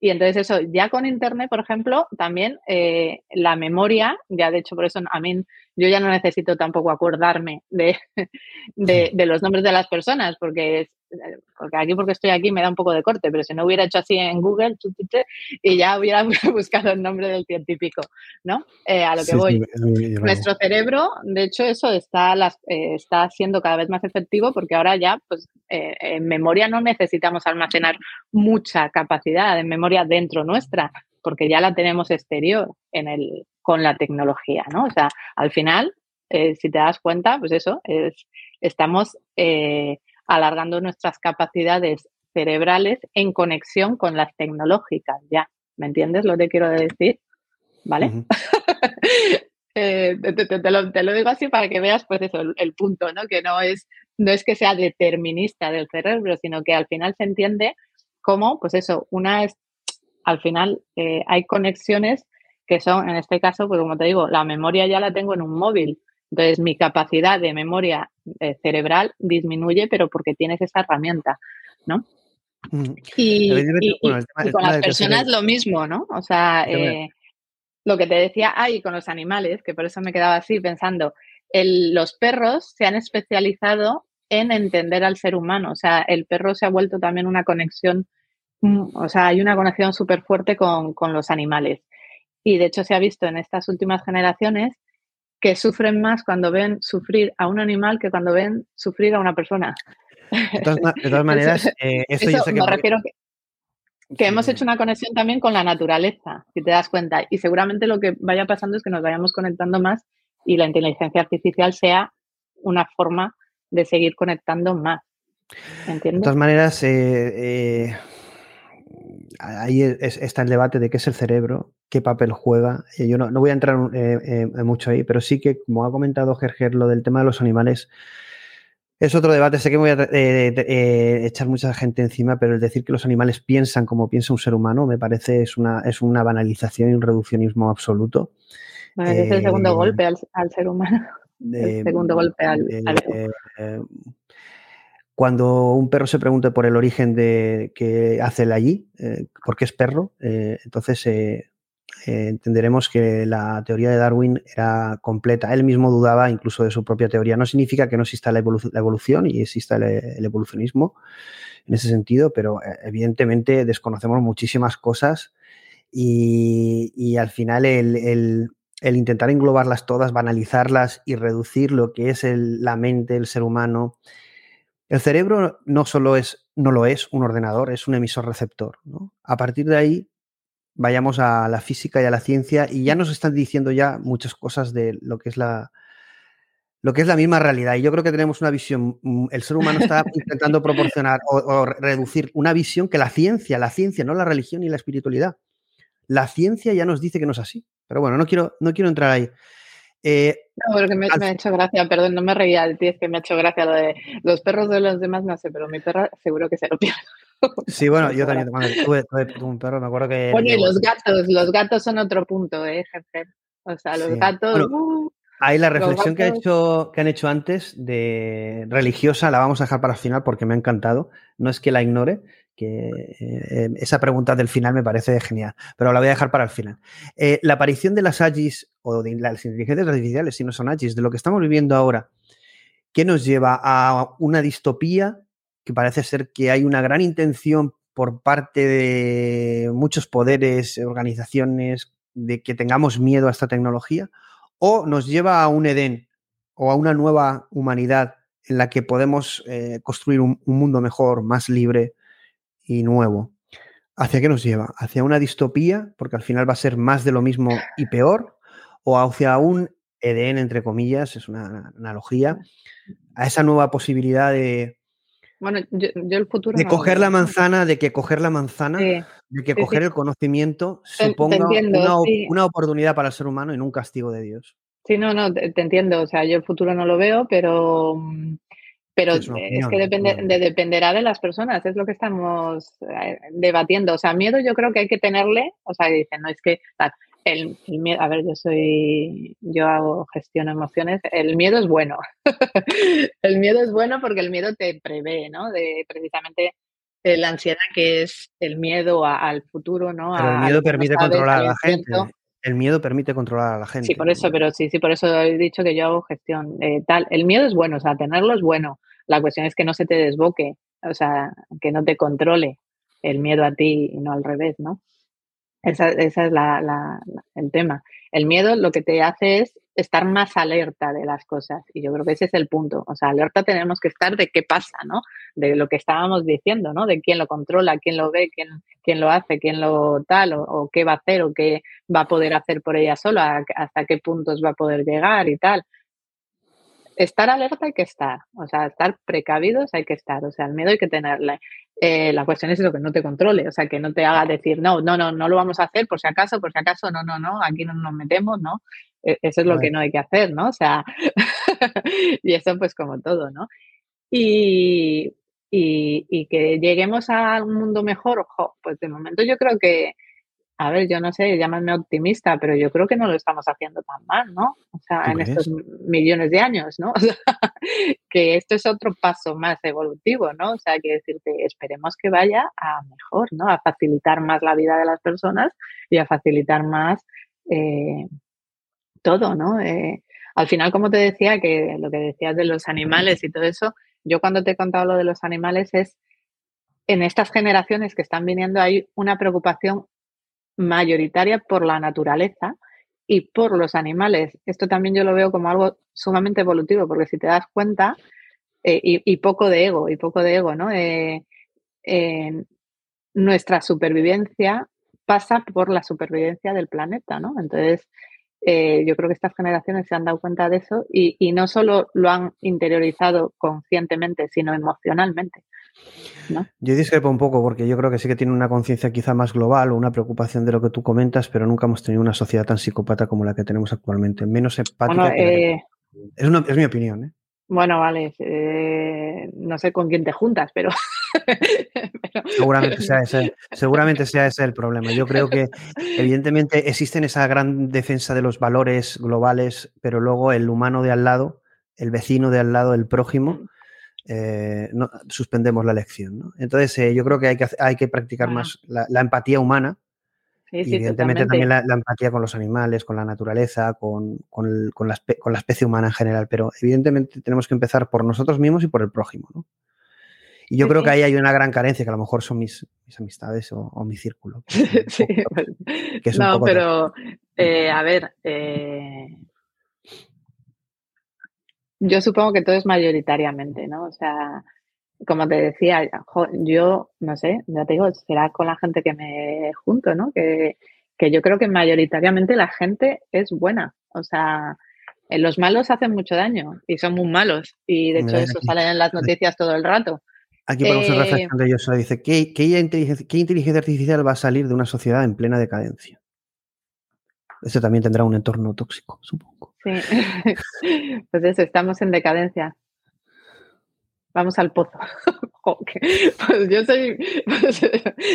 y entonces eso, ya con Internet, por ejemplo, también eh, la memoria, ya de hecho por eso a mí yo ya no necesito tampoco acordarme de, de, los nombres de las personas, porque, porque aquí porque estoy aquí me da un poco de corte, pero si no hubiera hecho así en Google y ya hubiera buscado el nombre del científico, ¿no? Eh, a lo que voy. Nuestro cerebro, de hecho, eso está, las, eh, está siendo cada vez más efectivo porque ahora ya, pues, en memoria no necesitamos almacenar mucha capacidad de memoria dentro nuestra, porque ya la tenemos exterior en el, con la tecnología, ¿no? O sea, al final, eh, si te das cuenta, pues eso, es, estamos eh, alargando nuestras capacidades cerebrales en conexión con las tecnológicas, ya. ¿Me entiendes lo que quiero decir? ¿Vale? Eh, te, lo, digo así para que veas, pues eso, el, punto, ¿no? Que no es, no es que sea determinista del cerebro, sino que al final se entiende cómo, pues eso, una al final hay conexiones que son, en este caso, pues como te digo, la memoria ya la tengo en un móvil. Entonces, mi capacidad de memoria eh, cerebral disminuye, pero porque tienes esa herramienta, ¿no? Mm. Y, con las personas lo mismo, ¿no? O sea, eh, lo que te decía, ay, con los animales, que por eso me quedaba así pensando, los perros se han especializado en entender al ser humano. O sea, el perro se ha vuelto también una conexión, o sea, hay una conexión súper fuerte con, con los animales. Y de hecho se ha visto en estas últimas generaciones que sufren más cuando ven sufrir a un animal que cuando ven sufrir a una persona. De todas, maneras, eh, eso, yo sé que... Me refiero que, hemos hecho una conexión también con la naturaleza, si te das cuenta. Y seguramente lo que vaya pasando es que nos vayamos conectando más y la inteligencia artificial sea una forma de seguir conectando más. ¿Entiendes? De todas maneras, eh, eh, ahí está el debate de qué es el cerebro, qué papel juega. Yo no, voy a entrar mucho ahí, pero sí que, como ha comentado Gerger, lo del tema de los animales, es otro debate, sé que voy a eh, eh, echar mucha gente encima, pero el decir que los animales piensan como piensa un ser humano me parece es una, es una banalización y un reduccionismo absoluto. es el segundo eh, golpe al, ser humano. el segundo golpe al... cuando un perro se pregunte por el origen de qué hace él allí, por qué es perro, entonces eh, entenderemos que la teoría de Darwin era completa. Él mismo dudaba incluso de su propia teoría. No significa que no exista la, evolución y exista el, evolucionismo en ese sentido, pero eh, evidentemente desconocemos muchísimas cosas y, al final el, intentar englobarlas todas, banalizarlas y reducir lo que es la mente, el ser humano. El cerebro no solo es, no lo es un ordenador, es un emisor receptor. A partir de ahí vayamos a la física y a la ciencia y ya nos están diciendo ya muchas cosas de lo que es la lo que es la misma realidad. Y yo creo que tenemos una visión, mm, el ser humano está intentando proporcionar o, reducir una visión que la ciencia, la ciencia, no la religión ni la espiritualidad. La ciencia ya nos dice que no es así. Pero bueno, no quiero, no quiero entrar ahí. Eh, no, porque me, me, ha hecho gracia, perdón, no me reía de ti, es que me ha hecho gracia lo de los perros de los demás, no sé, pero mi perra seguro que se lo pierde. Sí, bueno, yo también tuve, un perro, me acuerdo que... Bueno, y los gatos, los gatos son otro punto, ¿eh, jefe? O sea, los gatos... Uh, ahí la reflexión que, hecho, que han hecho antes de religiosa la vamos a dejar para el final porque me ha encantado. No es que la ignore, que eh, esa pregunta del final me parece genial, pero la voy a dejar para el final. Eh, la aparición de las AGIs o de las inteligencias artificiales, si no son AGIs, de lo que estamos viviendo ahora, ¿qué nos lleva a una distopía que parece ser que hay una gran intención por parte de muchos poderes, organizaciones, de que tengamos miedo a esta tecnología, o nos lleva a un Edén o a una nueva humanidad en la que podemos eh, construir un, mundo mejor, más libre y nuevo. ¿Hacia qué nos lleva? ¿Hacia una distopía, porque al final va a ser más de lo mismo y peor? ¿O hacia un Edén, entre comillas, es una analogía, a esa nueva posibilidad de, bueno, yo, el futuro. De coger la manzana, de que coger la manzana, de que coger el conocimiento suponga una, oportunidad para el ser humano y no un castigo de Dios. Sí, no, no, te, entiendo. O sea, yo el futuro no lo veo, pero, pero es, que depende, dependerá de las personas, es lo que estamos eh, debatiendo. O sea, miedo yo creo que hay que tenerle, o sea, dicen, no, es que el, miedo, a ver, yo soy, yo hago gestión de emociones, el miedo es bueno. el miedo es bueno porque el miedo te prevé, ¿no? De precisamente eh, la ansiedad que es el miedo al futuro, ¿no? Pero el miedo permite controlar a la gente. El miedo permite controlar a la gente. Sí, por eso, pero sí, sí, por eso he dicho que yo hago gestión. Eh, tal, el miedo es bueno, o sea, tenerlo es bueno. La cuestión es que no se te desboque, o sea, que no te controle el miedo a ti y no al revés, ¿no? Esa, esa es la, el tema. El miedo lo que te hace es estar más alerta de las cosas. Y yo creo que ese es el punto. O sea, alerta tenemos que estar de qué pasa, ¿no? De lo que estábamos diciendo, ¿no? De quién lo controla, quién lo ve, quién, quién lo hace, quién lo tal, o, qué va a hacer, o qué va a poder hacer por ella sola, hasta qué puntos va a poder llegar y tal. Estar alerta hay que estar, o sea, estar precavidos hay que estar, o sea, el miedo hay que tenerle. Eh, la cuestión es eso, que no te controle, o sea, que no te haga decir, no, no, no, no lo vamos a hacer por si acaso, por si acaso, no, no, no, aquí no nos metemos, ¿no? E, eso es lo que no hay que hacer, ¿no? O sea, y eso pues como todo, ¿no? Y, y, y, que lleguemos a un mundo mejor, ojo, pues de momento yo creo que, a ver, yo no sé, llámame optimista, pero yo creo que no lo estamos haciendo tan mal, ¿no? O sea, en estos millones de años, ¿no? O sea, que esto es otro paso más evolutivo, ¿no? O sea, que decirte, esperemos que vaya a mejor, ¿no? A facilitar más la vida de las personas y a facilitar más eh, todo, ¿no? Eh, al final, como te decía, que lo que decías de los animales y todo eso, yo cuando te he contado lo de los animales es en estas generaciones que están viniendo hay una preocupación mayoritaria por la naturaleza y por los animales. Esto también yo lo veo como algo sumamente evolutivo, porque si te das cuenta, eh, y, poco de ego, y poco de ego, ¿no? Eh, nuestra supervivencia pasa por la supervivencia del planeta, ¿no? Entonces, eh, yo creo que estas generaciones se han dado cuenta de eso y, y, no solo lo han interiorizado conscientemente, sino emocionalmente. Yo discrepo un poco porque yo creo que sí que tiene una conciencia quizá más global o una preocupación de lo que tú comentas, pero nunca hemos tenido una sociedad tan psicópata como la que tenemos actualmente, menos empática. Eh, es, es, mi opinión. ¿eh? Bueno, vale, eh, no sé con quién te juntas, pero... seguramente, sea ese, seguramente sea ese el problema. Yo creo que evidentemente existen esa gran defensa de los valores globales, pero luego el humano de al lado, el vecino de al lado, el prójimo, eh, no, suspendemos la elección. Entonces, eh, yo creo que hay que, hay que practicar más la, empatía humana y evidentemente también la, empatía con los animales, con la naturaleza, con, con, con, la, con, la, especie humana en general, pero evidentemente tenemos que empezar por nosotros mismos y por el prójimo. ¿no? Y yo creo que ahí hay una gran carencia, que a lo mejor son mis, mis amistades o, mi círculo. no, pero eh, a ver, yo supongo que todo es mayoritariamente, ¿no? O sea, como te decía, yo, no sé, ya te digo, será con la gente que me junto, ¿no? Que, que yo creo que mayoritariamente la gente es buena. O sea, eh, los malos hacen mucho daño y son muy malos. Y de hecho eso sale en las noticias todo el rato. Aquí podemos hacer reflexión de. Dice, ¿qué, qué, inteligencia, ¿qué inteligencia artificial va a salir de una sociedad en plena decadencia? Ese también tendrá un entorno tóxico, supongo. Sí, pues eso, estamos en decadencia. Vamos al pozo. pues yo soy, pues,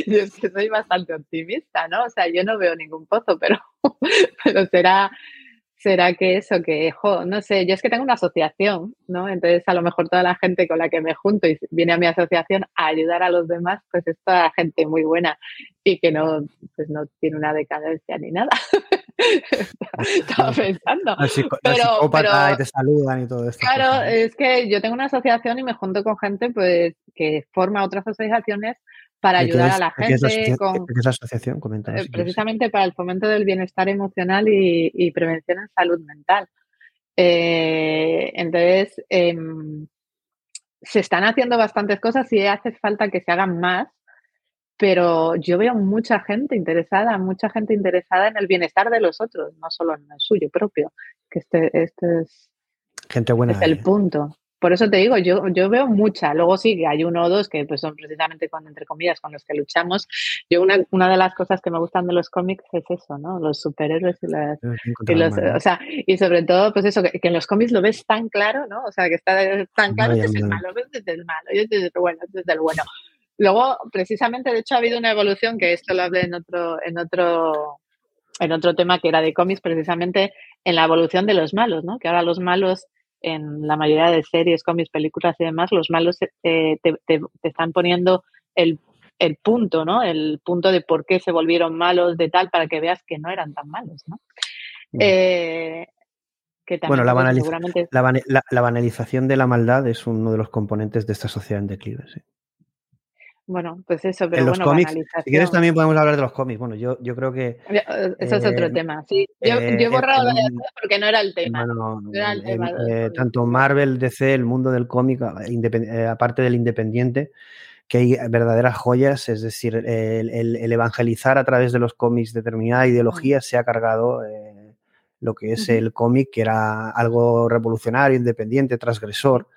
yo soy bastante optimista, ¿no? O sea, yo no veo ningún pozo, pero, pero será, será que eso, que, no sé, yo es que tengo una asociación, ¿no? Entonces, a lo mejor toda la gente con la que me junto y viene a mi asociación a ayudar a los demás, pues es toda gente muy buena y que no, pues no tiene una decadencia ni nada. Estaba pensando. pero, te saludan y todo esto. Claro, es que yo tengo una asociación y me junto con gente pues que forma otras asociaciones para ayudar a la gente con... ¿Qué es la asociación? Eh, precisamente para el fomento del bienestar emocional y, prevención en salud mental. Eh, entonces, em, se están haciendo bastantes cosas y hace falta que se hagan más, pero yo veo mucha gente interesada, mucha gente interesada en el bienestar de los otros, no solo en el suyo propio, que este, este es, gente buena, es el punto. Por eso te digo, yo, yo veo mucha. Luego sí que hay uno o dos que pues son precisamente con, entre comillas, con los que luchamos. Yo una, una de las cosas que me gustan de los cómics es eso, ¿no? Los superhéroes y, las, y los, o sea, y sobre todo, pues eso, que, en los cómics lo ves tan claro, ¿no? O sea, que está tan claro, este es el malo, este es el malo, este es el bueno, este es el bueno. Luego, precisamente, de hecho, ha habido una evolución, que esto lo hablé en otro, en otro, en otro tema que era de cómics, precisamente en la evolución de los malos, ¿no? Que ahora los malos en la mayoría de series, cómics, películas y demás, los malos eh, te, están poniendo el, punto, ¿no? El punto de por qué se volvieron malos, de tal, para que veas que no eran tan malos, ¿no? Mm. Eh, bueno, la, la, banalización de la maldad es uno de los componentes de esta sociedad en declive. ¿sí? Bueno, pues eso, pero en los cómics, si quieres también podemos hablar de los cómics. Bueno, yo, yo creo que... Eh, eso es otro tema, sí. Yo, yo he borrado de porque no era el tema. tanto Marvel, DC, el mundo del cómic, eh, aparte del independiente, que hay verdaderas joyas, es decir, el, evangelizar a través de los cómics determinada ideología se ha cargado eh, lo que es el cómic, que era algo revolucionario, independiente, transgresor.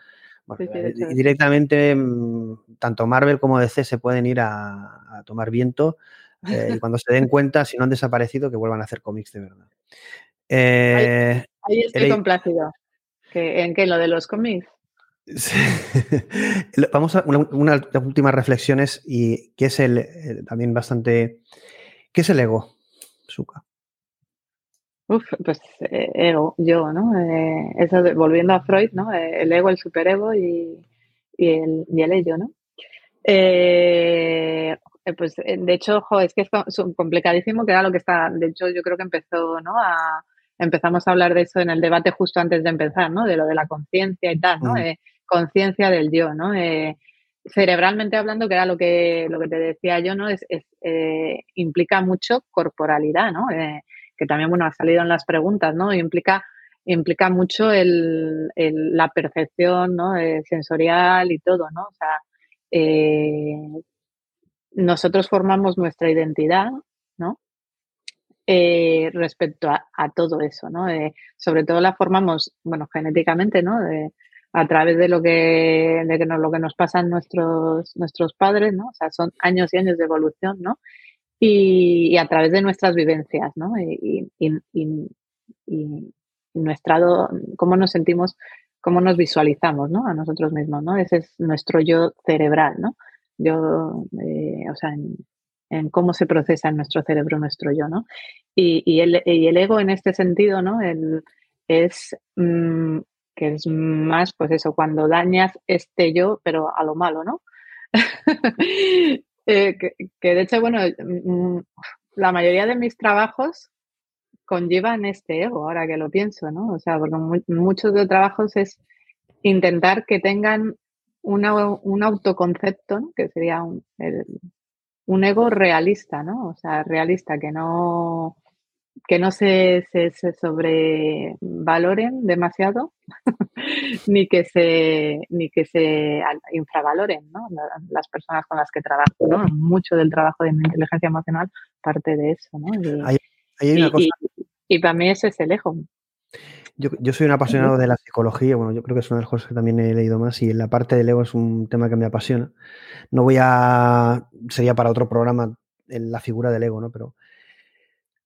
Eh, directamente mm, tanto Marvel como DC se pueden ir a, tomar viento eh, y cuando se den cuenta, si no han desaparecido, que vuelvan a hacer cómics de verdad. ahí, eh, estoy complacido. ¿En qué? ¿Lo de los cómics? Vamos a una, últimas reflexiones y que es el, también bastante. ¿Qué es el ego, Suka? Uf, pues eh, ego, yo, ¿no? Eh, eso volviendo a Freud, ¿no? Eh, el ego, el superego y, y, el, y el ello, ¿no? pues de hecho, jo, es que es complicadísimo que era lo que está, de hecho yo creo que empezó, ¿no? A, empezamos a hablar de eso en el debate justo antes de empezar, ¿no? De lo de la conciencia y tal, ¿no? Mm. conciencia del yo, ¿no? Eh, cerebralmente hablando, que era lo que, lo que te decía yo, ¿no? Es, eh, implica mucho corporalidad, ¿no? Eh, que también, bueno, ha salido en las preguntas, ¿no? Implica, implica mucho el, la percepción, ¿no? sensorial y todo, ¿no? O sea, nosotros formamos nuestra identidad, ¿no? respecto a, todo eso, ¿no? sobre todo la formamos, bueno, genéticamente, ¿no? a través de lo que, de que nos, lo que nos pasan nuestros, nuestros padres, ¿no? O sea, son años y años de evolución, ¿no? Y, a través de nuestras vivencias, ¿no? Y, y, nuestra, cómo nos sentimos, cómo nos visualizamos, ¿no? A nosotros mismos, ¿no? Ese es nuestro yo cerebral, ¿no? Yo, eh, o sea, en, cómo se procesa en nuestro cerebro nuestro yo, ¿no? Y, el, el, ego en este sentido, ¿no? El, es mm, que es más, pues eso, cuando dañas este yo, pero a lo malo, ¿no? Eh, que, de hecho, bueno, mm, la mayoría de mis trabajos conllevan este ego, ahora que lo pienso, ¿no? O sea, porque muchos de los trabajos es intentar que tengan un autoconcepto, ¿no? que sería un, un ego realista, ¿no? O sea, realista, que no, que no se, se, sobrevaloren demasiado ni que se ni que se infravaloren ¿no? las personas con las que trabajo ¿no? mucho del trabajo de mi inteligencia emocional parte de eso ¿no? y, para mí ese es el eje yo, yo, soy un apasionado de la psicología, bueno, yo creo que es una de las cosas que también he leído más y la parte del ego es un tema que me apasiona. No voy a, sería para otro programa la figura del ego, ¿no? Pero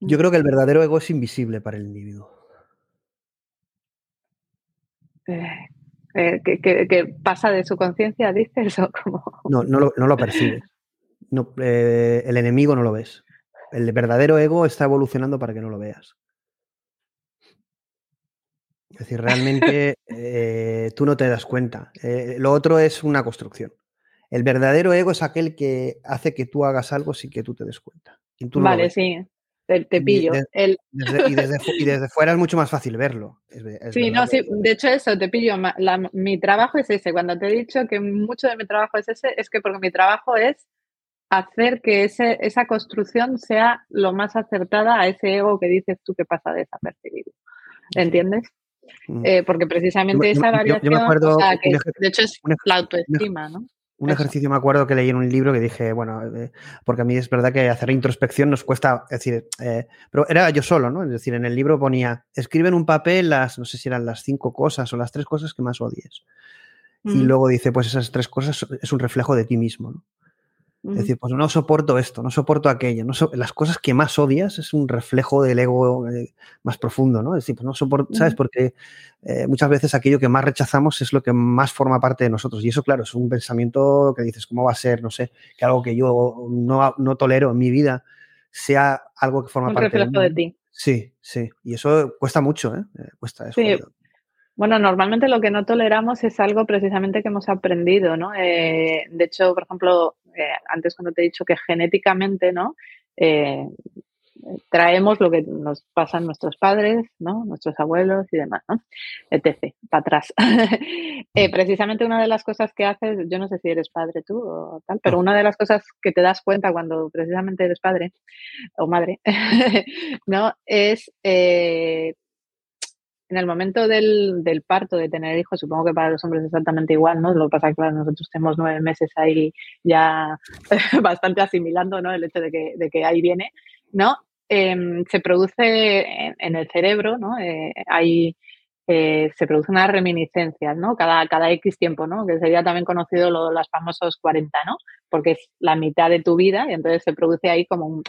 yo creo que el verdadero ego es invisible para el individuo. Eh, eh, que, pasa de su conciencia, dices, o como. No, no lo, no lo percibes. No, eh, el enemigo no lo ves. El verdadero ego está evolucionando para que no lo veas. Es decir, realmente tú no te das cuenta. lo otro es una construcción. El verdadero ego es aquel que hace que tú hagas algo sin que tú te des cuenta. vale, sí te, pillo. y, desde, fuera es mucho más fácil verlo. sí, no, sí, de hecho eso, te pillo. mi trabajo es ese. Cuando te he dicho que mucho de mi trabajo es ese, es que porque mi trabajo es hacer que ese, esa construcción sea lo más acertada a ese ego que dices tú que pasa desapercibido. ¿Entiendes? Mm. Eh, porque precisamente esa variación, de hecho es la autoestima, ¿no? Un ejercicio me acuerdo que leí en un libro que dije, bueno, eh, porque a mí es verdad que hacer introspección nos cuesta, es decir, eh, pero era yo solo, ¿no? Es decir, en el libro ponía, escribe en un papel las, no sé si eran las cinco cosas o las tres cosas que más odies. Y luego dice, pues esas tres cosas es un reflejo de ti mismo, ¿no? Es decir, pues no soporto esto, no soporto aquello. No las cosas que más odias es un reflejo del ego eh, más profundo, ¿no? Es decir, pues no soporto, ¿sabes? Porque eh, muchas veces aquello que más rechazamos es lo que más forma parte de nosotros. Y eso, claro, es un pensamiento que dices, ¿cómo va a ser? No sé, que algo que yo no, no tolero en mi vida sea algo que forma parte reflejo de, ti. Sí, sí. Y eso cuesta mucho, ¿eh? eh cuesta eso. Sí. Bueno, normalmente lo que no toleramos es algo precisamente que hemos aprendido, ¿no? de hecho, por ejemplo, antes cuando te he dicho que genéticamente, ¿no? Eh, traemos lo que nos pasan nuestros padres, ¿no? Nuestros abuelos y demás, ¿no? Etc. Para atrás. Eh, precisamente una de las cosas que haces, yo no sé si eres padre tú o tal, pero una de las cosas que te das cuenta cuando precisamente eres padre o madre, ¿no? Es eh, en el momento del, del, parto, de tener hijos, supongo que para los hombres es exactamente igual, ¿no? Lo que pasa es que nosotros tenemos nueve meses ahí ya bastante asimilando, ¿no? El hecho de que, de que ahí viene, ¿no? Em, se produce en, el cerebro, ¿no? Eh, eh, se produce una reminiscencia, ¿no? Cada, cada X tiempo, ¿no? Que sería también conocido lo, los famosos 40, ¿no? Porque es la mitad de tu vida y entonces se produce ahí como un,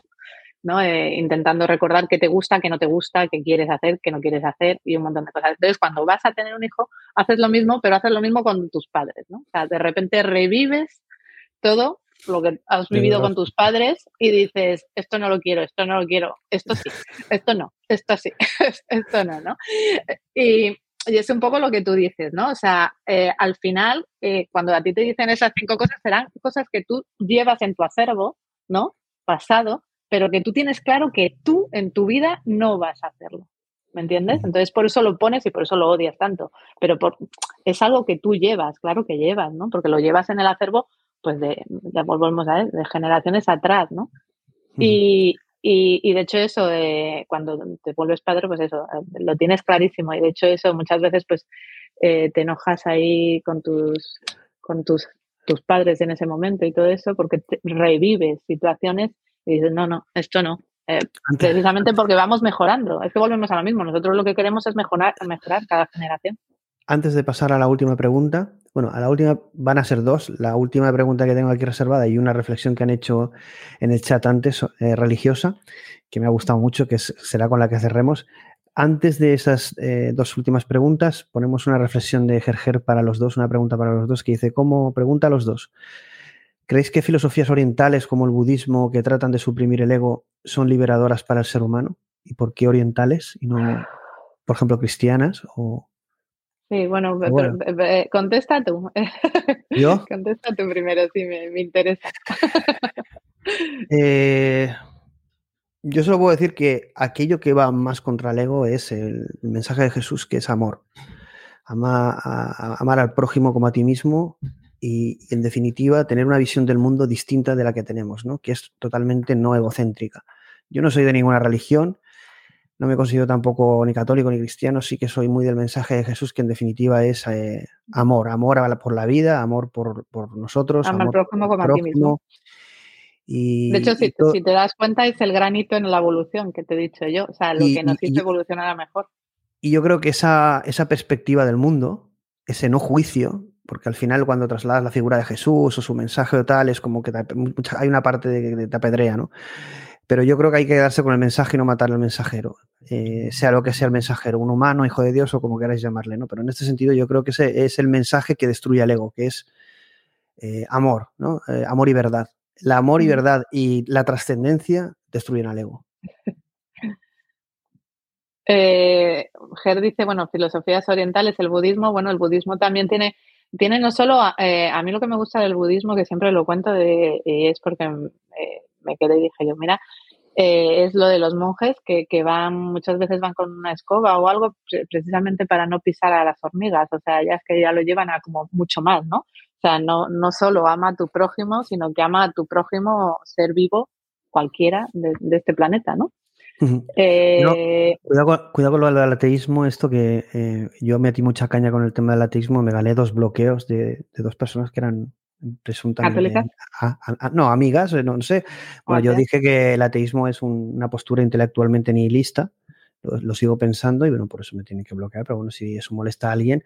¿no? Eh, intentando recordar qué te gusta, qué no te gusta, qué quieres hacer, qué no quieres hacer y un montón de cosas. Entonces, cuando vas a tener un hijo, haces lo mismo, pero haces lo mismo con tus padres, ¿no? O sea, de repente revives todo lo que has vivido con tus padres y dices, esto no lo quiero, esto no lo quiero, esto sí, esto no, esto sí, esto no, ¿no? Y, es un poco lo que tú dices, ¿no? O sea, eh, al final, eh, cuando a ti te dicen esas cinco cosas, serán cosas que tú llevas en tu acervo, ¿no? Pasado, pero que tú tienes claro que tú en tu vida no vas a hacerlo. ¿Me entiendes? Entonces por eso lo pones y por eso lo odias tanto. Pero por, es algo que tú llevas, claro que llevas, ¿no? Porque lo llevas en el acervo, pues de, volvemos a ver, de generaciones atrás, ¿no? Y, y, de hecho eso, cuando te vuelves padre, pues eso, eh, lo tienes clarísimo. Y de hecho eso muchas veces pues eh, te enojas ahí con tus, con tus, tus padres en ese momento y todo eso porque revives situaciones y dices, no, no, esto no. precisamente porque vamos mejorando. Es que volvemos a lo mismo. Nosotros lo que queremos es mejorar, mejorar cada generación. Antes de pasar a la última pregunta, bueno, a la última van a ser dos. La última pregunta que tengo aquí reservada y una reflexión que han hecho en el chat antes, eh, religiosa, que me ha gustado mucho, que será con la que cerremos. Antes de esas eh, dos últimas preguntas, ponemos una reflexión de Gerger para los dos, una pregunta para los dos, que dice, ¿cómo pregunta a los dos? ¿Creéis que filosofías orientales como el budismo, que tratan de suprimir el ego, son liberadoras para el ser humano? ¿Y por qué orientales y no, por ejemplo, cristianas o, Sí, bueno, contesta tú. ¿Yo? contesta tú primero, sí, me, interesa. Eh, yo solo puedo decir que aquello que va más contra el ego es el, mensaje de Jesús, que es amor. amar al prójimo como a ti mismo y, en definitiva, tener una visión del mundo distinta de la que tenemos, ¿no? que es totalmente no egocéntrica. Yo no soy de ninguna religión, no me considero tampoco ni católico ni cristiano, sí que soy muy del mensaje de Jesús, que en definitiva es eh, amor, amor por la vida, amor por, nosotros. Amor, próximo como a ti mismo. Y, de hecho, si, te das cuenta, es el granito en la evolución que te he dicho yo, o sea, lo que nos hizo evolucionar a mejor. Y yo creo que esa, esa perspectiva del mundo, ese no juicio, porque al final cuando trasladas la figura de Jesús o su mensaje o tal, es como que hay una parte de, de te apedrea, ¿no? Pero yo creo que hay que quedarse con el mensaje y no matar al mensajero, eh, sea lo que sea el mensajero, un humano, hijo de Dios o como queráis llamarle, ¿no? Pero en este sentido yo creo que ese es el mensaje que destruye al ego, que es eh, amor, ¿no? Eh, amor y verdad. La amor y verdad y la trascendencia destruyen al ego. Ger dice, bueno, filosofías orientales, el budismo, bueno, el budismo también tiene, tiene no solo, a mí lo que me gusta del budismo, que siempre lo cuento, de, es porque me quedé y dije yo, mira, eh, es lo de los monjes que, van, muchas veces van con una escoba o algo precisamente para no pisar a las hormigas, o sea, ya es que ya lo llevan a como mucho más, ¿no? O sea, no, no solo ama a tu prójimo, sino que ama a tu prójimo ser vivo cualquiera de, este planeta, ¿no? Eh, cuidado, con, lo del ateísmo, esto que eh, yo metí mucha caña con el tema del ateísmo, me gané dos bloqueos de dos personas que eran presuntamente. no, amigas, eh, no, sé. Bueno, yo dije que el ateísmo es una postura intelectualmente nihilista. Lo, sigo pensando y bueno, por eso me tienen que bloquear, pero bueno, si eso molesta a alguien.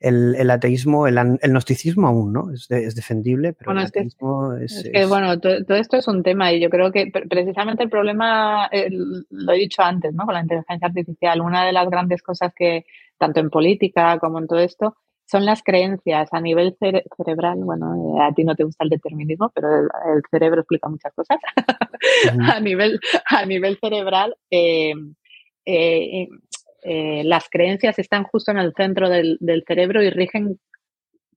El, ateísmo, el, gnosticismo aún, ¿no? Es, defendible, pero bueno, el ateísmo es, que, bueno, todo, esto es un tema y yo creo que precisamente el problema, eh, lo he dicho antes, ¿no? Con la inteligencia artificial, una de las grandes cosas que, tanto en política como en todo esto, son las creencias a nivel cerebral. Bueno, eh, a ti no te gusta el determinismo, pero el, cerebro explica muchas cosas. a, nivel, a nivel cerebral, eh, eh, las creencias están justo en el centro del, cerebro y rigen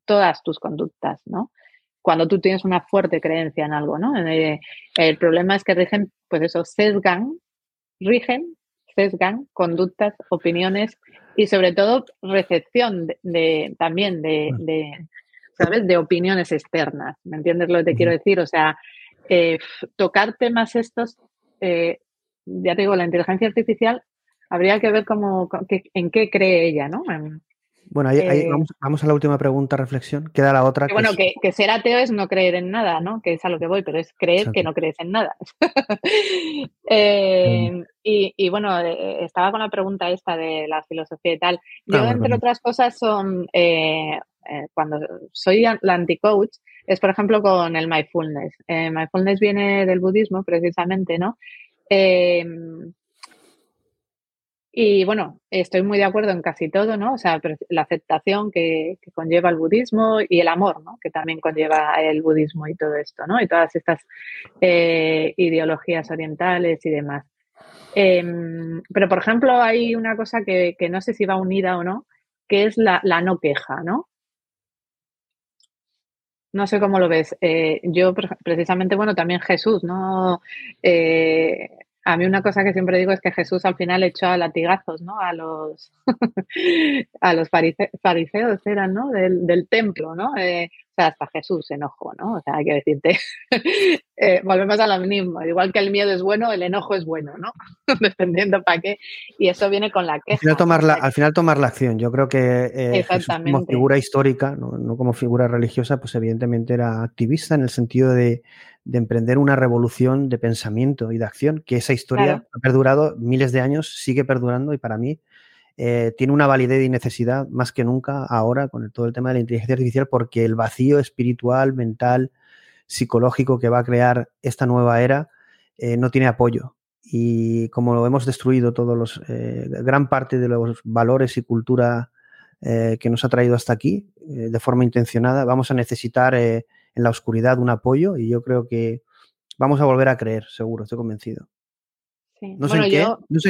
todas tus conductas, ¿no? Cuando tú tienes una fuerte creencia en algo, ¿no? el problema es que rigen, pues eso, sesgan, rigen, sesgan conductas, opiniones y sobre todo recepción de, también de, de, ¿sabes? de opiniones externas. ¿Me entiendes lo que te quiero decir? O sea, eh, tocar temas estos, eh, ya te digo, la inteligencia artificial habría que ver cómo, en qué cree ella, ¿no? Bueno, ahí, eh, vamos, a la última pregunta, reflexión. Queda la otra. Que bueno, que, ser ateo es no creer en nada, ¿no? Que es a lo que voy, pero es creer que no crees en nada. Eh, y, bueno, eh, estaba con la pregunta esta de la filosofía y tal. Yo, entre otras cosas, son cuando soy la anti-coach, es por ejemplo con el mindfulness. mindfulness viene del budismo, precisamente, ¿no? Y bueno, estoy muy de acuerdo en casi todo, ¿no? O sea, la aceptación que, conlleva el budismo y el amor, ¿no? Que también conlleva el budismo y todo esto, ¿no? Y todas estas eh, ideologías orientales y demás. Em, pero, por ejemplo, hay una cosa que, no sé si va unida o no, que es la, no queja, ¿no? No sé cómo lo ves. Eh, yo, precisamente, bueno, también Jesús, ¿no? Eh, a mí una cosa que siempre digo es que Jesús al final echó a latigazos, ¿no? A los, a los fariseos eran, ¿no? Del, del templo, ¿no? Eh, hasta Jesús se enojó, ¿no? O sea, hay que decirte, eh, volvemos a lo mismo, igual que el miedo es bueno, el enojo es bueno, ¿no? Dependiendo para qué. Y eso viene con la queja. Al final tomar la, al final tomar la acción. Yo creo que eh, como figura histórica, ¿no? como figura religiosa, pues evidentemente era activista en el sentido de, emprender una revolución de pensamiento y de acción, que esa historia ha perdurado miles de años, sigue perdurando y para mí eh, tiene una validez y necesidad más que nunca ahora con todo el tema de la inteligencia artificial porque el vacío espiritual, mental, psicológico que va a crear esta nueva era eh, no tiene apoyo. Y como lo hemos destruido todos los, eh, gran parte de los valores y cultura que nos ha traído hasta aquí de forma intencionada, vamos a necesitar en la oscuridad un apoyo y yo creo que vamos a volver a creer, seguro, estoy convencido. No, sé en qué,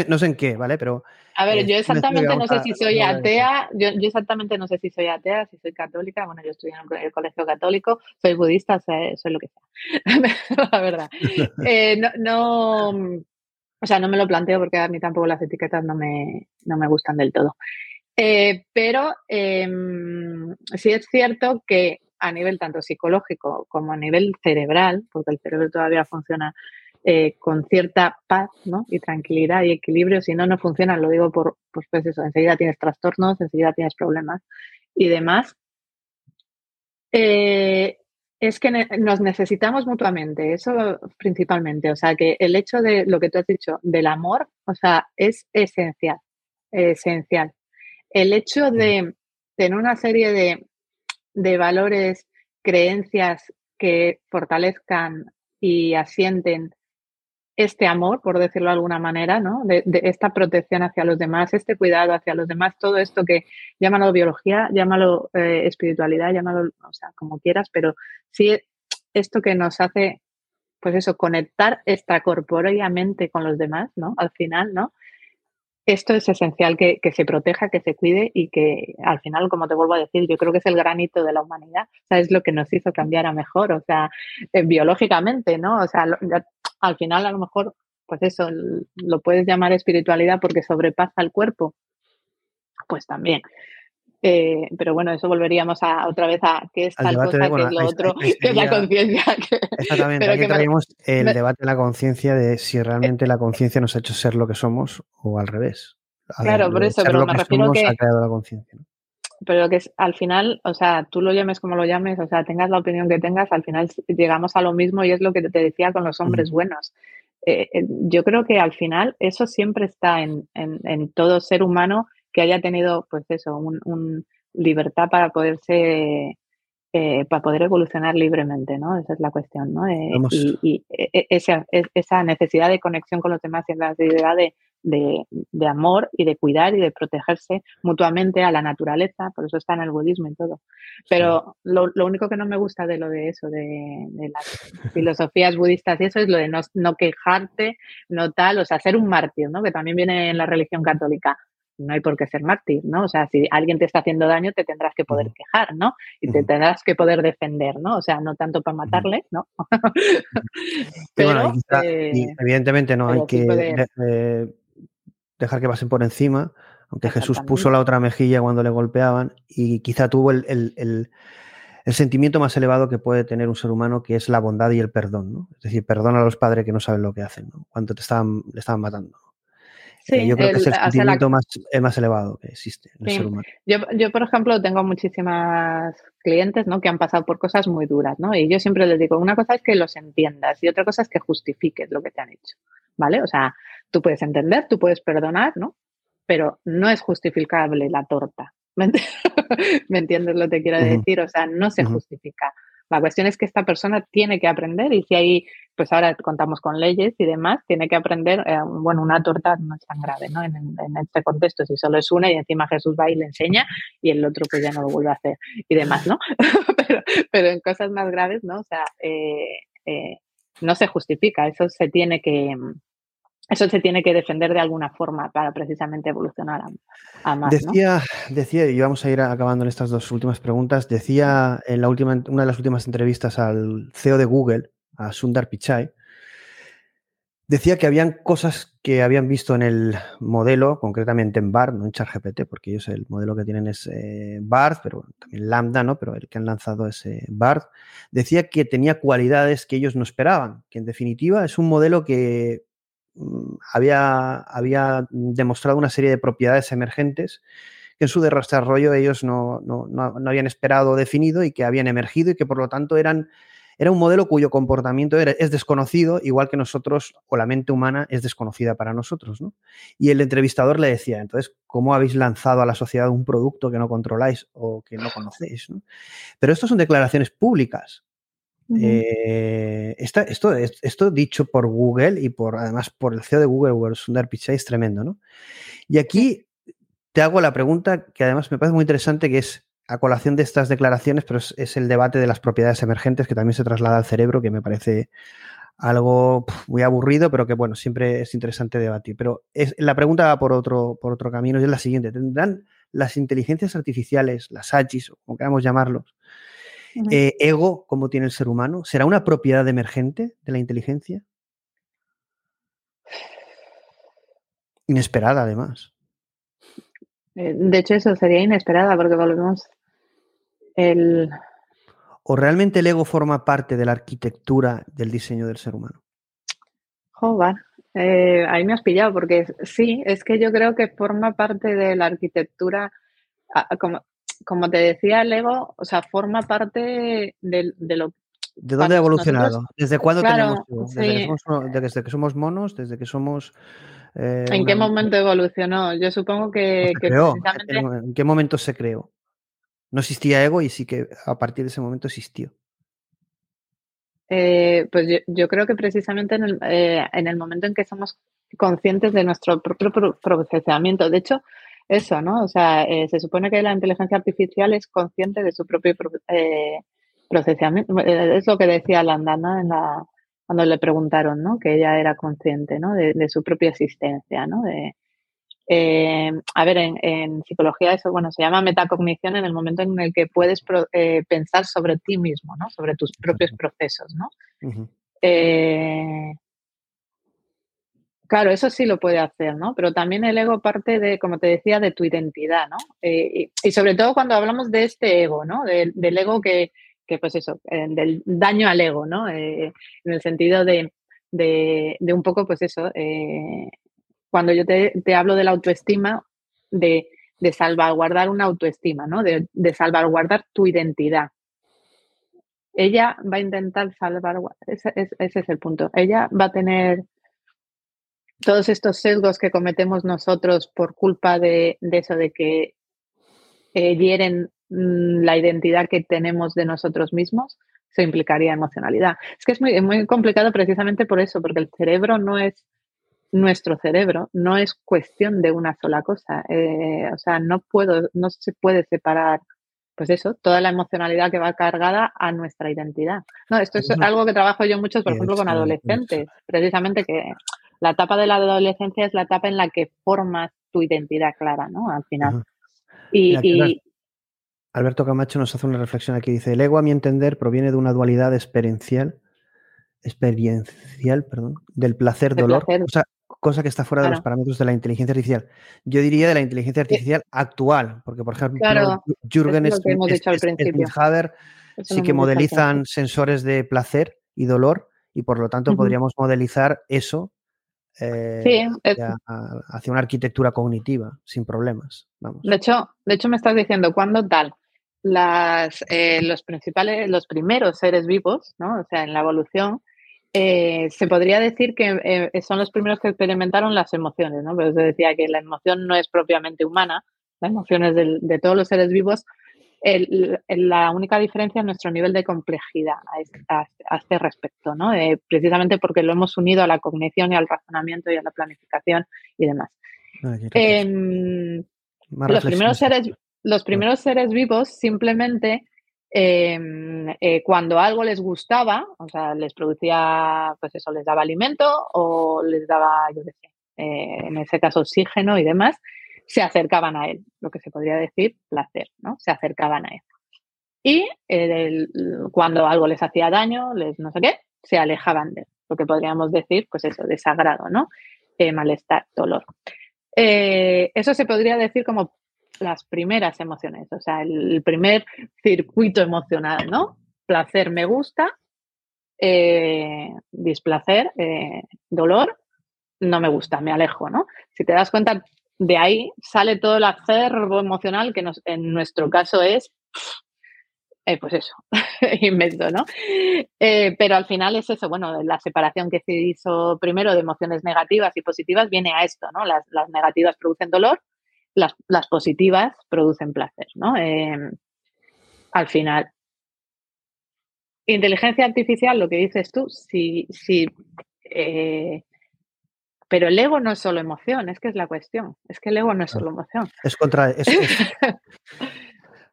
no, sé, en qué, ¿vale? Pero. A ver, yo exactamente no sé si soy atea, yo, yo, exactamente no sé si soy atea, si soy católica, bueno, yo estudié en el colegio católico, soy budista, soy, lo que sea, la verdad. Eh, no, no, o sea, no me lo planteo porque a mí tampoco las etiquetas no me, no me gustan del todo. Eh, pero em, sí es cierto que a nivel tanto psicológico como a nivel cerebral, porque el cerebro todavía funciona eh, con cierta paz ¿no? y tranquilidad y equilibrio, si no, no funciona, lo digo por, pues, pues eso, enseguida tienes trastornos, enseguida tienes problemas y demás. Eh, es que nos necesitamos mutuamente, eso principalmente, o sea, que el hecho de lo que tú has dicho, del amor, o sea, es esencial, esencial. El hecho de tener una serie de, de valores, creencias que fortalezcan y asienten este amor, por decirlo de alguna manera, ¿no? De, esta protección hacia los demás, este cuidado hacia los demás, todo esto que llámalo biología, llámalo eh, espiritualidad, llámalo, o sea, como quieras, pero sí esto que nos hace, pues eso, conectar extracorpóreamente con los demás, ¿no? Al final, ¿no? Esto es esencial que, se proteja, que se cuide y que al final, como te vuelvo a decir, yo creo que es el granito de la humanidad, o sea, es lo que nos hizo cambiar a mejor, o sea, eh, biológicamente, ¿no? O sea, al final a lo mejor, pues eso, lo puedes llamar espiritualidad porque sobrepasa el cuerpo, pues también. Eh, pero bueno, eso volveríamos a otra vez a qué es tal cosa, que es lo otro, que es la conciencia. Exactamente, aquí traemos el debate de la conciencia de si realmente la conciencia nos ha hecho ser lo que somos o al revés. claro, por eso, pero me refiero que... Ha creado la conciencia. Pero que es, al final, o sea, tú lo llames como lo llames, o sea, tengas la opinión que tengas, al final llegamos a lo mismo y es lo que te decía con los hombres buenos. Eh, eh, yo creo que al final eso siempre está en, en, todo ser humano que haya tenido, pues eso, un, libertad para poderse, eh, para poder evolucionar libremente, ¿no? Esa es la cuestión, ¿no? y, y esa, esa, necesidad de conexión con los demás y la necesidad de, de, amor y de cuidar y de protegerse mutuamente a la naturaleza, por eso está en el budismo y todo. Pero lo, único que no me gusta de lo de eso, de, las filosofías budistas y eso es lo de no, quejarte, no tal, o sea, ser un mártir, ¿no? Que también viene en la religión católica no hay por qué ser mártir, ¿no? O sea, si alguien te está haciendo daño, te tendrás que poder quejar, ¿no? Y te tendrás que poder defender, ¿no? O sea, no tanto para matarle, ¿no? pero, eh, evidentemente no hay que dejar que pasen por encima, aunque Jesús puso la otra mejilla cuando le golpeaban y quizá tuvo el, sentimiento más elevado que puede tener un ser humano, que es la bondad y el perdón, ¿no? Es decir, perdona a los padres que no saben lo que hacen, ¿no? Cuando te estaban, le estaban matando. Sí, yo creo que es el sentimiento más, más, elevado que existe en el ser humano. Yo, yo, por ejemplo, tengo muchísimas clientes ¿no? que han pasado por cosas muy duras, ¿no? Y yo siempre les digo, una cosa es que los entiendas y otra cosa es que justifiques lo que te han hecho, ¿vale? O sea, Tú puedes entender, tú puedes perdonar, ¿no? Pero no es justificable la torta. ¿Me, entiendes lo que quiero decir? O sea, no se justifica. La cuestión es que esta persona tiene que aprender y si ahí, pues ahora contamos con leyes y demás, tiene que aprender, eh, bueno, una torta no es tan grave, ¿no? En, este contexto, si solo es una y encima Jesús va y le enseña y el otro pues ya no lo vuelve a hacer y demás, ¿no? pero, en cosas más graves, ¿no? O sea, eh, eh, no se justifica, eso se tiene que, eso se tiene que defender de alguna forma para precisamente evolucionar a, más. Decía, decía, y vamos a ir acabando en estas dos últimas preguntas, decía en la última, una de las últimas entrevistas al CEO de Google, a Sundar Pichai, Decía que habían cosas que habían visto en el modelo, concretamente en BART, no en ChatGPT, porque ellos el modelo que tienen es eh, BART, pero también Lambda, ¿no? Pero el que han lanzado es eh, BART. Decía que tenía cualidades que ellos no esperaban, que en definitiva es un modelo que mm, había, había demostrado una serie de propiedades emergentes que en su desarrollo ellos no, no, no habían esperado definido y que habían emergido y que por lo tanto eran era un modelo cuyo comportamiento es desconocido, igual que nosotros o la mente humana es desconocida para nosotros. ¿no? Y el entrevistador le decía, entonces, ¿cómo habéis lanzado a la sociedad un producto que no controláis o que no conocéis? Pero esto son declaraciones públicas. Eh, esto, esto, dicho por Google y por además por el CEO de Google, Sundar Pichai, es tremendo, ¿no? Y aquí te hago la pregunta que además me parece muy interesante, que es, a colación de estas declaraciones, pero es, el debate de las propiedades emergentes que también se traslada al cerebro, que me parece algo muy aburrido, pero que bueno, siempre es interesante debatir. Pero es, la pregunta va por otro, por otro camino y es la siguiente. ¿Tendrán las inteligencias artificiales, las AGIs, o como queramos llamarlos, eh, ego como tiene el ser humano? ¿Será una propiedad emergente de la inteligencia? Inesperada, además. Eh, de hecho, eso sería inesperada porque volvemos el... ¿O realmente el ego forma parte de la arquitectura del diseño del ser humano? Joder, eh, ahí me has pillado porque sí, es que yo creo que forma parte de la arquitectura, como, como te decía, el ego, o sea, forma parte de, lo ¿De dónde ha evolucionado? ¿Desde cuándo tenemos ¿Desde, que somos, monos? ¿Desde que somos... Eh, ¿En qué momento evolucionó? Yo supongo que... ¿En qué momento se creó? No existía ego y sí que a partir de ese momento existió. Eh, pues yo, creo que precisamente en el, eh, en el, momento en que somos conscientes de nuestro propio procesamiento, de hecho, eso, ¿no? O sea, eh, se supone que la inteligencia artificial es consciente de su propio procesamiento. Es lo que decía Landana en la, cuando le preguntaron, ¿no? Que ella era consciente, ¿no? De, de su propia existencia, ¿no? De, eh, a ver, en, psicología eso, bueno, se llama metacognición en el momento en el que puedes eh, pensar sobre ti mismo, ¿no? Sobre tus propios procesos, ¿no? Eh, claro, eso sí lo puede hacer, ¿no? Pero también el ego parte de, como te decía, de tu identidad, ¿no? Y, sobre todo cuando hablamos de este ego, ¿no? del ego que, que, pues eso, del daño al ego, ¿no? en el sentido de, de, de, un poco, pues eso, cuando yo te, hablo de la autoestima, de, salvaguardar una autoestima, ¿no? De, salvaguardar tu identidad. Ella va a intentar salvaguardar, ese, es el punto. Ella va a tener todos estos sesgos que cometemos nosotros por culpa de, eso, de que eh, hieren mm, la identidad que tenemos de nosotros mismos, eso implicaría emocionalidad. Es que es muy complicado precisamente por eso, porque el cerebro no es nuestro cerebro no es cuestión de una sola cosa. Eh, o sea, no puedo, no se puede separar, pues eso, toda la emocionalidad que va cargada a nuestra identidad. No, esto es algo que trabajo yo mucho, por ejemplo, con adolescentes. Precisamente que la etapa de la adolescencia es la etapa en la que formas tu identidad clara, ¿no? Al final. Y, Alberto Camacho nos hace una reflexión aquí. Dice, el ego, a mi entender, proviene de una dualidad experiencial experiencial, perdón, del placer-dolor. O sea, cosa que está fuera de los parámetros de la inteligencia artificial. Yo diría de la inteligencia artificial actual, porque por ejemplo, Jürgen es, sí que modelizan sensores de placer y dolor y por lo tanto podríamos modelizar eso eh, hacia, una arquitectura cognitiva sin problemas. Vamos. De hecho, de hecho me estás diciendo cuándo tal. Las, eh, los principales, los primeros seres vivos, ¿no? O sea, en la evolución, eh, se podría decir que eh, son los primeros que experimentaron las emociones, ¿no? Pero se decía que la emoción no es propiamente humana, la emoción es de todos los seres vivos. la única diferencia es nuestro nivel de complejidad a, este respecto, ¿no? Eh, precisamente porque lo hemos unido a la cognición y al razonamiento y a la planificación y demás. Ah, em, los, primeros seres, los primeros seres vivos simplemente Em, eh, cuando algo les gustaba, o sea, les producía, pues eso, les daba alimento o les daba, yo sé, eh, en ese caso oxígeno y demás, se acercaban a él, lo que se podría decir placer, ¿no? Se acercaban a él. Y cuando algo les hacía daño, les no sé qué, se alejaban de él. lo que podríamos decir, pues eso, desagrado, ¿no? Eh, malestar, dolor. Eso se podría decir como las primeras emociones, o sea, el primer circuito emocional, ¿no? Placer, me gusta, eh, displacer, dolor, no me gusta, me alejo, ¿no? Si te das cuenta, de ahí sale todo el acervo emocional que en nuestro caso es eh, pues eso, invento, ¿no? Eh, pero al final es eso, bueno, la separación que se hizo primero de emociones negativas y positivas viene a esto, ¿no? Las, negativas producen dolor, las, positivas producen placer, ¿no? Em, al final. Inteligencia artificial, lo que dices tú, sí, sí. Eh, pero el ego no es solo emoción, es que es la cuestión. Es que el ego no es solo emoción. Es contra.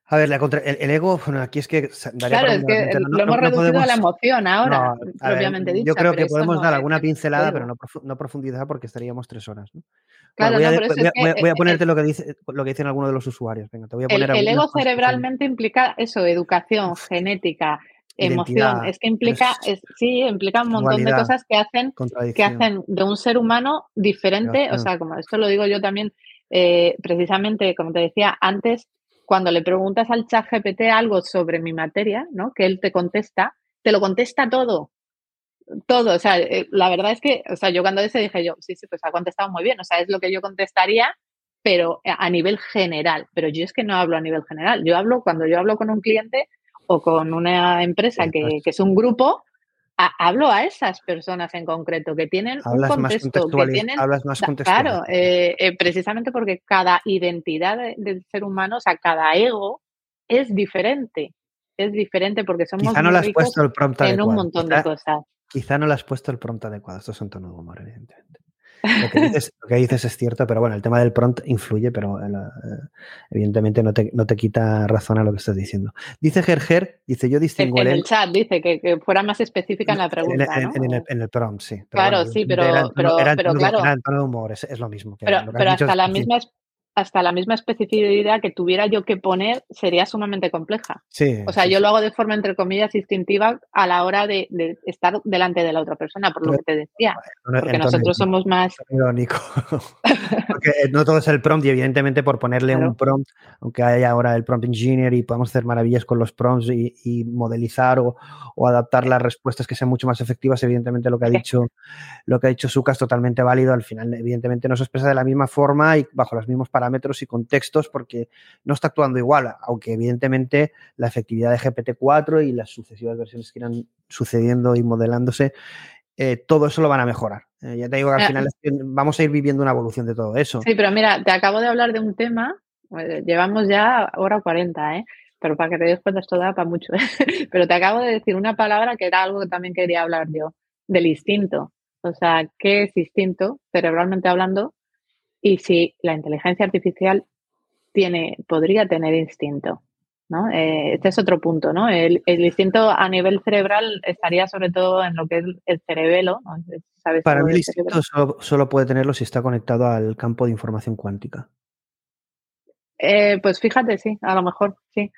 A ver, el, ego, bueno, aquí es que Claro, es que lo hemos reducido a la emoción ahora, propiamente dicho. Yo creo que podemos dar alguna pincelada, pero no, profundizar porque estaríamos tres horas. Claro, voy, a, voy, a, ponerte lo que dice lo que dicen algunos de los usuarios. Venga, te voy a poner el, ego cerebralmente implica eso, educación, genética, emoción. Es que implica, sí, implica un montón de cosas que hacen, que hacen de un ser humano diferente. O sea, como esto lo digo yo también, eh, precisamente, como te decía antes, cuando le preguntas al chat GPT algo sobre mi materia, ¿no? Que él te contesta, te lo contesta todo. Todo. O sea, eh, la verdad es que, o sea, yo cuando ese dije yo, sí, sí, pues ha contestado muy bien. O sea, es lo que yo contestaría, pero a nivel general. Pero yo es que no hablo a nivel general. Yo hablo, cuando yo hablo con un cliente o con una empresa que, que es un grupo, hablo a esas personas en concreto que tienen un contexto, que tienen, hablas más claro, eh, eh, precisamente porque cada identidad del ser humano, o sea, cada ego es diferente, es diferente porque somos quizá no le has puesto el prompt en un montón de cosas. Quizá no le has puesto el prompt adecuado, esto es un tono de humor, evidentemente. Lo que, dices, es cierto, pero bueno, el tema del prompt influye, pero eh, evidentemente no te, no te, quita razón a lo que estás diciendo. Dice Gerger, dice yo distingo en, el chat, dice que, fuera más específica en la pregunta. En, el, prompt, sí. claro, sí, pero, pero, claro. tono de humor, es, lo mismo. pero, hasta la misma hasta la misma especificidad que tuviera yo que poner sería sumamente compleja. Sí, o sea, yo lo hago de forma, entre comillas, instintiva a la hora de, estar delante de la otra persona, por lo que te decía. porque nosotros somos más... Irónico. porque no todo es el prompt y evidentemente por ponerle un prompt, aunque haya ahora el prompt engineer y podamos hacer maravillas con los prompts y, modelizar o, adaptar las respuestas que sean mucho más efectivas, evidentemente lo que ha dicho, lo que ha dicho Suca es totalmente válido. Al final, evidentemente, no se expresa de la misma forma y bajo los mismos parámetros parámetros y contextos porque no está actuando igual, aunque evidentemente la efectividad de GPT-4 y las sucesivas versiones que irán sucediendo y modelándose, eh, todo eso lo van a mejorar. Eh, ya te digo que al ah, final vamos a ir viviendo una evolución de todo eso. Sí, pero mira, te acabo de hablar de un tema, eh, llevamos ya hora 40, ¿eh? pero para que te des cuenta esto da para mucho. pero te acabo de decir una palabra que era algo que también quería hablar yo, del instinto. O sea, ¿qué es instinto, cerebralmente hablando? Y si la inteligencia artificial tiene, podría tener instinto. ¿no? Eh, este es otro punto, ¿no? El, instinto a nivel cerebral estaría sobre todo en lo que es el cerebelo. Para mí el instinto solo, puede tenerlo si está conectado al campo de información cuántica. Eh, pues fíjate, sí, a lo mejor, sí.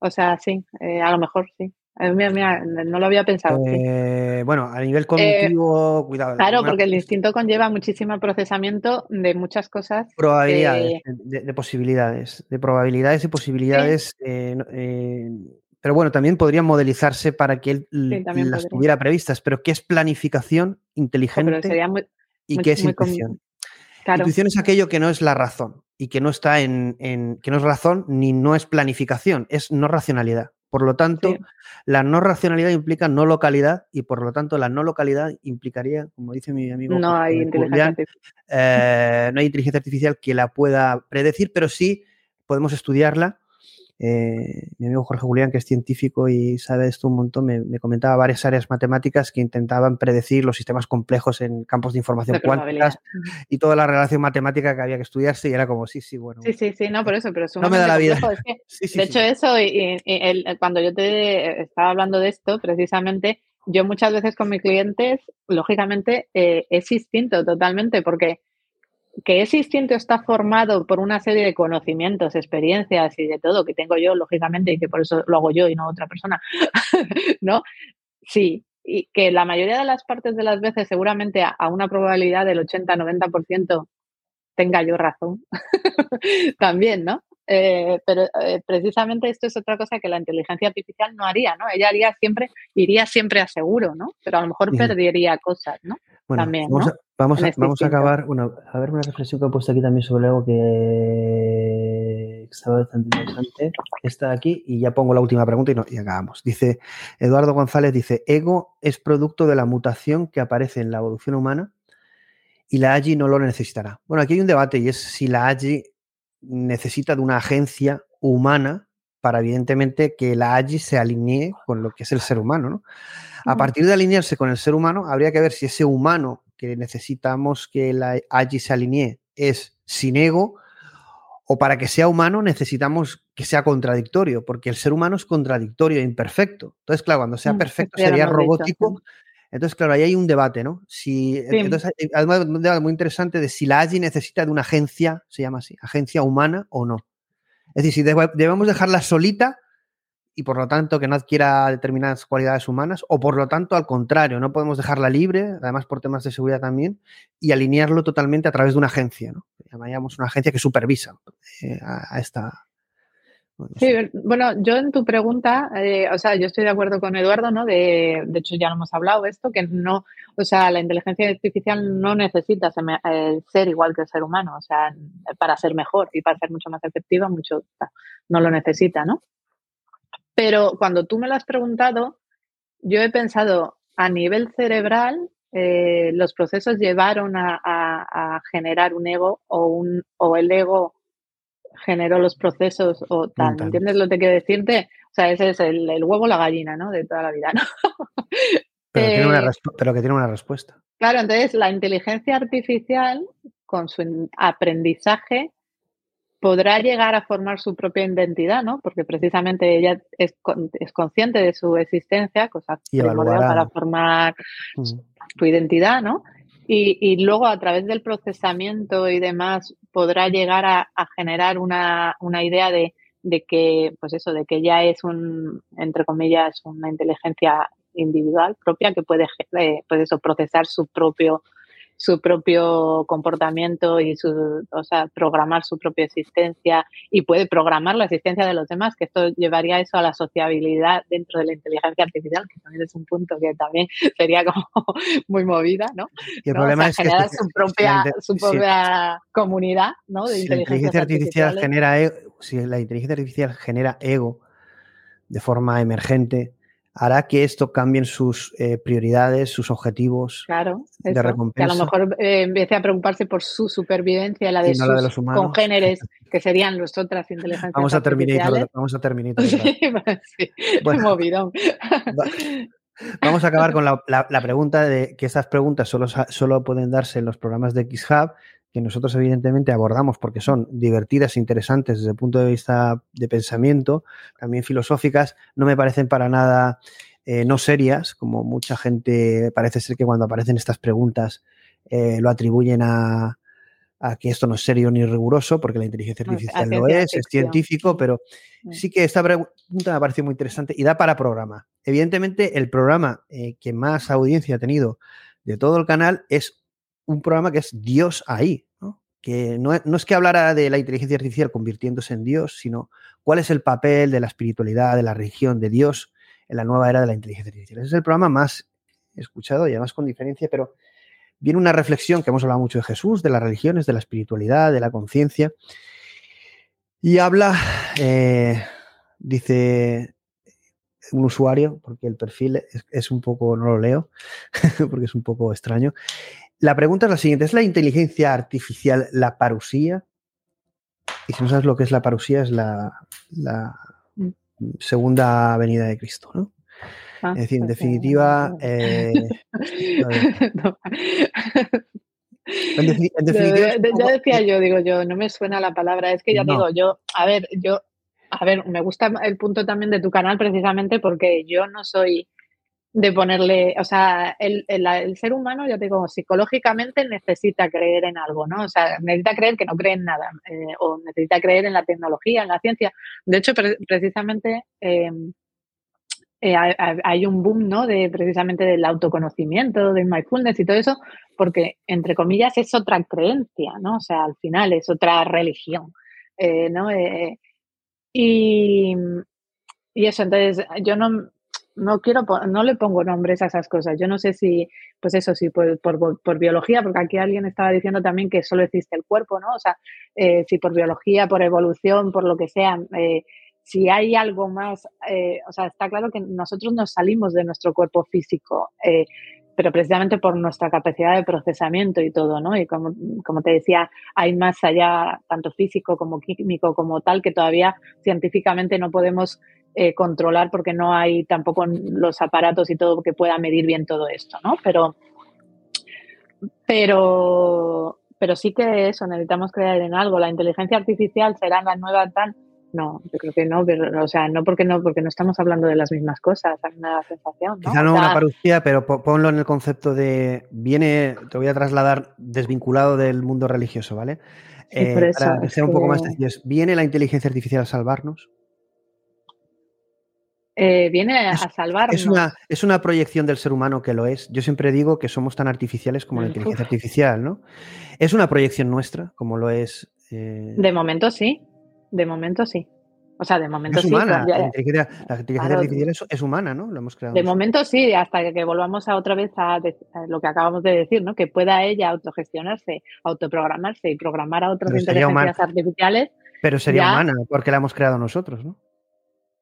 O sea, sí, eh, a lo mejor sí. Eh, mira, no lo había pensado. Eh, bueno, a nivel cognitivo, cuidado. Claro, porque el instinto conlleva muchísimo procesamiento de muchas cosas. Probabilidades, de, posibilidades, de probabilidades y posibilidades. Eh, pero bueno, también podrían modelizarse para que él las tuviera previstas. Pero ¿qué es planificación inteligente? ¿Y qué es intuición? Intuición es aquello que no es la razón y que no está en, en, que no es razón ni no es planificación, es no racionalidad. Por lo tanto, la no racionalidad implica no localidad y por lo tanto la no localidad implicaría, como dice mi amigo, no hay, inteligencia eh, no hay inteligencia artificial que la pueda predecir, pero sí podemos estudiarla eh, mi amigo Jorge Julián, que es científico y sabe esto un montón, me, comentaba varias áreas matemáticas que intentaban predecir los sistemas complejos en campos de información cuánticas y toda la relación matemática que había que estudiarse y era como, sí, sí, bueno. Sí, sí, sí, no, por eso, pero no me da la vida. de hecho, eso, y, cuando yo te estaba hablando de esto, precisamente, yo muchas veces con mis clientes, lógicamente, eh, es instinto totalmente, porque que ese instinto está formado por una serie de conocimientos, experiencias y de todo que tengo yo, lógicamente, y que por eso lo hago yo y no otra persona, ¿no? Sí, y que la mayoría de las partes de las veces, seguramente a, una probabilidad del 80-90%, tenga yo razón. También, ¿no? Eh, pero eh, precisamente esto es otra cosa que la inteligencia artificial no haría, ¿no? Ella haría siempre, iría siempre a seguro, ¿no? Pero a lo mejor perdería cosas, ¿no? Bueno, también, vamos, a, vamos, a, este vamos a, acabar, bueno, a ver una reflexión que he puesto aquí también sobre algo que estaba bastante interesante. Está aquí y ya pongo la última pregunta y, no, y acabamos. Dice Eduardo González, dice, ego es producto de la mutación que aparece en la evolución humana y la AGI no lo necesitará. Bueno, aquí hay un debate y es si la AGI necesita de una agencia humana para evidentemente que la AGI se alinee con lo que es el ser humano. ¿no? A partir de alinearse con el ser humano, habría que ver si ese humano que necesitamos que la AGI se alinee es sin ego o para que sea humano necesitamos que sea contradictorio, porque el ser humano es contradictorio e imperfecto. Entonces, claro, cuando sea mm, perfecto sería robótico. Entonces, claro, ahí hay un debate, ¿no? Si, entonces, además, un debate muy interesante de si la AGI necesita de una agencia, se llama así, agencia humana o no. Es decir, si debemos dejarla solita y por lo tanto que no adquiera determinadas cualidades humanas, o por lo tanto, al contrario, no podemos dejarla libre, además por temas de seguridad también, y alinearlo totalmente a través de una agencia, ¿no? Llamamos una agencia que supervisa eh, a, esta, sí, bueno, yo en tu pregunta, eh, o sea, yo estoy de acuerdo con Eduardo, ¿no? De, de, hecho, ya lo hemos hablado esto, que no, o sea, la inteligencia artificial no necesita eh, ser, igual que el ser humano, o sea, para ser mejor y para ser mucho más efectiva, mucho, no lo necesita, ¿no? Pero cuando tú me lo has preguntado, yo he pensado a nivel cerebral, eh, los procesos llevaron a, a, generar un ego o, un, o el ego generó los procesos o tal, ¿me entiendes lo que quiero decirte? O sea, ese es el, el huevo la gallina, ¿no? De toda la vida, ¿no? Pero, tiene una eh, pero que tiene una respuesta. Claro, entonces la inteligencia artificial, con su aprendizaje, podrá llegar a formar su propia identidad, ¿no? Porque precisamente ella es, es consciente de su existencia, cosa primordial para formar su identidad, ¿no? Y, luego a través del procesamiento y demás podrá llegar a, generar una, idea de, que, pues eso, de que ya es un, entre comillas, una inteligencia individual propia que puede, eh, pues eso, procesar su propio su propio comportamiento y su, o sea, programar su propia existencia y puede programar la existencia de los demás, que esto llevaría eso a la sociabilidad dentro de la inteligencia artificial, que también es un punto que también sería como muy movida, ¿no? Y el problema es generar su propia, su propia comunidad, ¿no? De si la inteligencia artificial genera, e, si la inteligencia artificial genera ego de forma emergente, hará que esto cambien sus eh, prioridades, sus objetivos de recompensa. Que a lo mejor eh, empiece a preocuparse por su supervivencia, la de, sus congéneres, que serían las otras inteligencias vamos a terminar, Vamos a terminar. sí, bueno, Vamos a acabar con la, pregunta de que esas preguntas solo, solo pueden darse en los programas de XHub que nosotros evidentemente abordamos porque son divertidas e interesantes desde el punto de vista de pensamiento, también filosóficas, no me parecen para nada eh, no serias, como mucha gente parece ser que cuando aparecen estas preguntas eh, lo atribuyen a, que esto no es serio ni riguroso, porque la inteligencia artificial lo es, es científico, pero mm. sí que esta pregunta me parecido muy interesante y da para programa. Evidentemente, el programa eh, que más audiencia ha tenido de todo el canal es un programa que es Dios ahí, que no, es que hablara de la inteligencia artificial convirtiéndose en Dios, sino cuál es el papel de la espiritualidad, de la religión, de Dios en la nueva era de la inteligencia artificial. Ese es el programa más escuchado y además con diferencia, pero viene una reflexión que hemos hablado mucho de Jesús, de las religiones, de la espiritualidad, de la conciencia, y habla, eh, dice un usuario, porque el perfil es, un poco, no lo leo, porque es un poco extraño, la pregunta es la siguiente: ¿es la inteligencia artificial la parusía? Y si no sabes lo que es la parusía, es la, segunda venida de Cristo, ¿no? Ah, es decir, en definitiva. Eh, ya decía yo, digo yo, no me suena la palabra, es que ya digo yo, a ver, yo, a ver, me gusta el punto también de tu canal precisamente porque yo no soy de ponerle, o sea, el, el, ser humano, ya te digo, psicológicamente necesita creer en algo, ¿no? O sea, necesita creer que no cree en nada, eh, o necesita creer en la tecnología, en la ciencia. De hecho, precisamente, em, eh, hay un boom, ¿no? De precisamente del autoconocimiento, del mindfulness y todo eso, porque, entre comillas, es otra creencia, ¿no? O sea, al final es otra religión, eh, ¿no? Y, y, eso, entonces, yo no, no quiero, no le pongo nombres a esas cosas. Yo no sé si, pues eso, si por, por, biología, porque aquí alguien estaba diciendo también que solo existe el cuerpo, ¿no? O sea, si por biología, por evolución, por lo que sea, si hay algo más, eh, o sea, está claro que nosotros nos salimos de nuestro cuerpo físico, eh, pero precisamente por nuestra capacidad de procesamiento y todo, ¿no? Y como, como, te decía, hay más allá, tanto físico como químico, como tal, que todavía científicamente no podemos eh, controlar porque no hay tampoco los aparatos y todo que pueda medir bien todo esto, ¿no? Pero, pero, pero sí que eso, necesitamos creer en algo. La inteligencia artificial será la nueva tal no, yo creo que no, pero, o sea, no porque no, porque no estamos hablando de las mismas cosas, hay una sensación. Quizá no una parucía, pero ponlo en el concepto de viene, te voy a trasladar desvinculado del mundo religioso, ¿vale? Eh, para que sea un poco más sencillo. ¿Viene la inteligencia artificial a salvarnos? Eh, viene a salvarnos. Es una, es una proyección del ser humano que lo es. Yo siempre digo que somos tan artificiales como la inteligencia artificial, ¿no? Es una proyección nuestra, como lo es. Eh, de momento sí. De momento sí. O sea, de momento es sí. Humana. la inteligencia, artificial es, humana, ¿no? Lo hemos creado. De momento sí, hasta que volvamos a otra vez a, lo que acabamos de decir, ¿no? Que pueda ella autogestionarse, autoprogramarse y programar a otras inteligencias artificiales. Pero sería humana, porque la hemos creado nosotros, ¿no?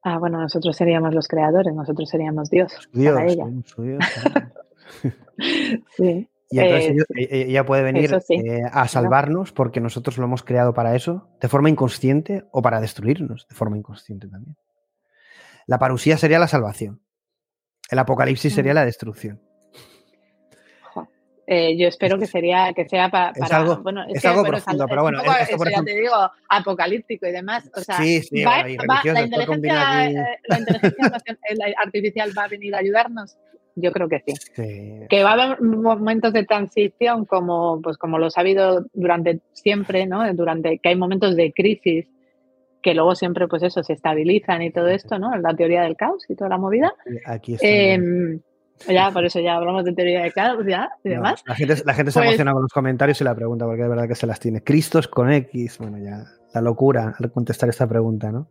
Ah, bueno, nosotros seríamos los creadores, nosotros seríamos Dios. Dios, para ella. Dios sí. Y entonces eh, ella puede venir eh, a salvarnos porque nosotros lo hemos creado para eso, de forma inconsciente, o para destruirnos de forma inconsciente también. La parusía sería la salvación. El apocalipsis sería la destrucción. Eh, yo espero que sería que sea para, es algo, bueno, es, algo profundo, pero bueno, esto, ya te digo, apocalíptico y demás. O sea, sí, sí, la inteligencia, la inteligencia artificial va a venir a ayudarnos. Yo creo que sí. Que va a haber momentos de transición como, pues como los ha habido durante siempre, ¿no? Durante que hay momentos de crisis que luego siempre, pues eso, se estabilizan y todo esto, ¿no? La teoría del caos y toda la movida. Aquí está. Em, ya, por eso ya hablamos de teoría del caos ya y demás. La gente, la gente se pues emociona con los comentarios y la pregunta, porque es verdad que se las tiene. Cristos con X, bueno, ya, la locura al contestar esta pregunta, ¿no?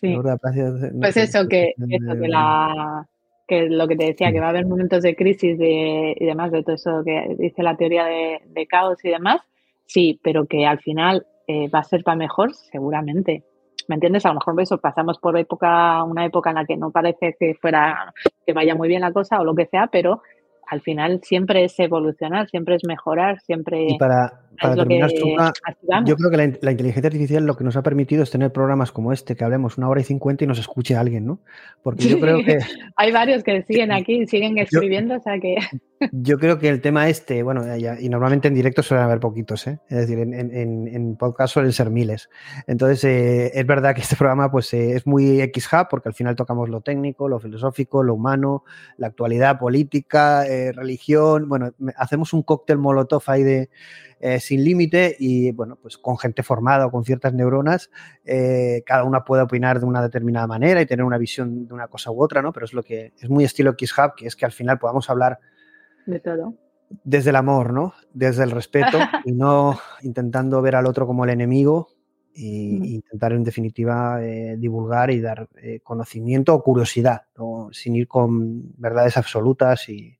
Sí. pues eso, que, eso, que la que lo que te decía, que va a haber momentos de crisis y demás, de todo eso que dice la teoría de, caos y demás, sí, pero que al final eh, va a ser para mejor, seguramente. ¿Me entiendes? A lo mejor eso pasamos por época, una época en la que no parece que fuera, que vaya muy bien la cosa o lo que sea, pero al final siempre es evolucionar, siempre es mejorar, siempre... Y para, para terminar, yo creo que la, inteligencia artificial lo que nos ha permitido es tener programas como este, que hablemos una hora y cincuenta y nos escuche alguien, ¿no? Porque yo creo que... Hay varios que siguen aquí, siguen escribiendo, o sea que... yo creo que el tema este, bueno, y normalmente en directo suelen haber poquitos, ¿eh? Es decir, en, podcast suelen ser miles. Entonces, eh, es verdad que este programa pues eh, es muy X-Hub porque al final tocamos lo técnico, lo filosófico, lo humano, la actualidad política, religión, bueno, hacemos un cóctel molotov ahí de eh, sin límite y bueno, pues con gente formada o con ciertas neuronas, eh, cada una puede opinar de una determinada manera y tener una visión de una cosa u otra, ¿no? Pero es lo que es muy estilo Hub, que es que al final podamos hablar de todo. Desde el amor, ¿no? Desde el respeto y no intentando ver al otro como el enemigo y, intentar en definitiva eh, divulgar y dar conocimiento o curiosidad, sin ir con verdades absolutas y,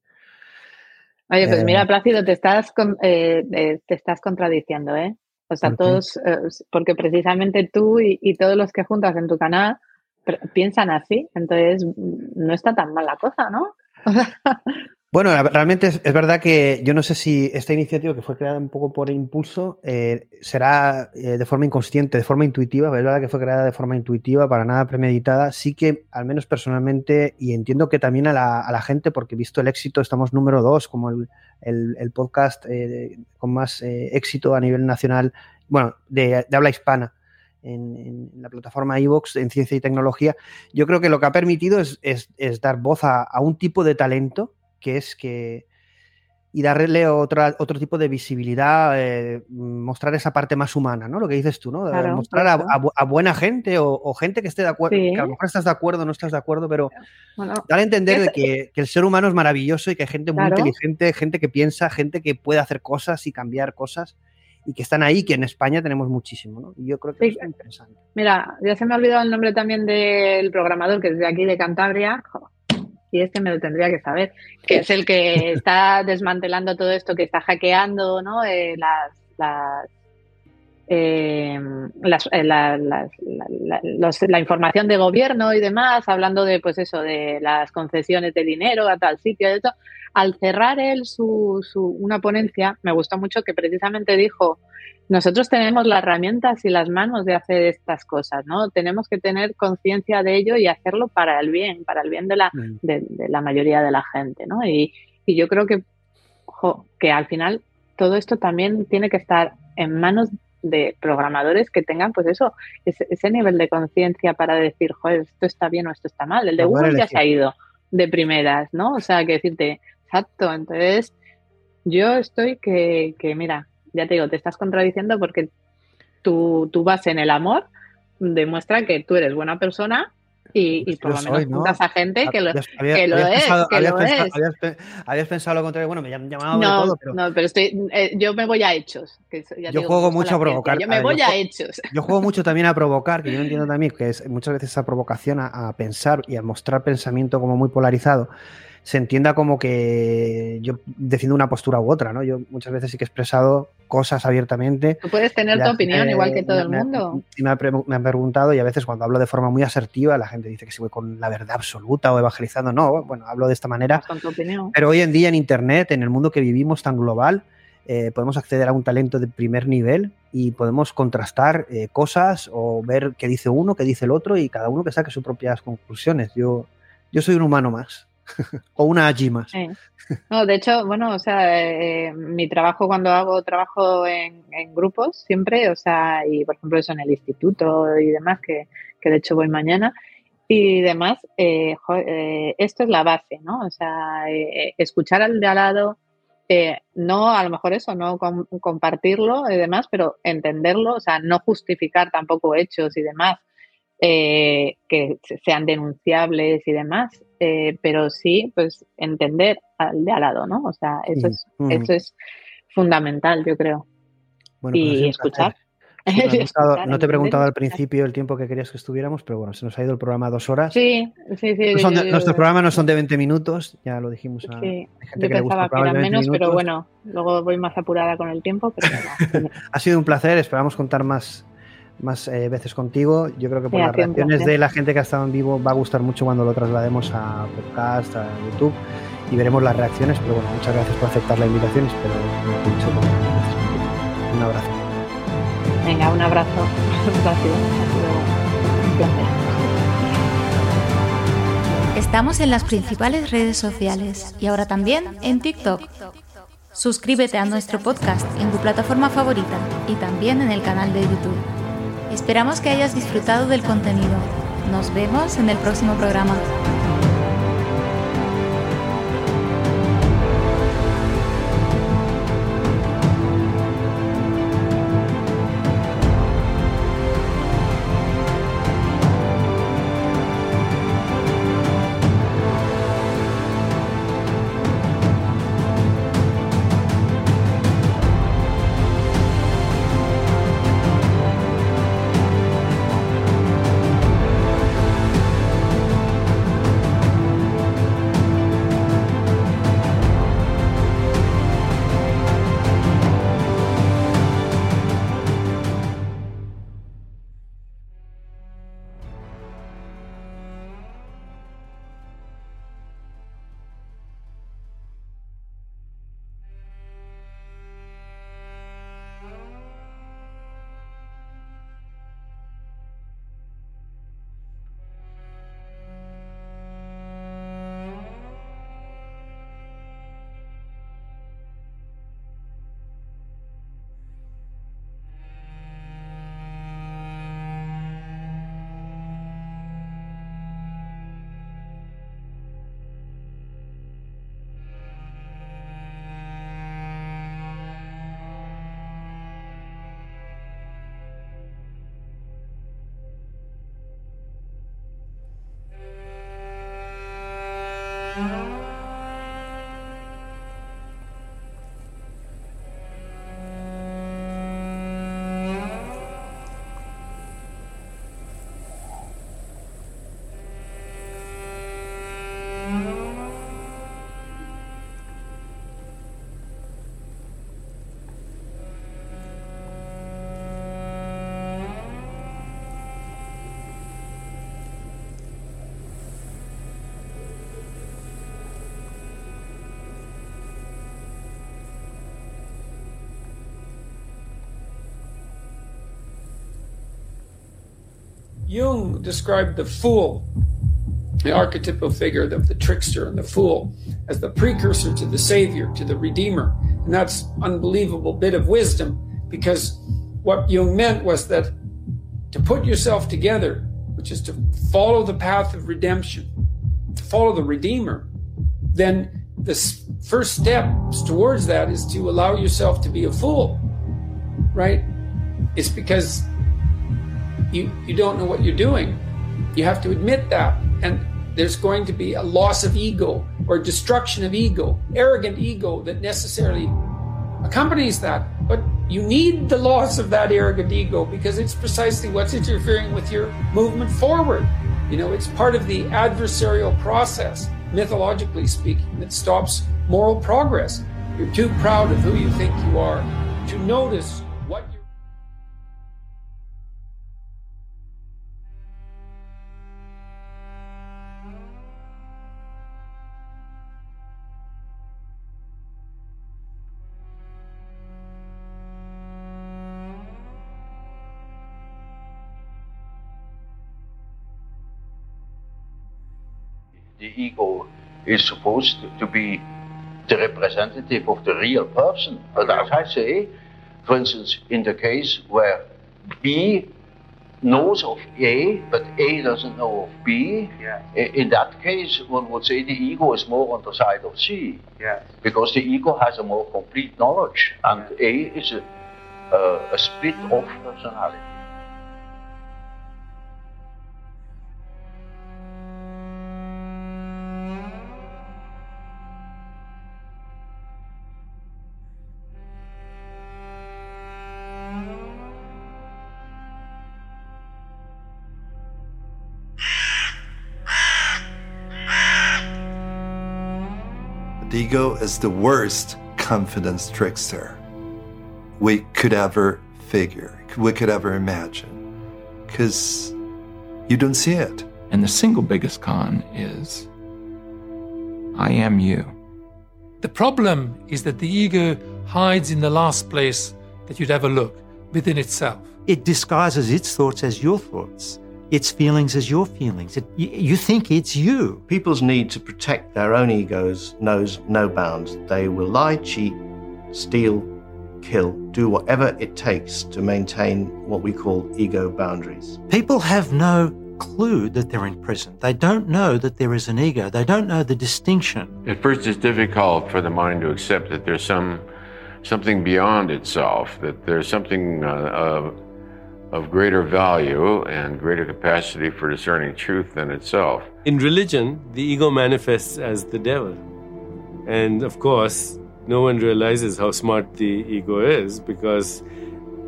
Oye, pues mira, eh. Plácido, te estás, eh, eh, te estás contradiciendo, ¿eh? O sea, todos, porque precisamente tú y, todos los que juntas en tu canal piensan así, entonces mm, no está tan mal la cosa, ¿no? Bueno, realmente es, verdad que yo no sé si esta iniciativa que fue creada un poco por impulso eh, será eh, de forma inconsciente, de forma intuitiva, es verdad que fue creada de forma intuitiva, para nada premeditada, sí que al menos personalmente, y entiendo que también a la, gente, porque visto el éxito, estamos número dos como el, podcast eh, con más éxito a nivel nacional, bueno, de, habla hispana. En, la plataforma iVox en ciencia y tecnología, yo creo que lo que ha permitido es, dar voz a un tipo de talento que es que y darle otra, otro tipo de visibilidad, eh, mostrar esa parte más humana, ¿no? Lo que dices tú, ¿no? mostrar a, buena gente o, gente que esté de acuerdo, que a lo mejor estás de acuerdo, no estás de acuerdo, pero dar a entender de que, el ser humano es maravilloso y que hay gente muy inteligente, gente que piensa, gente que puede hacer cosas y cambiar cosas y que están ahí, que en España tenemos muchísimo, ¿no? Y yo creo que es interesante. Mira, ya se me ha olvidado el nombre también del programador que es de aquí de Cantabria y este me lo tendría que saber, que es el que está desmantelando todo esto, que está hackeando ¿no? Eh, las, las, eh, eh, la, información de gobierno y demás, hablando de pues eso, de las concesiones de dinero a tal sitio, de Al cerrar él su, su, una ponencia, me gustó mucho que precisamente dijo nosotros tenemos las herramientas y las manos de hacer estas cosas, ¿no? Tenemos que tener conciencia de ello y hacerlo para el bien, para el bien de la, mm. de, la mayoría de la gente, ¿no? Y, yo creo que, que al final todo esto también tiene que estar en manos de programadores que tengan, pues eso, ese, nivel de conciencia para decir, joder, esto está bien o esto está mal. El de Google ya se ha ido de primeras, ¿no? O sea, que decirte, exacto, entonces yo estoy que, que mira, ya te digo, te estás contradiciendo porque tu, tu base en el amor demuestra que tú eres buena persona y, por lo menos ¿no? a gente que lo, que lo es. que lo pensado, es. Habías, pensado lo contrario. Bueno, me han llamado no, todo, pero... No, pero estoy, eh, yo me voy a hechos. yo juego mucho a provocar. Yo me voy a, hechos. Yo juego mucho también a provocar, que yo entiendo también que es muchas veces esa provocación a, a pensar y a mostrar pensamiento como muy polarizado se entienda como que yo defiendo una postura u otra, ¿no? Yo muchas veces sí que he expresado cosas abiertamente. Tú puedes tener tu opinión igual que todo el mundo. Y me, han preguntado y a veces cuando hablo de forma muy asertiva la gente dice que si voy con la verdad absoluta o evangelizando. No, bueno, hablo de esta manera. Con tu opinión. Pero hoy en día en Internet, en el mundo que vivimos tan global, eh, podemos acceder a un talento de primer nivel y podemos contrastar eh, cosas o ver qué dice uno, qué dice el otro y cada uno que saque sus propias conclusiones. Yo, yo soy un humano más. O una allí más. No, de hecho, bueno, o sea, eh, mi trabajo cuando hago trabajo en, grupos siempre, o sea, y por ejemplo eso en el instituto y demás, que, de hecho voy mañana, y demás, eh, eh, esto es la base, ¿no? O sea, escuchar al de al lado, no a lo mejor eso, no compartirlo y demás, pero entenderlo, o sea, no justificar tampoco hechos y demás, eh, que sean denunciables y demás, eh, pero sí, pues entender al de al lado, ¿no? O sea, eso, es, eso es fundamental, yo creo. Bueno, y pues escuchar. No, te he preguntado al principio el tiempo que querías que estuviéramos, pero bueno, se nos ha ido el programa a dos horas. Sí, sí, sí. nuestros programas no son de 20 minutos, ya lo dijimos a sí, gente yo pensaba que, eran menos, pero bueno, luego voy más apurada con el tiempo. Pero ha sido un placer, esperamos contar más más eh, veces contigo. Yo creo que por las reacciones de la gente que ha estado en vivo va a gustar mucho cuando lo traslademos a podcast, a YouTube y veremos las reacciones. Pero bueno, muchas gracias por aceptar la invitación. Espero mucho. Un abrazo. Venga, un abrazo. Gracias. un placer. Estamos en las principales redes sociales y ahora también en TikTok. Suscríbete a nuestro podcast en tu plataforma favorita y también en el canal de YouTube. Esperamos que hayas disfrutado del contenido. Nos vemos en el próximo programa. Jung described the fool, the archetypal figure of the trickster and the fool, as the precursor to the savior, to the redeemer. And that's unbelievable bit of wisdom because what Jung meant was that to put yourself together, which is to follow the path of redemption, to follow the redeemer, then the first steps towards that is to allow yourself to be a fool, right? It's because you, you don't know what you're doing. You have to admit that. And there's going to be a loss of ego or destruction of ego, arrogant ego that necessarily accompanies that. But you need the loss of that arrogant ego because it's precisely what's interfering with your movement forward. You know, it's part of the adversarial process, mythologically speaking, that stops moral progress. You're too proud of who you think you are to notice is supposed to be the representative of the real person. But as I say, for instance, in the case where B knows of A, but A doesn't know of B, in that case, one would say the ego is more on the side of C. Because the ego has a more complete knowledge, and. A is a, a, a split off personality. Ego is the worst confidence trickster we could ever figure, we could ever imagine. Because you don't see it. And the single biggest con is I am you. The problem is that the ego hides in the last place that you'd ever look within itself. It disguises its thoughts as your thoughts, its feelings as your feelings. It, you, you think it's you. People's need to protect their own egos knows no bounds. They will lie, cheat, steal, kill, do whatever it takes to maintain what we call ego boundaries. People have no clue that they're in prison. They don't know that there is an ego. They don't know the distinction. At first, it's difficult for the mind to accept that there's some something beyond itself, that there's something uh, of, of greater value and greater capacity for discerning truth than itself. In religion, the ego manifests as the devil. And of course, no one realizes how smart the ego is because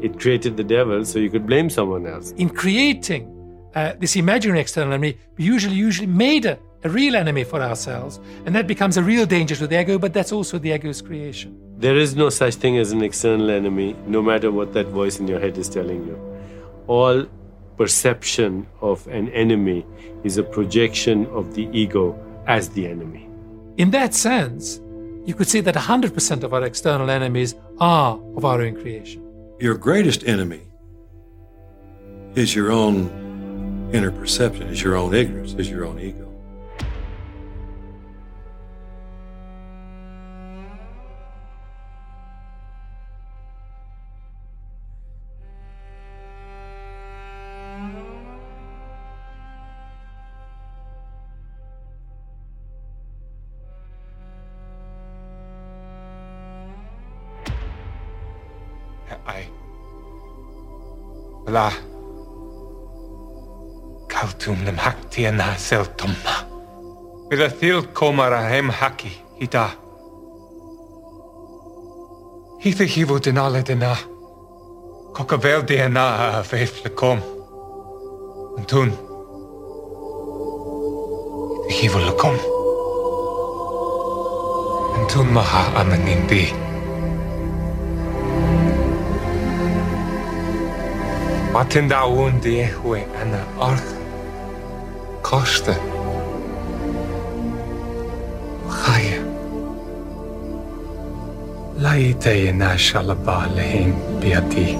it created the devil so you could blame someone else. In creating uh, this imaginary external enemy, we usually usually made a, a real enemy for ourselves, and that becomes a real danger to the ego. But that's also the ego's creation. There is no such thing as an external enemy, no matter what that voice in your head is telling you. All perception of an enemy is a projection of the ego as the enemy. In that sense, you could say that 100% of our external enemies are of our own creation. Your greatest enemy is your own inner perception, is your own ignorance, is your own ego. La, Kaltum nem haktia na sel komara hem haki hita. Hitha hivu dinale dina. Kokavel diana a faith lakom. Antun. Hitha hivu lakom. Antun maha amanindi. Antun maha. ما تندعون هو أنا أرض قاشطة وخاية لا يتيناش على بعلهم بيدي